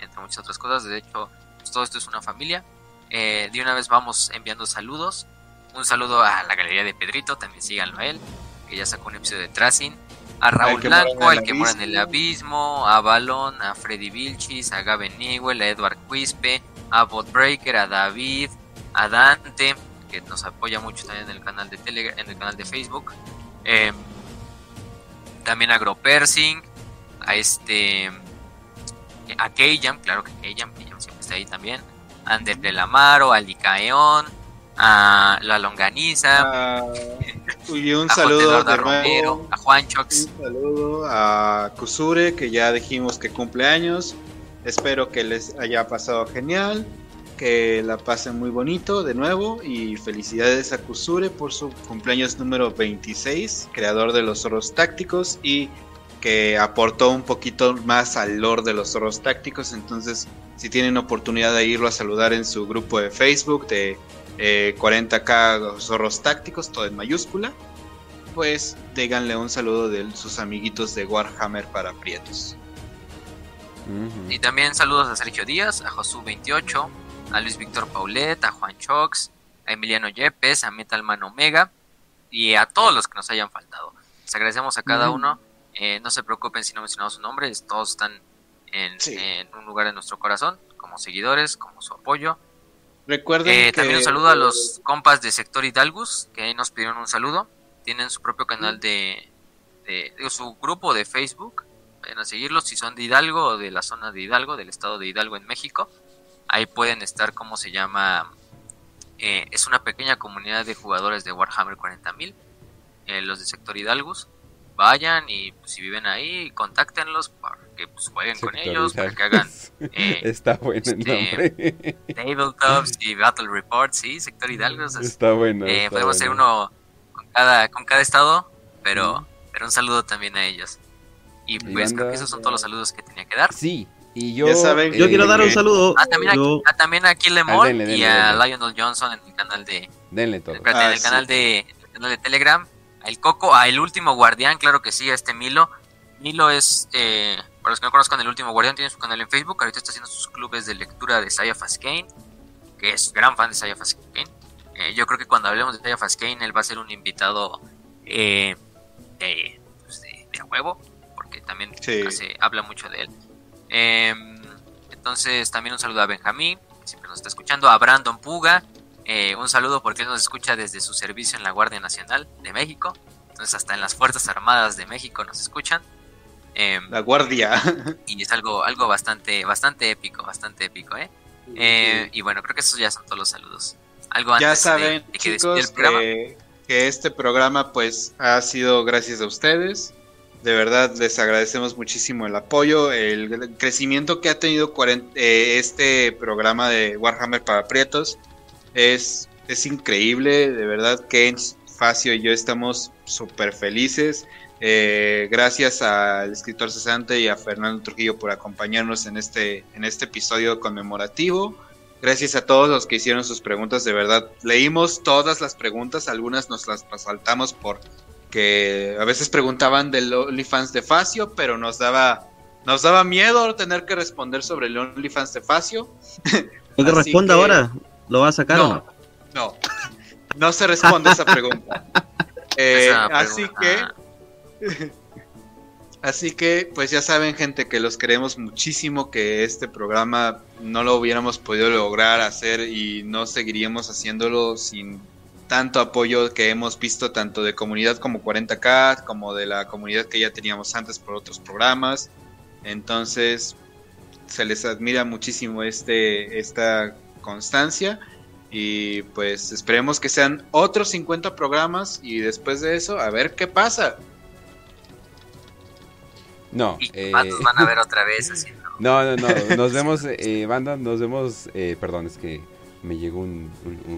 entre muchas otras cosas. De hecho, pues, todo esto es una familia. Eh, de una vez vamos enviando saludos. Un saludo a la galería de Pedrito, también síganlo a él, que ya sacó un episodio de Tracing. A Raúl Blanco, al que mora en el abismo. abismo, a Balón, a Freddy Vilchis, a Gaben Newell, a Edward Quispe, a Botbreaker, a David, a Dante, que nos apoya mucho también en el canal de Telegram, en el canal de Facebook. Eh, también a Gropersing, a este a Keyjam, claro que Keyjam, Keyjam siempre está ahí también. A Ander del Amaro, a Licaeón, a La Longaniza, Ah, y un a saludo de Romero, a Juanchox. Un saludo a Kusure, que ya dijimos que cumple años. Espero que les haya pasado genial, que la pasen muy bonito de nuevo y felicidades a Kusure por su cumpleaños número 26, creador de los zorros tácticos y que aportó un poquito más al lore de los zorros tácticos. Entonces, si tienen oportunidad de irlo a saludar en su grupo de Facebook de eh, 40k zorros tácticos, todo en mayúscula, pues díganle un saludo de sus amiguitos de Warhammer para Prietos. Y también saludos a Sergio Díaz, a Josu28, a Luis Víctor Paulet, a Juan Chox, a Emiliano Yepes, a Metalman Omega y a todos los que nos hayan faltado. Les agradecemos a cada uno. Eh, no se preocupen si no mencionamos su nombre, todos están en, Sí. en un lugar de nuestro corazón, como seguidores, como su apoyo. Recuerden Eh, que También un saludo a los compas de Sector Hidalgus, que ahí nos pidieron un saludo. Tienen su propio canal de, de- digo, su grupo de Facebook. Vayan a seguirlos si son de Hidalgo o de la zona de Hidalgo, del estado de Hidalgo en México. Ahí pueden estar, ¿cómo se llama? Eh, es una pequeña comunidad de jugadores de Warhammer 40.000, eh, los de Sector Hidalgus. Vayan y pues, si viven ahí, contáctenlos para que pues, jueguen con ellos, para que hagan eh, Está bueno el este, nombre. Tabletops y Battle Reports, sí, Sector Hidalgo. o sea, Está bueno. eh, está podemos hacer uno con cada, con cada estado, pero, pero un saludo también a ellos. Y pues banda- creo que esos son todos los saludos que tenía que dar. Sí, y yo. Ya saben, Yo eh, quiero dar un eh, saludo. Ah, también, Yo- aquí, ah, también a Killemore Ah, denle, denle, y a denle. Lionel Johnson en el canal de, Denle todo. espérate, Ah, en el sí. canal de, el canal de Telegram, a El Coco, a El Último Guardián, claro que sí, a este Milo. Milo es, eh, para los que no conozcan El Último Guardián, tiene su canal en Facebook, ahorita está haciendo sus clubes de lectura de Saya Faskane, que es gran fan de Saya Faskane. Eh, yo creo que cuando hablemos de Saya Faskane, él va a ser un invitado eh, pues, de, de, huevo, porque también se habla mucho de él. Em, entonces, también un saludo a Benjamín, que siempre nos está escuchando, a Brandon Puga, eh, un saludo porque él nos escucha desde su servicio en la Guardia Nacional de México. Entonces hasta en las Fuerzas Armadas de México nos escuchan. Em, la Guardia. Y es algo, algo bastante, bastante épico, bastante épico, ¿eh? eh y bueno, creo que esos ya son todos los saludos. Algo ya saben, chicos, que, que este programa pues ha sido gracias a ustedes. De verdad les agradecemos muchísimo el apoyo, el crecimiento que ha tenido eh, este programa de Warhammer para Prietos. Es, es increíble, de verdad que Facio y yo estamos súper felices. Eh, gracias al escritor cesante y a Fernando Trujillo por acompañarnos en este, en este episodio conmemorativo. Gracias a todos los que hicieron sus preguntas, de verdad. Leímos todas las preguntas, algunas nos las saltamos por que a veces preguntaban del OnlyFans de Facio, pero nos daba, nos daba miedo tener que responder sobre el OnlyFans de Facio. No te responda ahora, ¿lo va a sacar no, o no? No, no se responde esa pregunta. Eh, así que, así que, pues ya saben, gente, que los queremos muchísimo, que este programa no lo hubiéramos podido lograr hacer y no seguiríamos haciéndolo sin tanto apoyo que hemos visto tanto de comunidad como 40K, como de la comunidad que ya teníamos antes por otros programas. Entonces, se les admira muchísimo este, esta constancia y pues esperemos que sean otros 50 programas y después de eso a ver qué pasa. No. Y eh... van a ver otra vez haciendo. No, no, no. Nos vemos, eh, banda, nos vemos. Eh, perdón, es que me llegó un,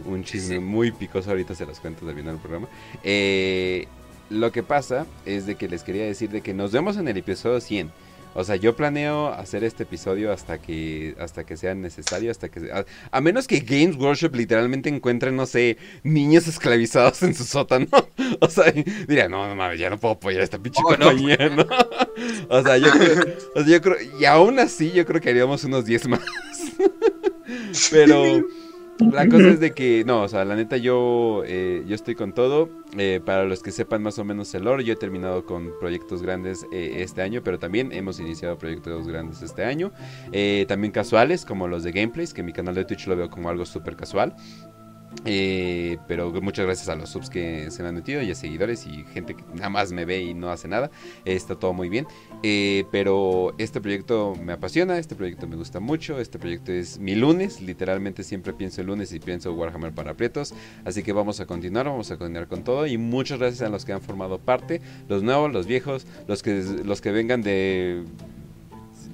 un, chisme muy picoso. Ahorita se los cuento del final del programa. Eh, lo que pasa es de que les quería decir de que nos vemos en el episodio 100. O sea, yo planeo hacer este episodio hasta que hasta que sea necesario, hasta que a, menos que Games Workshop literalmente encuentre, no sé, niños esclavizados en su sótano. O sea, diría, no, no mames, ya no puedo apoyar a esta pinche oh, compañía, no. O sea, yo creo, o sea, yo creo, y aún así yo creo que haríamos unos 10 más. Pero la cosa es de que, no, o sea, la neta yo, eh, yo estoy con todo. Eh, para los que sepan más o menos el lore, yo he terminado con proyectos grandes eh, este año, pero también hemos iniciado proyectos grandes este año. también casuales, como los de gameplays, que mi canal de Twitch lo veo como algo súper casual. Eh, pero muchas gracias a los subs que se me han metido y a seguidores y gente que nada más me ve y no hace nada. está todo muy bien. Eh, pero este proyecto me apasiona, este proyecto me gusta mucho. Este proyecto es mi lunes. Literalmente siempre pienso el lunes y pienso Warhammer para aprietos. Así que vamos a continuar, vamos a continuar con todo. Y muchas gracias a los que han formado parte, los nuevos, los viejos, los que, los que vengan de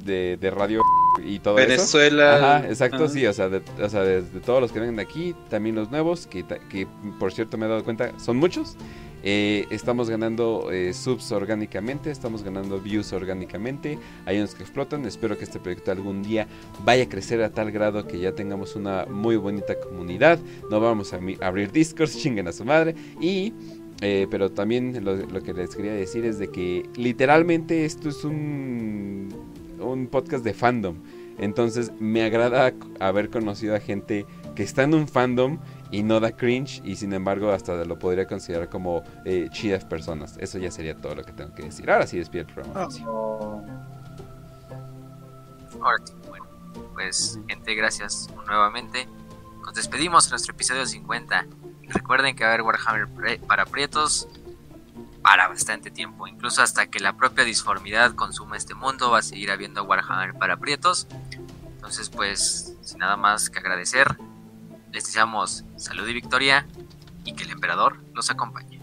de, de radio y todo Venezuela. eso. Ajá, exacto, sí, o sea, de, o sea de, todos los que vengan de aquí, también los nuevos, que, que por cierto me he dado cuenta, son muchos. Eh, estamos ganando eh, subs orgánicamente, estamos ganando views orgánicamente. Hay unos que explotan. Espero que este proyecto algún día vaya a crecer a tal grado que ya tengamos una muy bonita comunidad. No vamos a abrir discos, chinguen a su madre. Y eh, pero también lo, lo, que les quería decir es de que literalmente esto es un un podcast de fandom. Entonces me agrada haber conocido a gente que está en un fandom y no da cringe y sin embargo hasta lo podría considerar como eh, chidas personas. Eso ya sería todo lo que tengo que decir. Ahora sí despido el programa. Oh. Bueno, pues gente, gracias nuevamente. Nos despedimos en nuestro episodio 50. recuerden que va a haber Warhammer para prietos para bastante tiempo, incluso hasta que la propia disformidad consuma este mundo, va a seguir habiendo Warhammer para prietos. Entonces, pues, sin nada más que agradecer, les deseamos salud y victoria y que el emperador los acompañe.